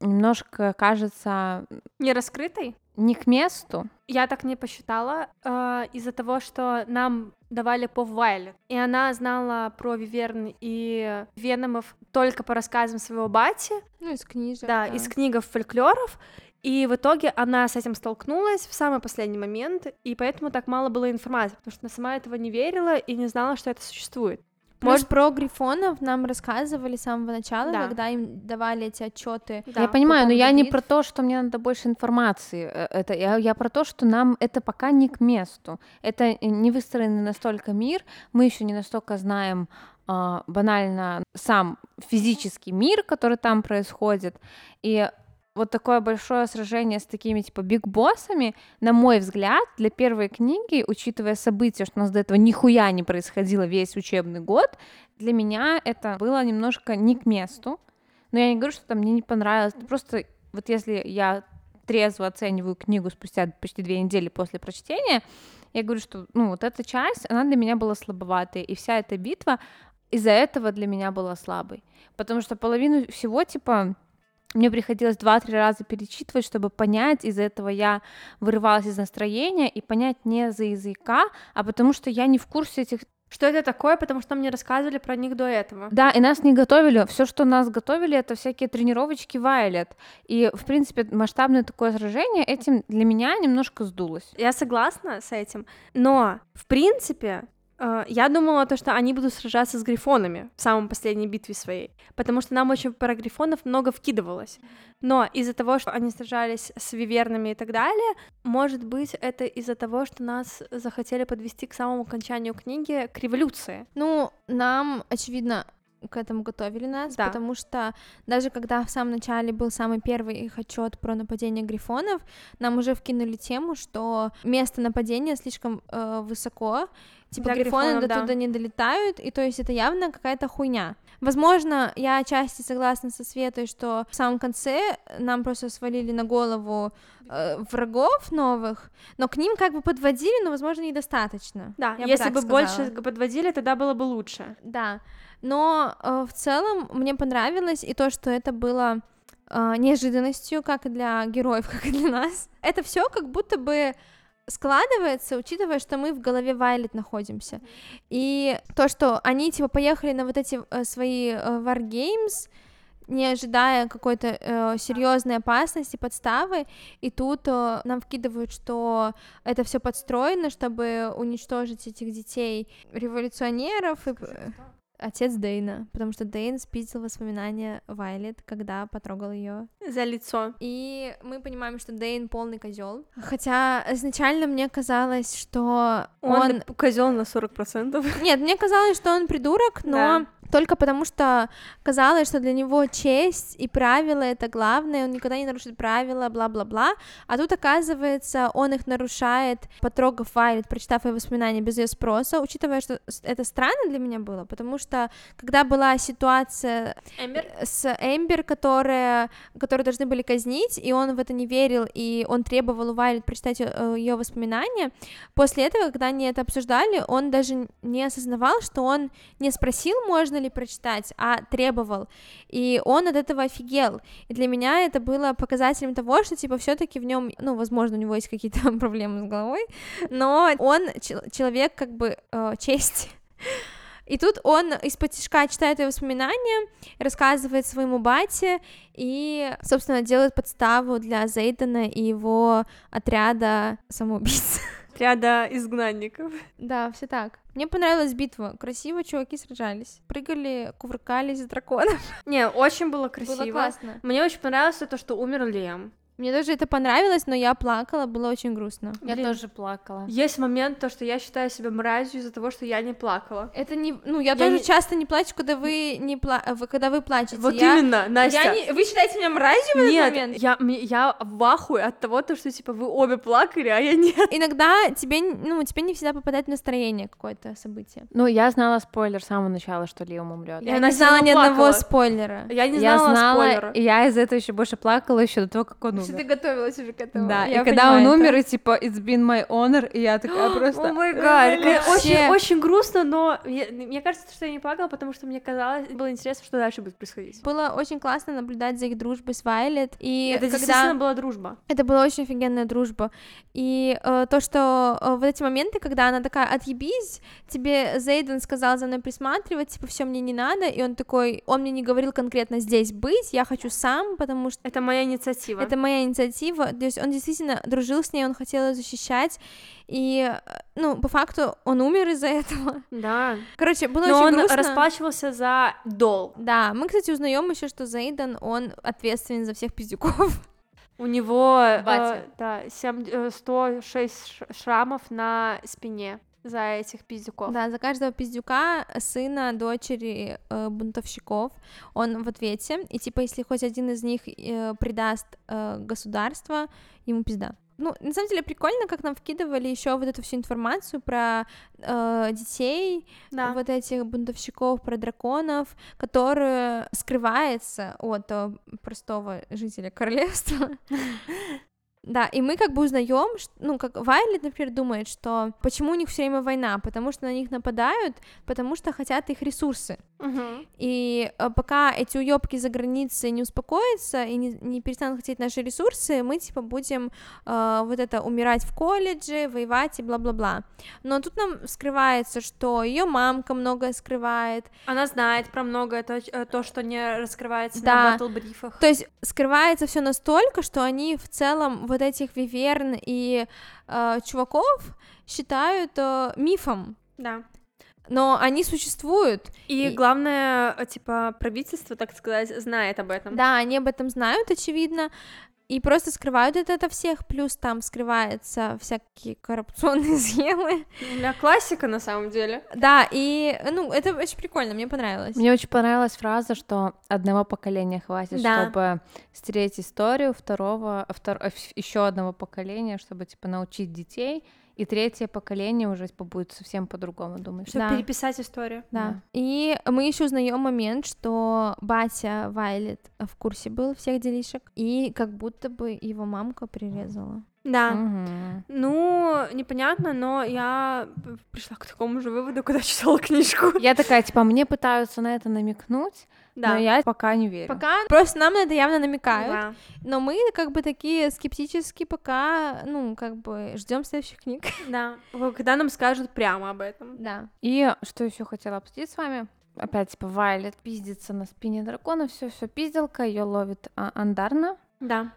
немножко кажется Не раскрытой? Не к месту, Я так не посчитала э, из-за того, что нам давали по Вайлет, и она знала про Виверн и Веномов только по рассказам своего бати, Ну, из книжек. да, из книгов фольклоров, и в итоге она с этим столкнулась в самый последний момент, и поэтому так мало было информации, потому что она сама этого не верила и не знала, что это существует. Может, про грифонов нам рассказывали с самого начала, Да. когда им давали эти отчеты. Да. я понимаю, но я не про то, что мне надо больше информации. э, Это я, я про то, что нам это пока не к месту. Это э, не выстроенный настолько мир, мы еще не настолько знаем а, банально сам физический мир, который там происходит. И вот такое большое сражение с такими типа биг-боссами, на мой взгляд, для первой книги, учитывая события, что у нас до этого нихуя не происходило весь учебный год, для меня это было немножко не к месту. Но я не говорю, что там мне не понравилось. Просто вот если я трезво оцениваю книгу спустя почти две недели после прочтения, я говорю, что ну вот эта часть, она для меня была слабоватой, и вся эта битва из-за этого для меня была слабой. Потому что половину всего, типа, мне приходилось два-три раза перечитывать, чтобы понять, из-за этого я вырывалась из настроения и понять не за языка, а потому что я не в курсе этих Что это такое, потому что нам не рассказывали про них до этого. да, и нас не готовили. Все, что нас готовили, это всякие тренировочки Вайлет. И, в принципе, масштабное такое сражение этим для меня немножко сдулось. Я согласна с этим, но, в принципе, я думала то, что они будут сражаться с грифонами в самой последней битве своей, потому что нам очень про грифонов много вкидывалось. Но из-за того, что они сражались с вивернами и так далее, может быть, это из-за того, что нас захотели подвести к самому окончанию книги, к революции. Ну, нам, очевидно, к этому готовили нас, Да. потому что даже когда в самом начале был самый первый их отчет про нападение грифонов, нам уже вкинули тему, что место нападения слишком э, высоко, типа Для грифоны грифонов, до да. туда не долетают, и то есть это явно какая-то хуйня. Возможно, я отчасти согласна со Светой, что в самом конце нам просто свалили на голову э, врагов новых, но к ним как бы подводили, но, возможно, недостаточно. Да, бы если бы сказала. больше подводили, тогда было бы лучше. Да, но э, в целом мне понравилось и то, что это было э, неожиданностью как для героев, как и для нас. Это все как будто бы складывается, учитывая, что мы в голове Вайлет находимся. И то, что они типа поехали на вот эти э, свои э, Wargames, не ожидая какой-то э, серьезной опасности, подставы, и тут э, нам вкидывают, что это все подстроено, чтобы уничтожить этих детей революционеров и отец Дейна, потому что Дейн спиздил воспоминания Вайлет, когда потрогал ее. За лицо. И мы понимаем, что Дейн полный козел. Хотя изначально мне казалось, что Он, он козел на 40%. нет, мне казалось, что он придурок, но Да. Только потому, что казалось, что для него честь и правила это главное, он никогда не нарушит правила, бла-бла-бла. А тут, оказывается, он их нарушает, потрогав Вайлет, прочитав ее воспоминания без ее спроса, учитывая, что это странно для меня было, потому что когда была ситуация Эмбер? с Эмбер, которая, которую должны были казнить, и он в это не верил, и он требовал у Вайлет прочитать ее воспоминания. После этого, когда они это обсуждали, он даже не осознавал, что он не спросил, можно ли прочитать, а требовал. И он от этого офигел. И для меня это было показателем того, что, типа, все таки в нем, ну, возможно, у него есть какие-то проблемы с головой, но он чел- человек, как бы, э, чести. И тут он из-под тишка читает ее воспоминания, рассказывает своему бате и, собственно, делает подставу для Зейдена и его отряда самоубийц. Отряда изгнанников. Да, все так. Мне понравилась битва. Красиво чуваки сражались. Прыгали, кувыркались с драконом. Не, очень было красиво. Было классно. Мне очень понравилось то, что умер Лем. Мне тоже это понравилось, но я плакала, было очень грустно. Я Блин. тоже плакала. Есть момент, то, что я считаю себя мразью из-за того, что я не плакала. Это не, ну я, Я тоже не- часто не плачу, когда вы не пла... вы- когда вы плачете. Вот Я- именно, Настя. Я не... Вы считаете меня мразью в этот Нет, момент? я, я в ахуе от того, то, что, типа, вы обе плакали, а я нет. Иногда тебе, ну, тебе не всегда попадает в настроение какое-то событие. Ну, я знала спойлер с самого начала, что Лиам умрет. Я она не знала ни равно одного плакала. спойлера. Я не я знала, знала, спойлера. и я из-за этого еще больше плакала еще до того, как он Умер. ты готовилась уже к этому. Да, Я и когда он понимаю умер, это. и типа it's been my honor, и я такая просто. О май гад, Вообще. очень, очень грустно, но я- мне кажется, что я не плакала, потому что мне казалось, было интересно, что дальше будет происходить. Было очень классно наблюдать за их дружбой с Вайлет. И Это когда... действительно была дружба. Это была очень офигенная дружба. И э, то, что э, вот эти моменты, когда она такая, отъебись, тебе Зейден сказал за мной присматривать, типа, все мне не надо, и он такой, он мне не говорил конкретно здесь быть, я хочу сам, потому что Это моя инициатива. это моя инициатива. То есть он действительно дружил с ней, он хотел ее защищать, и, э, ну, по факту он умер из-за этого. Да. Короче, было Но очень он грустно. расплачивался за долг. Да, мы, кстати, узнаем еще, что Зейден, он ответственен за всех пиздюков. У него э, Батя. да, семь- э, 106 ш- шрамов на спине за этих пиздюков. Да, за каждого пиздюка сына, дочери э, бунтовщиков он в ответе. И типа, если хоть один из них э, предаст э, государство, ему пизда. Ну, на самом деле прикольно, как нам вкидывали еще вот эту всю информацию про э, детей, Да. вот этих бунтовщиков, про драконов, которые скрывается от э, простого жителя королевства. Да, и мы как бы узнаем, ну, как Вайлет, например, думает, что почему у них все время война, потому что на них нападают, потому что хотят их ресурсы. Мгм. И э, пока эти уебки за границей не успокоятся и не, не перестанут хотеть наши ресурсы, мы типа будем э, вот это умирать в колледже, воевать и бла-бла-бла. Но тут нам скрывается, что ее мамка многое скрывает, Она знает про многое, то, э, то, что не раскрывается Да. на батл-брифах. То есть скрывается все настолько, что они в целом вот этих виверн и э, чуваков считают э, мифом, Да. но они существуют. И, И- главное, э, типа, правительство, так сказать, знает об этом. Да, они об этом знают, очевидно, и просто скрывают это от всех. Плюс там скрываются всякие коррупционные схемы. У меня классика, на самом деле. Да, и ну это очень прикольно, мне понравилось. Мне очень понравилась фраза, что одного поколения хватит, Да. чтобы стереть историю, второго, еще одного поколения, чтобы типа научить детей, и третье поколение уже типа, будет совсем по-другому думать. Чтобы Да. переписать историю. Да. Да. И мы еще узнаем момент, что батя Вайлет в курсе был всех делишек, и как будто бы его мамка прирезала. Да. Мгм. Ну, непонятно, но я пришла к такому же выводу, когда читала книжку. Я такая, типа, мне пытаются на это намекнуть, Да. но я пока не верю. Пока просто нам на это явно намекают, Да. но мы как бы такие скептически пока, ну, как бы ждем следующих книг. Да. Когда нам скажут прямо об этом. Да. И что еще хотела обсудить с вами? Опять, типа, Вайлет пиздится на спине дракона, все, все пизделка, ее ловит а, Андарна, Да.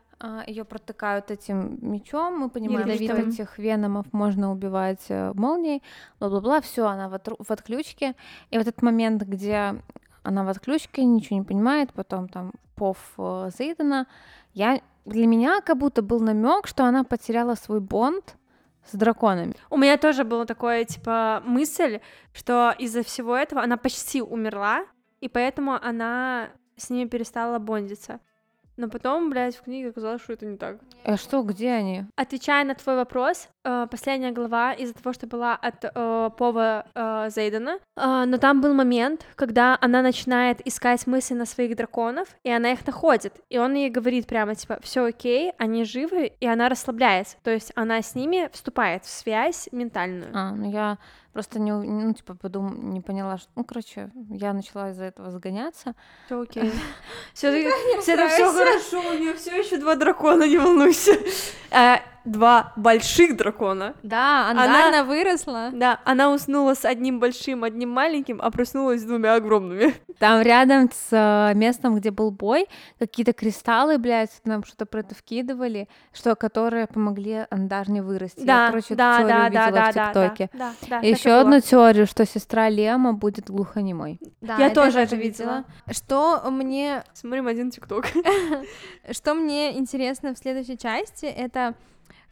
Ее протыкают этим мечом, мы понимаем, что Ядовитым. этих веномов можно убивать э, молнией, бла-бла-бла, все, она в, отру- в отключке. И вот этот момент, где она в отключке, ничего не понимает, потом там пов э, Зейдена, я, для меня как будто был намек, что она потеряла свой бонд с драконами. У меня тоже была такое, типа, мысль, что из-за всего этого она почти умерла, и поэтому она с ними перестала бондиться. Но потом, блядь, в книге оказалось, что это не так. А что, где они? Отвечая на твой вопрос, э, последняя глава из-за того, что была от э, Пова э, Зейдена, э, но там был момент, когда она начинает искать мысли на своих драконов, и она их находит, и он ей говорит прямо, типа, все окей, они живы, и она расслабляется, то есть она с ними вступает в связь ментальную. А, ну я просто не, ну, типа, подум... не поняла, что... Ну, короче, я начала из-за этого загоняться. Все окей. Все это все хорошо, у нее все еще два дракона, не волнуйся. Два больших дракона. Да, Она- Андарна выросла. Да, она уснула с одним большим, одним маленьким, а проснулась с двумя огромными. Там рядом с э, местом, где был бой, какие-то кристаллы, блядь, нам что-то про это вкидывали, что которые помогли Андарне вырасти. Я, короче, эту да, теорию да, видела да, да, в да, ТикТоке. да, да, и еще было. одну теорию, что сестра Лема будет глухонемой. Да, Я это тоже это видела. Что мне, Смотрим один ТикТок. что мне интересно в следующей части, это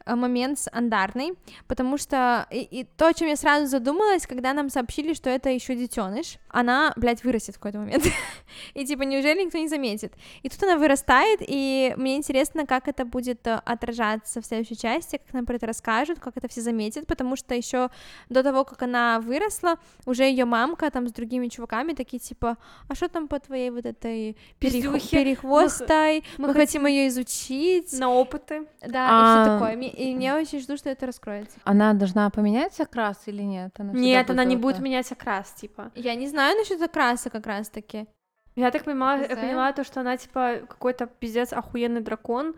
момент с Андарной, потому что и, и то, о чем я сразу задумалась, когда нам сообщили, что это еще детеныш, она, блядь, вырастет в какой-то момент. и типа, неужели никто не заметит? И тут она вырастает, и мне интересно, как это будет э, отражаться в следующей части, как нам про это расскажут, как это все заметят, потому что еще до того, как она выросла, уже ее мамка там с другими чуваками такие типа, а что там по твоей вот этой перех- перехвостой, мы, мы хотим ее изучить, На опыты. да, и А. все такое. Ми- И я очень жду, что это раскроется. Она должна поменять окрас или нет? Она Нет, она не будет менять окрас, типа. Я не знаю насчет окраса как раз-таки. Я так понимала, я поняла то, что она, типа, какой-то пиздец охуенный дракон,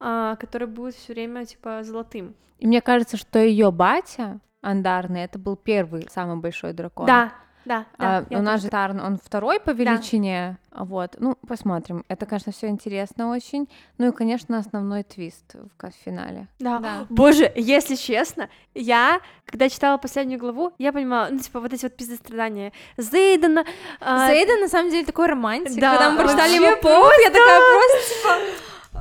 а, который будет все время, типа, золотым. И мне кажется, что ее батя Андарный это был первый самый большой дракон. Да, да, А да. я у нас тоже же Тарн, он второй по величине. Вот. Ну, посмотрим. Это, конечно, все интересно очень. Ну и, конечно, основной твист в финале. Да. Да. Боже, если честно, я, когда читала последнюю главу, я понимала, ну, типа, вот эти вот пиздострадания Зейдена. а, Зейда на самом деле такой романтик. Да, Когда мы прочитали вообще его повод, я такая просто типа...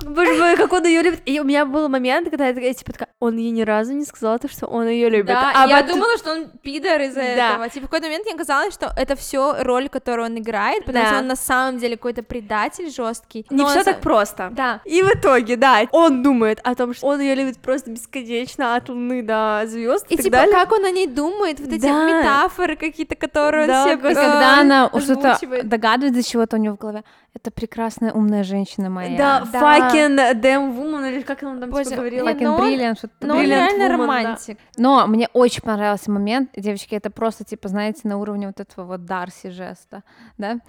Боже мой, как он ее любит. И у меня был момент, когда я такая, типа, такая, он ей ни разу не сказал то, что он ее любит. Да, а я потом- думала, что он пидор из-за Да. этого. Типа, в какой-то момент мне казалось, что это все роль, которую он играет, потому Да. что он на самом деле какой-то предатель жесткий. Не все так просто. Да. И в итоге, да, он думает о том, что он ее любит просто бесконечно от луны до звезд и, И так типа, далее. как он о ней думает, вот эти Да. метафоры какие-то, которые Да, он себе Когда она что-то догадывается чего-то у нее в голове, это прекрасная умная женщина моя. Да, Да. fucking damn woman, или как он там Боже, типа говорил. нет, Fucking но brilliant, что-то Но он реально woman, да. романтик. Но мне очень понравился момент, девочки, это просто, типа, знаете, на уровне вот этого вот Дарси жеста, да?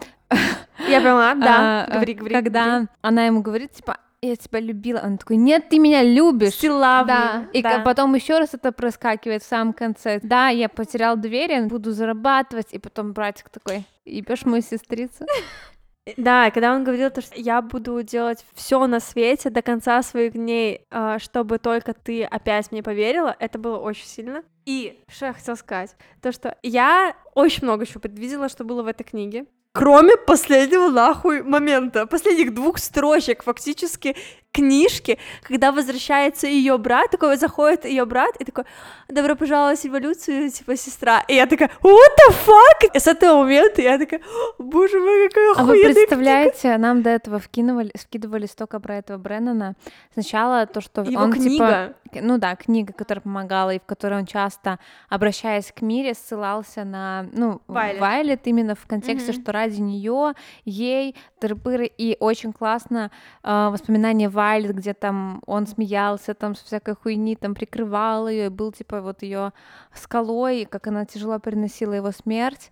Я поняла, да, А, говори, говори. Когда она ему говорит, типа, я тебя любила, он такой, нет, ты меня любишь. Still Да. И да. потом еще раз это проскакивает в самом конце. Да, я потерял доверие, буду зарабатывать, и потом братик такой, ебешь мою сестрицу. Да, и когда он говорил, то, что я буду делать все на свете до конца своих дней, а, чтобы только ты опять мне поверила, это было очень сильно. И что я хотела сказать, то что я очень много чего предвидела, что было в этой книге. Кроме последнего нахуй момента, последних двух строчек фактически книжки, когда возвращается ее брат, такой заходит ее брат и такой, добро пожаловать в эволюцию, типа сестра. И я такая, what the fuck? И с этого момента я такая, «О, боже мой, какая А вы представляете, нам до этого вкинули, скидывали столько про этого Бреннана. Сначала то, что Его он книга. типа, ну да, книга, которая помогала и в которой он часто, обращаясь к мире, ссылался на, ну, Вайлет. Вайлет именно в контексте, Мгм. что ради нее, ей, тырпыры, и очень классно э, воспоминания Вайлет, где там он смеялся там с всякой хуйни, там прикрывал ее, и был типа вот ее скалой, как она тяжело переносила его смерть.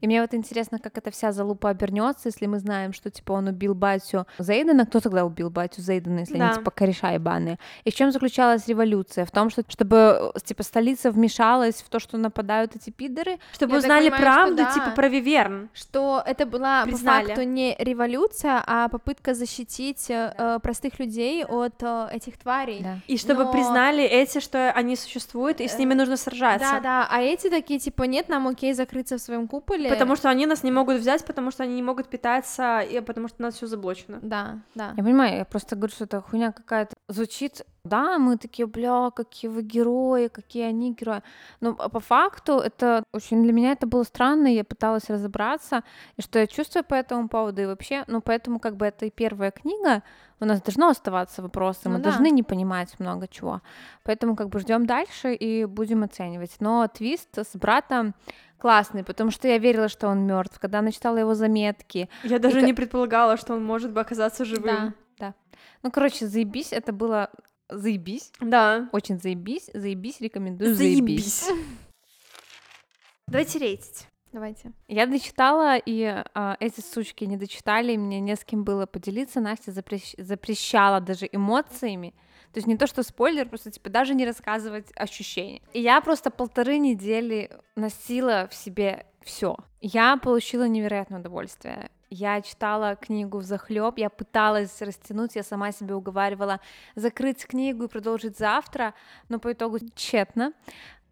И мне вот интересно, как эта вся залупа обернется, если мы знаем, что типа он убил батю Зейдена. Кто тогда убил батю Зейдена, если Да. они типа кореша ебаные? И в чем заключалась революция? В том, что чтобы э, типа столица вмешалась в то, что нападают эти пидоры. Чтобы Я узнали понимаю, правду, да. типа про Виверн. Что это была Признали. по факту не революция, а попытка защитить э, э, простых людей от э, этих тварей. Да. И чтобы Но- признали эти, что они существуют, и с ними нужно сражаться. Да, да, а эти такие, типа, нет, нам окей закрыться в своем куполе. Потому что они нас не могут взять, потому что они не могут питаться, и потому что у нас все заблочено. Да, да. Я понимаю, я просто говорю, что это хуйня какая-то звучит. Да, мы такие, бля, какие вы герои, какие они герои. Но по факту это очень для меня это было странно, я пыталась разобраться, и что я чувствую по этому поводу, и вообще, ну, поэтому как бы это и первая книга, у нас должно оставаться вопросы, Ну мы да. должны не понимать много чего. Поэтому как бы ждем дальше и будем оценивать. Но твист с братом классный, потому что я верила, что он мертв, когда она читала его заметки, Я даже ка- не предполагала, что он может бы оказаться живым. да. Ну, короче, заебись, это было заебись, Да. очень заебись, заебись, рекомендую заебись. Заебись. Давайте рейтить. Давайте. Я дочитала, и а, эти сучки не дочитали, и мне не с кем было поделиться. Настя запрещ- запрещала даже эмоциями. То есть не то, что спойлер, просто типа даже не рассказывать ощущения. И я просто полторы недели носила в себе все. Я получила невероятное удовольствие. Я читала книгу в захлеб, я пыталась растянуть, я сама себе уговаривала закрыть книгу и продолжить завтра, но по итогу тщетно.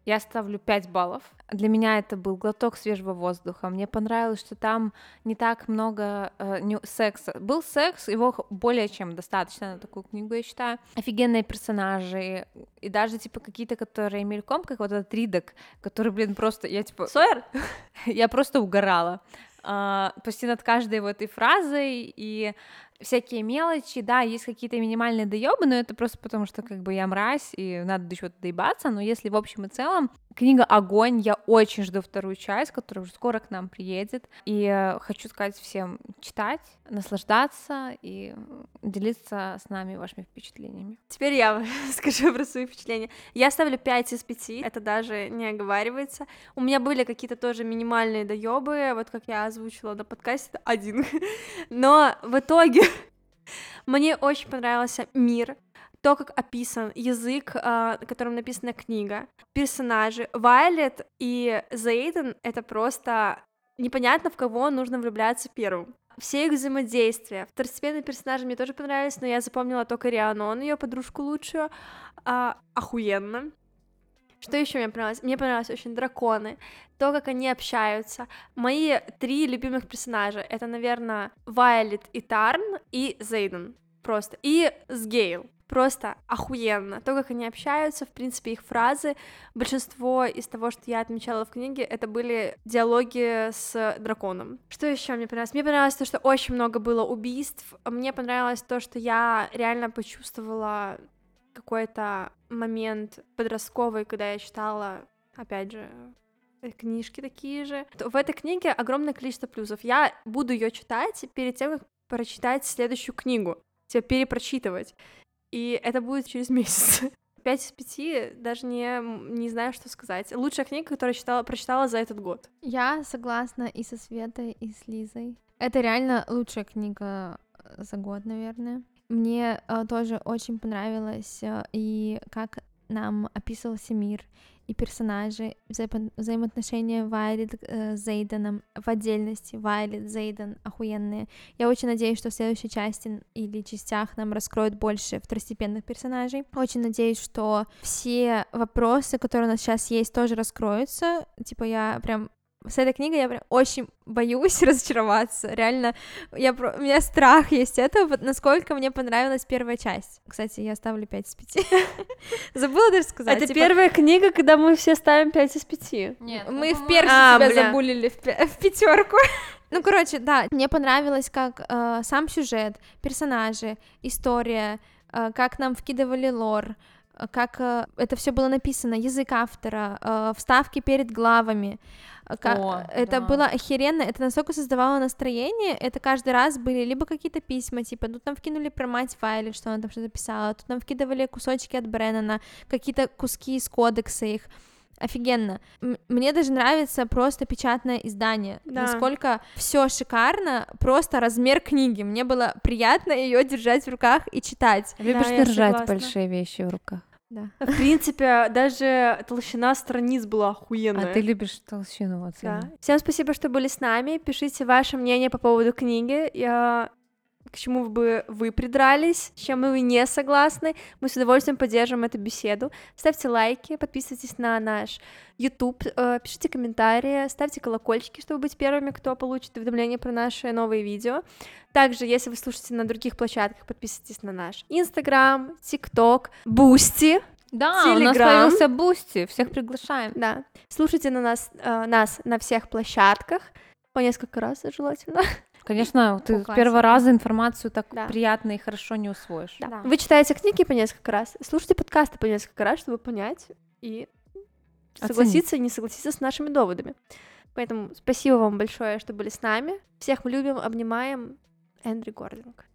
Я ставлю 5 баллов. Для меня это был глоток свежего воздуха. Мне понравилось, что там не так много э, не, секса. Был секс, его более чем достаточно на такую книгу, я считаю. Офигенные персонажи. И даже, типа, какие-то, которые мельком, как вот этот Ридок, который, блин, просто, я, типа... Сойер? я просто угорала. Uh, почти над каждой вот этой фразой, и всякие мелочи, да, есть какие-то минимальные доебы, но это просто потому, что как бы я мразь, и надо до чего-то доебаться, но если в общем и целом, книга «Огонь», я очень жду вторую часть, которая уже скоро к нам приедет, и хочу сказать всем читать, наслаждаться и делиться с нами вашими впечатлениями. Теперь я скажу про свои впечатления. Я ставлю 5 из 5, это даже не оговаривается. У меня были какие-то тоже минимальные доебы, вот как я озвучила на подкасте, один. Но в итоге мне очень понравился мир, то, как описан язык, а, на котором написана книга, персонажи. Вайлет и Зейден — это просто непонятно, в кого нужно влюбляться первым. Все их взаимодействия. Второстепенные персонажи мне тоже понравились, но я запомнила только Рианон, ее подружку лучшую. А, охуенно. Что еще мне понравилось? Мне понравились очень драконы, то, как они общаются. Мои три любимых персонажа это, наверное, Вайлет и Тарн и Зейден. Просто. И Сгейл просто охуенно. То, как они общаются, в принципе, их фразы. Большинство из того, что я отмечала в книге, это были диалоги с драконом. Что еще мне понравилось? Мне понравилось то, что очень много было убийств. Мне понравилось то, что я реально почувствовала какой-то момент подростковый, когда я читала, опять же, книжки такие же. В этой книге огромное количество плюсов. Я буду ее читать перед тем, как прочитать следующую книгу, тебя перепрочитывать. И это будет через месяц. Пять из пяти, даже не, не знаю, что сказать. Лучшая книга, которую читала, прочитала за этот год. Я согласна и со Светой, и с Лизой. Это реально лучшая книга э, за год, наверное. Мне э, тоже очень понравилось э, и как нам описывался мир, и персонажи, вза- взаимоотношения Вайлет э, Зейденом в отдельности, Вайлет, Зейден охуенные. Я очень надеюсь, что в следующей части или частях нам раскроют больше второстепенных персонажей. Очень надеюсь, что все вопросы, которые у нас сейчас есть, тоже раскроются. Типа я прям с этой книгой я прям очень боюсь разочароваться. Реально, я, про... у меня страх есть этого, вот насколько мне понравилась первая часть. Кстати, я ставлю 5 из 5. Забыла даже сказать. Это типа... первая книга, когда мы все ставим 5 из 5. Нет, мы в персе а, тебя бля. забулили в, в пятерку. Ну, короче, да, мне понравилось, как э, сам сюжет, персонажи, история, э, как нам вкидывали лор, э, как э, это все было написано, язык автора, э, вставки перед главами. О, это да. было охеренно, это настолько создавало настроение, это каждый раз были либо какие-то письма, типа, тут нам вкинули про мать Вайли, что она там что-то писала, тут нам вкидывали кусочки от Бреннана, какие-то куски из кодекса их, офигенно. Мне даже нравится просто печатное издание. Да. Насколько все шикарно, просто размер книги. Мне было приятно ее держать в руках и читать. Любишь да, держать большие вещи в руках? Да. В принципе, даже толщина страниц была охуенная. А ты любишь толщину вот. Да. Всем спасибо, что были с нами. Пишите ваше мнение по поводу книги. Я к чему бы вы придрались, с чем вы не согласны. Мы с удовольствием поддержим эту беседу. Ставьте лайки, подписывайтесь на наш YouTube, э, пишите комментарии, ставьте колокольчики, чтобы быть первыми, кто получит уведомления про наши новые видео. Также, если вы слушаете на других площадках, подписывайтесь на наш Instagram, TikTok, Boosty. Да, Telegram. у нас появился Boosty, всех приглашаем. Да, слушайте на нас, э, нас на всех площадках, по несколько раз желательно. Конечно, ты с первого раза информацию так да. приятно и хорошо не усвоишь. Да. Да. Вы читаете книги по несколько раз, слушайте подкасты по несколько раз, чтобы понять и согласиться и не согласиться с нашими доводами. Поэтому спасибо вам большое, что были с нами. Всех мы любим, обнимаем. Эндрю Горлинг.